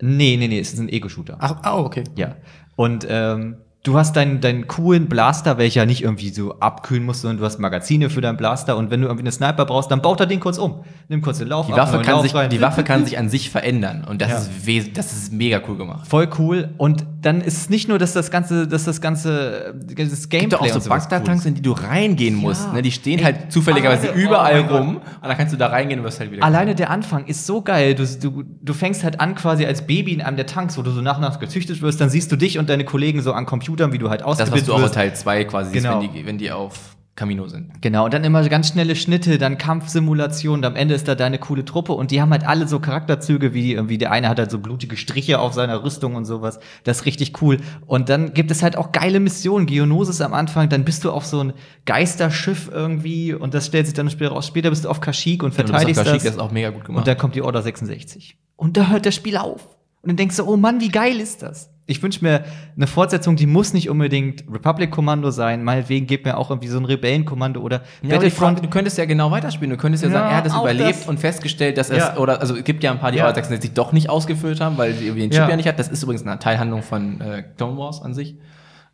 Nee, nee, nee, es ist ein Ego-Shooter. Ach, ah, okay. Ja. Und ähm, du hast deinen, deinen coolen Blaster, welcher nicht irgendwie so abkühlen muss, sondern du hast Magazine für deinen Blaster und wenn du irgendwie einen Sniper brauchst, dann baut er den kurz um. Nimm kurz den Lauf Die ab, Waffe, neuen kann Lauf sich, rein. die Waffe kann [LAUGHS] sich an sich verändern. Und das, Ja. ist, das ist mega cool gemacht. Voll cool. Und dann ist es nicht nur, dass das ganze, dass das ganze, das Es Gameplay gibt auch so Bagdad-Tanks, in die du reingehen musst. Ne? Die stehen Ey, halt zufälligerweise alleine- überall oh rum. Und dann kannst du da reingehen und wirst halt wieder. Alleine der Anfang ist so geil. Du, du, du fängst halt an quasi als Baby in einem der Tanks, wo du so nach und nach gezüchtet wirst. Dann siehst du dich und deine Kollegen so an Computern, wie du halt das, was ausgebildet du auch in wirst. Teil 2 quasi Genau. siehst, wenn die, wenn die auf Camino sind. Genau, und dann immer ganz schnelle Schnitte, dann Kampfsimulationen, am Ende ist da deine coole Truppe und die haben halt alle so Charakterzüge, wie irgendwie der eine hat halt so blutige Striche auf seiner Rüstung und sowas. Das ist richtig cool. Und dann gibt es halt auch geile Missionen. Geonosis am Anfang, dann bist du auf so ein Geisterschiff irgendwie und das stellt sich dann später raus. Später bist du auf Kashyyyk und Und das, verteidigst auf Kashyyyk, das. das ist auch mega gut gemacht. Und dann kommt die Order 66. Und da hört das Spiel auf. Und dann denkst du, oh Mann, wie geil ist das? Ich wünsche mir eine Fortsetzung, die muss nicht unbedingt Republic-Kommando sein. Meinetwegen gibt mir auch irgendwie so ein Rebellenkommando oder Ja, die Frage, du könntest ja genau weiterspielen. Du könntest ja, Ja, sagen, er hat es überlebt das. und festgestellt, dass es, Ja. oder, also es gibt ja ein paar, die Ja. Order 66 doch nicht ausgefüllt haben, weil sie irgendwie den Chip Ja. ja. nicht hat. Das ist übrigens eine Teilhandlung von äh, Clone Wars an sich.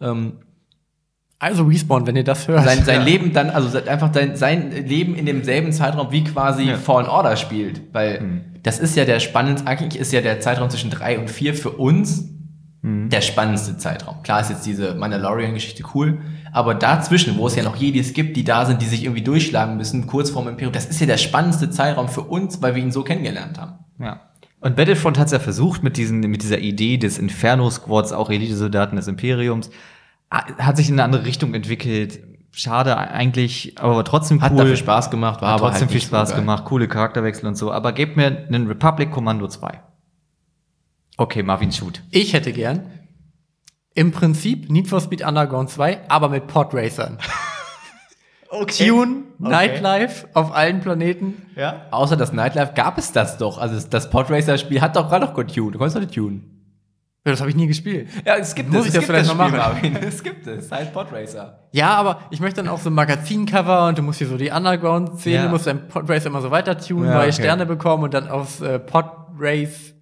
Ähm, Also Respawn, wenn ihr das hört. sein, sein Ja. Leben dann, also einfach sein, sein Leben in demselben Zeitraum wie quasi Ja. Fallen Order spielt. Weil Hm. das ist ja der spannendste, eigentlich ist ja der Zeitraum zwischen drei und vier für uns Hm. der spannendste Zeitraum. Klar ist jetzt diese Mandalorian-Geschichte cool, aber dazwischen, wo es ja noch Jedis gibt, die da sind, die sich irgendwie durchschlagen müssen, kurz vorm Imperium, das ist ja der spannendste Zeitraum für uns, weil wir ihn so kennengelernt haben. Ja. Und Battlefront hat es ja versucht mit, diesen, mit dieser Idee des Inferno-Squads, auch Elite-Soldaten des Imperiums, Ah, hat sich in eine andere Richtung entwickelt. Schade eigentlich, aber trotzdem cool. Hat dafür Spaß gemacht, war Hat aber trotzdem halt viel so Spaß geil. gemacht, coole Charakterwechsel und so. Aber gebt mir einen Republic Commando 2. Okay, Marvin shoot. Ich hätte gern im Prinzip Need for Speed Underground 2, aber mit Podracern. [LAUGHS] Tune, Nightlife auf allen Planeten. Ja? Außer das Nightlife gab es das doch. Also das- Podracer-Spiel hat doch gerade noch getuned. Du konntest doch nicht tunen. Ja, das habe ich nie gespielt. Ja, es gibt Muss ich das vielleicht noch machen? Marvin. Es gibt es. Heißt Podracer. Ja, aber ich möchte dann auch so ein Magazincover und du musst hier so die Underground-Szene, Ja. du musst dein Podracer immer so weiter tunen, Ja, neue okay. Sterne bekommen und dann aufs äh, Podrace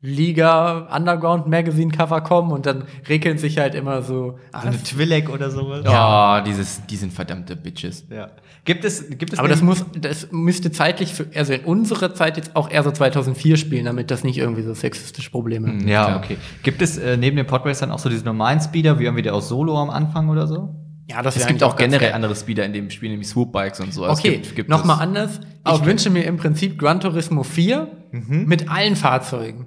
Liga Underground Magazine Cover kommen und dann regeln sich halt immer so. Ah, So eine Twi'lek oder sowas. Ja, dieses, die sind verdammte Bitches. Ja. Gibt es, gibt es aber das muss, das müsste zeitlich für, also in unserer Zeit jetzt auch eher so 2004 spielen, damit das nicht irgendwie so sexistische Probleme. Mhm. Ja, Klar. okay. Gibt es äh, neben den Podracern auch so diese normalen Speeder, wie irgendwie der aus Solo am Anfang oder so? Ja, das Es gibt auch generell andere Speeder in dem Spiel, nämlich Swoop-Bikes und so. Okay, es gibt, gibt nochmal anders. Ich Okay. wünsche mir im Prinzip Gran Turismo 4 mit allen Fahrzeugen.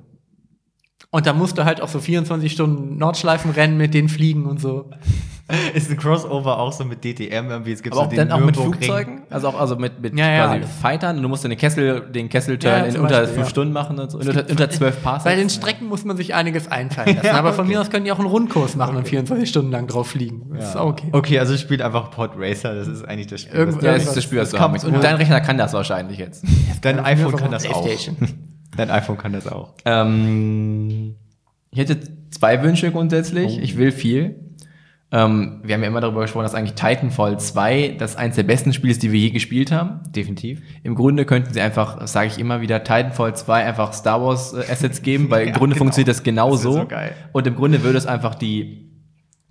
Und da musst du halt auch so 24 Stunden Nordschleifen rennen mit den Fliegen und so. [LAUGHS] Ist ein Crossover auch so mit DTM irgendwie? Es gibt Aber auch dann auch mit. Flugzeugen? Also auch also mit, mit Ja, ja, quasi alles. Fightern? Du musst den Kessel, den Kesselturn Ja, in unter Beispiel, fünf ja. Stunden machen und so. In unter, unter zwölf Parsecs. Bei den Strecken muss man sich einiges einfallen lassen. [LAUGHS] Ja, Aber von okay. mir aus können die auch einen Rundkurs machen und 24 Stunden lang drauf fliegen. Das ist auch okay. Okay, also spielt einfach Podracer, das ist eigentlich das Spiel. Ja, das ist das Spiel, das das du haben kommt-. Und dein Rechner kann das wahrscheinlich jetzt. Dein Ja, iPhone kann das auch. [LAUGHS] Dein iPhone kann das auch. Ähm, ich hätte zwei Wünsche grundsätzlich. Ich will viel. Ähm, wir haben ja immer darüber gesprochen, dass eigentlich Titanfall 2 das eines der besten Spiele ist, die wir je gespielt haben. Definitiv. Im Grunde könnten sie einfach, sage ich immer wieder, Titanfall 2 einfach Star Wars äh, Assets geben, weil im [LAUGHS] Ja, Grunde genau. funktioniert das genau Das so geil. Und im Grunde würde es einfach die,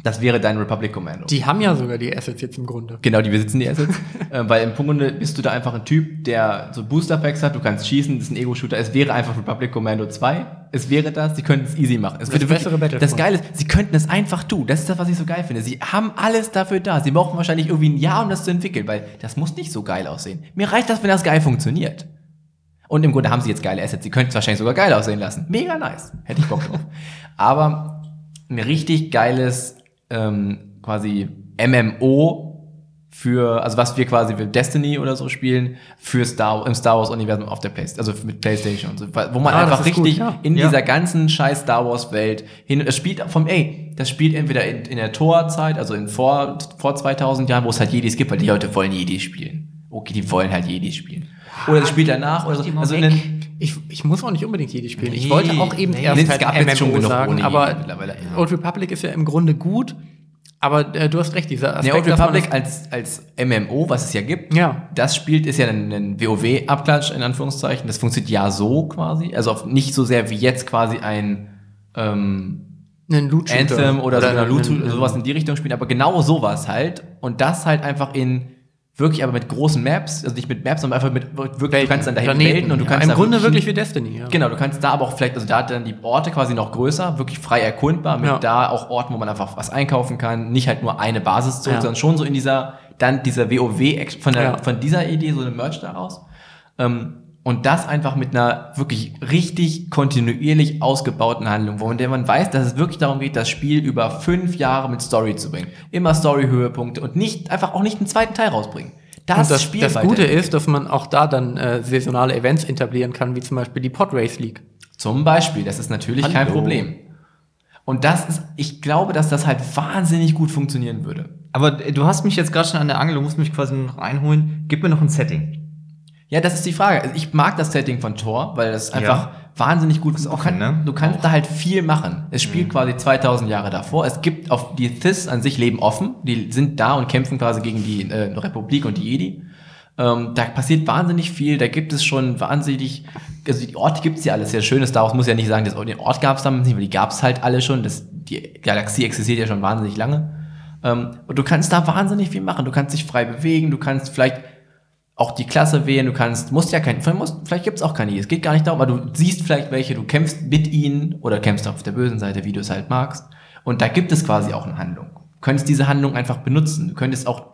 das wäre dein Republic Commando. Die haben ja sogar die Assets jetzt im Grunde. Genau, die besitzen die [LAUGHS] Assets. äh, weil im Grunde bist du da einfach ein Typ, der so Booster Packs hat, du kannst schießen, das ist ein Ego-Shooter. Es wäre einfach Republic Commando 2. Es wäre das, sie könnten es easy machen. Es würde bessere wirklich, das Geile ist, sie könnten es einfach tun. Das ist das, was ich so geil finde. Sie haben alles dafür da. Sie brauchen wahrscheinlich irgendwie ein Jahr, um das zu entwickeln, weil das muss nicht so geil aussehen. Mir reicht das, wenn das geil funktioniert. Und im Grunde haben sie jetzt geile Assets. Sie könnten es wahrscheinlich sogar geil aussehen lassen. Mega nice. Hätte ich Bock drauf. [LAUGHS] Aber ein richtig geiles ähm, quasi MMO für, also was wir quasi mit Destiny oder so spielen, für Star, im Star Wars Universum auf der Playstation, also mit Playstation und so, wo man Ah, das einfach richtig ja. in Ja. dieser ganzen scheiß Star Wars Welt hin, es spielt vom, ey, das spielt entweder in, in der Tor-Zeit, also in vor, vor 2000 Jahren, wo es halt Jedis gibt, weil die Leute wollen Jedis spielen. Okay, die wollen halt Jedis spielen. Oder es spielt danach oder so. Also den, Ich, ich muss auch nicht unbedingt jede spielen. Ich Nee, wollte auch eben nee, erst es halt schon MMO genug sagen, ohne aber ja. Old Republic ist ja im Grunde gut, aber äh, du hast recht, dieser Nee, Aspekt, Old dass man Republic als, als MMO, was es ja gibt, Ja. das spielt, ist ja ein, ein WoW-Abklatsch, in Anführungszeichen. Das funktioniert ja so quasi. Also nicht so sehr wie jetzt quasi ein ähm, einen Loot Anthem oder, so einen- eine Loot, sowas in die Richtung spielen, aber genau sowas halt. Und das halt einfach in wirklich aber mit großen Maps, also nicht mit Maps, sondern einfach mit wirklich, du kannst dann dahin Planeten, Welten und du ja. kannst Im da Grunde wirklich wie Destiny, ja. Genau, du kannst da aber auch vielleicht, also da hat dann die Orte quasi noch größer, wirklich frei erkundbar, mit Ja. da auch Orten, wo man einfach was einkaufen kann, nicht halt nur eine Basis zurück, Ja. sondern schon so in dieser, dann dieser WoW, von, der, Ja. von dieser Idee, so eine Merch daraus. Ähm, und das einfach mit einer wirklich richtig kontinuierlich ausgebauten Handlung, wo der man weiß, dass es wirklich darum geht, das Spiel über fünf Jahre mit Story zu bringen. Immer Story-Höhepunkte und nicht, einfach auch nicht einen zweiten Teil rausbringen. Das, Und das, Spiel das Gute ist, dass man auch da dann äh, saisonale Events etablieren kann, wie zum Beispiel die Podrace League. Zum Beispiel, das ist natürlich kein Hallo. Problem. Und das ist, ich glaube, dass das halt wahnsinnig gut funktionieren würde. Aber du hast mich jetzt gerade schon an der Angel, du musst mich quasi noch einholen. Gib mir noch ein Setting. Ja, das ist die Frage. Also ich mag das Setting von Thor, weil das einfach Ja. wahnsinnig gut ist. Du, kann, ne? du kannst da halt viel machen. Es spielt quasi 2000 Jahre davor. Es gibt auf die Thys an sich leben offen. Die sind da und kämpfen quasi gegen die äh, Republik und die Jedi. Ähm, da passiert wahnsinnig viel. Da gibt es schon wahnsinnig, also die Orte gibt's ja alles sehr schön. Star Wars muss ja nicht sagen, dass den Ort gab's damals nicht, weil die gab's halt alle schon. Das, die Galaxie existiert ja schon wahnsinnig lange. Ähm, und du kannst da wahnsinnig viel machen. Du kannst dich frei bewegen. Du kannst vielleicht auch die Klasse wählen, du kannst, musst ja kein, vielleicht, musst, vielleicht gibt's auch keine, es geht gar nicht darum, aber du siehst vielleicht welche, du kämpfst mit ihnen oder kämpfst auf der bösen Seite, wie du es halt magst. Und da gibt es quasi auch eine Handlung. Du könntest diese Handlung einfach benutzen. Du könntest auch,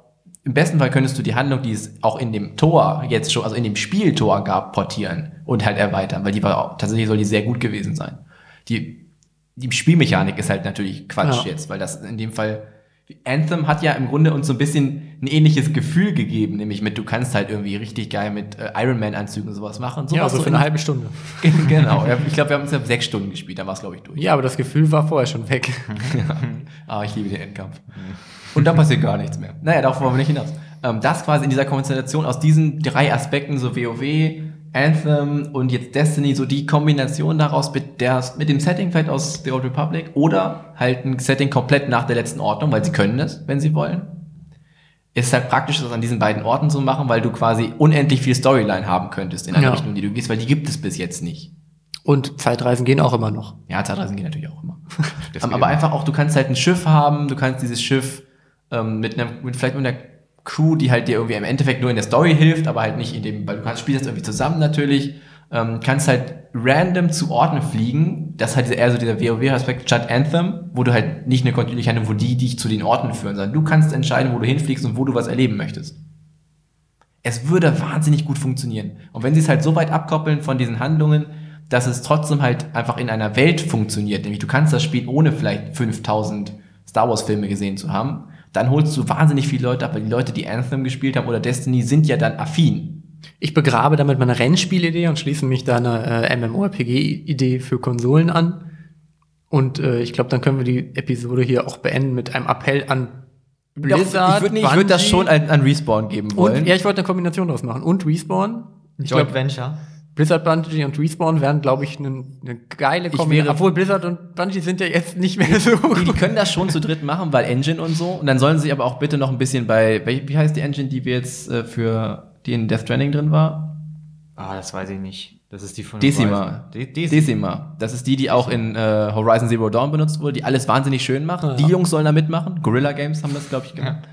im besten Fall könntest du die Handlung, die es auch in dem Tor jetzt schon, also in dem Spiel Tor gab, portieren und halt erweitern, weil die war tatsächlich soll die sehr gut gewesen sein. Die, die Spielmechanik ist halt natürlich Quatsch Ja. jetzt, weil das in dem Fall Anthem hat ja im Grunde uns so ein bisschen ein ähnliches Gefühl gegeben, nämlich mit, du kannst halt irgendwie richtig geil mit äh, Iron Man Anzügen und sowas machen. Sowas Ja, also so für in- eine halbe Stunde. genau. Ja, [LAUGHS] ich glaube, wir haben uns ja sechs Stunden gespielt, dann war es, glaube ich, durch. Ja, aber das Gefühl war vorher schon weg. [LAUGHS] Ah, ich liebe den Endkampf. Und dann passiert gar nichts mehr. Naja, darauf wollen wir nicht hinaus. Ähm, das quasi in dieser Konstellation aus diesen drei Aspekten, so WoW, Anthem und jetzt Destiny, so die Kombination daraus mit, der, mit dem Setting vielleicht aus The Old Republic oder halt ein Setting komplett nach der letzten Ordnung, weil sie können es, wenn sie wollen. Ist halt praktisch, das an diesen beiden Orten zu machen, weil du quasi unendlich viel Storyline haben könntest in eine Ja. Richtung, die du gehst, weil die gibt es bis jetzt nicht. Und Zeitreisen gehen auch immer noch. Ja, Zeitreisen gehen natürlich auch immer. [LAUGHS] Ähm, aber einfach auch, du kannst halt ein Schiff haben, du kannst dieses Schiff ähm, mit einem, mit vielleicht mit einer Crew, die halt dir irgendwie im Endeffekt nur in der Story hilft, aber halt nicht in dem, weil du kannst spielst das irgendwie zusammen natürlich, ähm, kannst halt random zu Orten fliegen, das ist halt eher so dieser WoW-Aspekt statt Anthem, wo du halt nicht eine kontinuierliche Handlung, wo die dich zu den Orten führen, sondern du kannst entscheiden, wo du hinfliegst und wo du was erleben möchtest. Es würde wahnsinnig gut funktionieren. Und wenn sie es halt so weit abkoppeln von diesen Handlungen, dass es trotzdem halt einfach in einer Welt funktioniert, nämlich du kannst das Spiel ohne vielleicht 5000 Star Wars Filme gesehen zu haben, dann holst du wahnsinnig viele Leute ab, weil die Leute, die Anthem gespielt haben oder Destiny, sind ja dann affin. Ich begrabe damit meine Rennspielidee und schließe mich da einer äh, MMORPG-Idee für Konsolen an. Und äh, ich glaube, dann können wir die Episode hier auch beenden mit einem Appell an Blizzard. ich würde würd das schon an, an Respawn geben wollen. Und, ja, ich wollte eine Kombination daraus machen. Und Respawn. Ich Joint glaub, Venture. Blizzard, Bungie und Respawn wären, glaube ich, eine ne geile Kombination. Obwohl Blizzard und Bungie sind ja jetzt nicht mehr so. Die, die können das schon zu dritt machen, weil Engine und so. Und dann sollen sie aber auch bitte noch ein bisschen bei, wie heißt die Engine, die wir jetzt äh, für, die in Death Stranding drin war? Ah, das weiß ich nicht. Das ist die von Decima. De Decima. Decima. Das ist die, die auch in äh, Horizon Zero Dawn benutzt wurde, die alles wahnsinnig schön macht. Die Jungs sollen da mitmachen. Gorilla Games haben das, glaube ich, gemacht.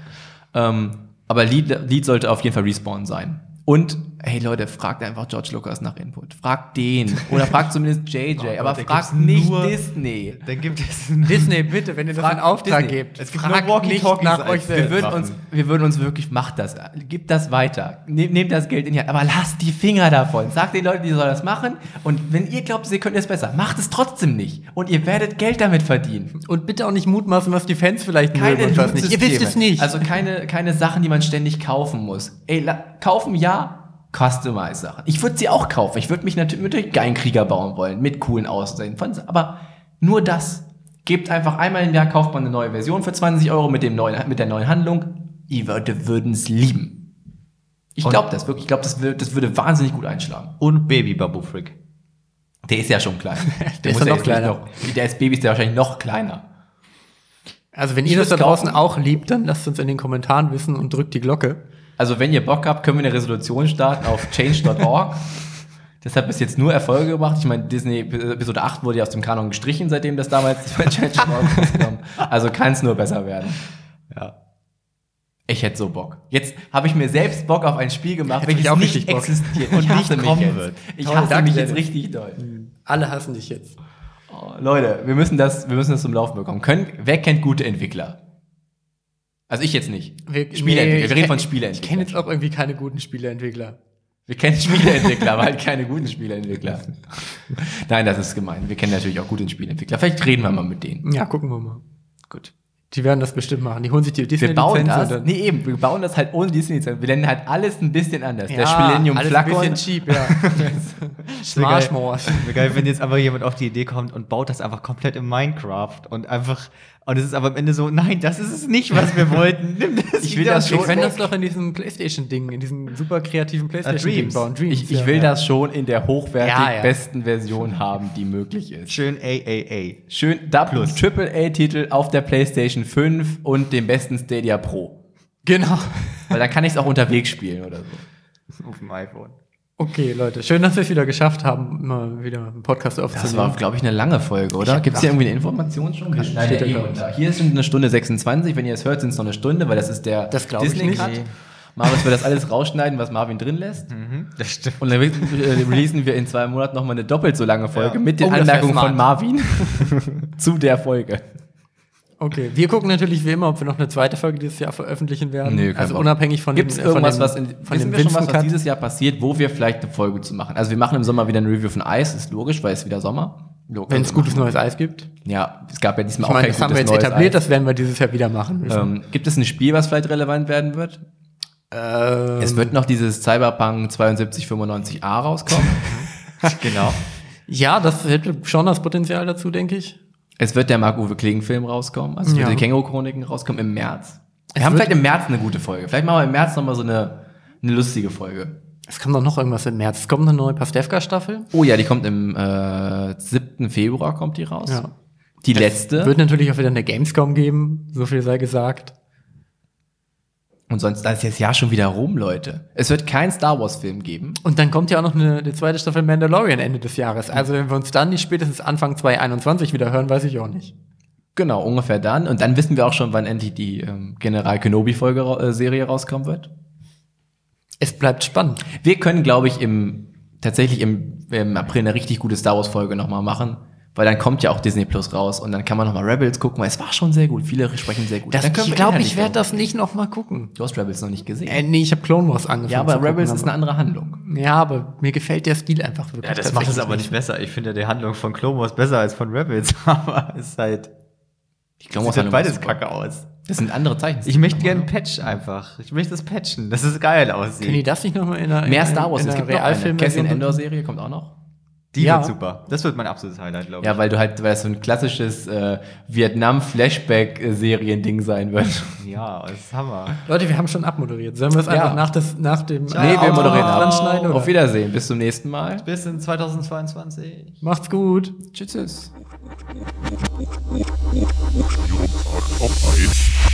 Ähm, aber Lead, Lead sollte auf jeden Fall Respawn sein. Und, hey Leute, fragt einfach George Lucas nach Input. Fragt den. Oder fragt zumindest JJ. [LAUGHS] Oh Gott, aber fragt nicht nur- Disney. Dann gibt es [LAUGHS] Disney, bitte, wenn ihr das in Auftrag Disney. gebt. Es gibt fragt nur nicht nach euch Wir selbst. würden, Waffen. uns, wir würden uns wirklich, macht das, gebt das weiter. Nehmt, nehmt das Geld in die Hand, aber lasst die Finger davon. Sagt den Leuten, die sollen das machen. Und wenn ihr glaubt, sie können es besser, macht es trotzdem nicht. Und ihr werdet Geld damit verdienen. Und bitte auch nicht mutmaßen, was die Fans vielleicht Keine mögen und was nicht. Ihr wisst es nicht. Also keine, keine Sachen, die man ständig kaufen muss. Ey, kaufen ja, Customize-Sachen. Ich würde sie auch kaufen. Ich würde mich natürlich, natürlich einen geilen Krieger bauen wollen, mit coolen Aussehen. Aber nur das. Gebt einfach einmal im Jahr, kauft man eine neue Version für 20 Euro mit, dem neuen, mit der neuen Handlung. Ihr würden es lieben. Ich glaube das wirklich. Ich glaube, das, das würde wahnsinnig gut einschlagen. Und Baby Babu Frick. Der ist ja schon klein. [LAUGHS] Der ist muss ja noch kleiner. Noch, der ist Baby, ist der wahrscheinlich noch kleiner. Also wenn Ich ihr das da draußen auch liebt, dann lasst uns in den Kommentaren wissen und drückt die Glocke. Also wenn ihr Bock habt, können wir eine Resolution starten auf change.org. Das hat bis jetzt nur Erfolge gebracht. Ich meine, Disney Episode 8 wurde ja aus dem Kanon gestrichen, seitdem das damals [LAUGHS] bei change.org rauskam. Also kann es nur besser werden. Ja. Ich hätte so Bock. Jetzt habe ich mir selbst Bock auf ein Spiel gemacht, welches auch nicht richtig Bock. existiert. Und ich nicht mich kommen jetzt. wird. Ich hasse danke, mich jetzt richtig doll. Alle hassen dich jetzt. Oh, Leute, wir müssen das, wir müssen das zum Laufen bekommen. Können, wer kennt gute Entwickler? Also ich jetzt nicht. Wir, Spieleentwickler. ich wir reden von kenn- Ich Spieleentwicklern. kenne jetzt auch irgendwie keine guten Spieleentwickler. Wir kennen Spieleentwickler, aber halt keine guten Spieleentwickler. Nein, das ist gemein. Wir kennen natürlich auch gute Spieleentwickler. Vielleicht reden wir mal mit denen. Ja, gucken wir mal. Gut. Die werden das bestimmt machen. Die holen sich die Wir bauen Disney-Lizenz das. Nee, eben, wir bauen das halt ohne Disney. Wir nennen halt alles ein bisschen anders. Der Ja, Spillennium alles Flakon. ein bisschen cheap, ja. [LAUGHS] Schmarschmors. Wäre geil, wenn jetzt einfach jemand auf die Idee kommt und baut das einfach komplett in Minecraft und einfach. Und es ist aber am Ende so, nein, das ist es nicht, was wir wollten. [LAUGHS] Nimm das Ich will das Wir schon- können das doch in diesem Playstation-Ding, in diesem super kreativen Playstation-Ding Dreams. bauen. Dreams. Ich, ich ja. will das schon in der hochwertig Ja, ja. besten Version haben, die möglich ist. Schön AAA. Schön da plus Triple A Titel auf der PlayStation 5 und dem besten Stadia Pro. Genau. Weil dann kann ich es auch unterwegs spielen oder so. Auf dem iPhone. Okay, Leute. Schön, dass wir es wieder geschafft haben, mal wieder einen Podcast Das aufzunehmen. war, glaube ich, eine lange Folge, oder? Gibt es hier irgendwie eine Information schon? Nein, steht da, eh unter. Hier ist schon eine Stunde 26. Wenn ihr es hört, sind es noch eine Stunde, weil das ist der Das glaub ich nicht. Cut. Nee. Marius wird das alles rausschneiden, was Marvin drin lässt. Das stimmt. Und dann äh, releasen wir in zwei Monaten nochmal eine doppelt so lange Folge Ja. mit den Oh, das Anmerkungen von. Marvin [LAUGHS] zu der Folge. Okay, wir gucken natürlich wie immer, ob wir noch eine zweite Folge dieses Jahr veröffentlichen werden. Kein also unabhängig von Gibt es dem, äh, von irgendwas, was in, von wissen dem wir schon, was, was dieses Jahr passiert, wo wir vielleicht eine Folge zu machen? Also wir machen im Sommer wieder ein Review von Eis, ist logisch, weil es wieder Sommer. Wenn es gutes neues Eis gibt. Ja, es gab ja diesmal Ich meine, kein das haben wir jetzt neues etabliert, Eis. das werden wir dieses Jahr wieder machen. Ähm, gibt es ein Spiel, was vielleicht relevant werden wird? Ähm, Es wird noch dieses Cyberpunk 7295a rauskommen. [LAUGHS] Genau. ja, das hätte schon das Potenzial dazu, denke ich. Es wird der Marc-Uwe Kling-Film rauskommen. Also es Ja. die Känguru-Chroniken rauskommen im März. Wir Es haben vielleicht im März eine gute Folge. Vielleicht machen wir im März nochmal so eine, eine lustige Folge. Es kommt doch noch irgendwas im März. Es kommt eine neue Pastewka-Staffel. Oh ja, die kommt im äh, 7. Februar kommt die raus. Ja. Die letzte. Wird natürlich auch wieder eine Gamescom geben, so viel sei gesagt. Und sonst, ist jetzt ja schon wieder rum, Leute. Es wird keinen Star Wars-Film geben. Und dann kommt ja auch noch eine, eine zweite Staffel Mandalorian Ende des Jahres. Also wenn wir uns dann nicht spätestens Anfang 2021 wieder hören, weiß ich auch nicht. Genau, ungefähr dann. Und dann wissen wir auch schon, wann endlich die ähm, General Kenobi-Folge ra äh, rauskommen wird. Es bleibt spannend. Wir können, glaube ich, im tatsächlich im, im April eine richtig gute Star Wars-Folge nochmal machen. Weil dann kommt ja auch Disney Plus raus und dann kann man nochmal Rebels gucken, weil es war schon sehr gut. Viele sprechen sehr gut. Das, ich wir glaube, ich werde das nicht noch mal gucken. Du hast Rebels noch nicht gesehen. Äh, nee, ich habe Clone Wars angefangen. ja, aber zu gucken, Rebels ist eine andere Handlung. Ja, aber mir gefällt der Stil einfach wirklich. Ja, das macht es aber nicht besser. Ich finde die Handlung von Clone Wars besser als von Rebels, [LAUGHS] aber es ist halt. Die Clone Sieht Wars halt beides kacke aus. Das sind andere Zeichen. Ich möchte gerne Patch einfach. Ich möchte das patchen, dass es geil Können die aussieht. das nicht noch mal in einer Mehr in Star Wars. In Es gibt noch eine. Realfilm Cassian Endor-Serie kommt auch noch. Die Ja. wird super. Das wird mein absolutes Highlight, glaube ich. Ja, weil du halt, weil es so ein klassisches äh, Vietnam-Flashback-Serien-Ding sein wird. Ja, das ist Hammer. Leute, wir haben schon abmoderiert. Sollen wir es Ja. einfach nach, des, nach dem Ciao. Nee, wir moderieren dran ab. schneiden? Oder? Auf Wiedersehen. Bis zum nächsten Mal. Bis in 2022. Macht's gut. Tschüss. tschüss. Regierungstag auf 1.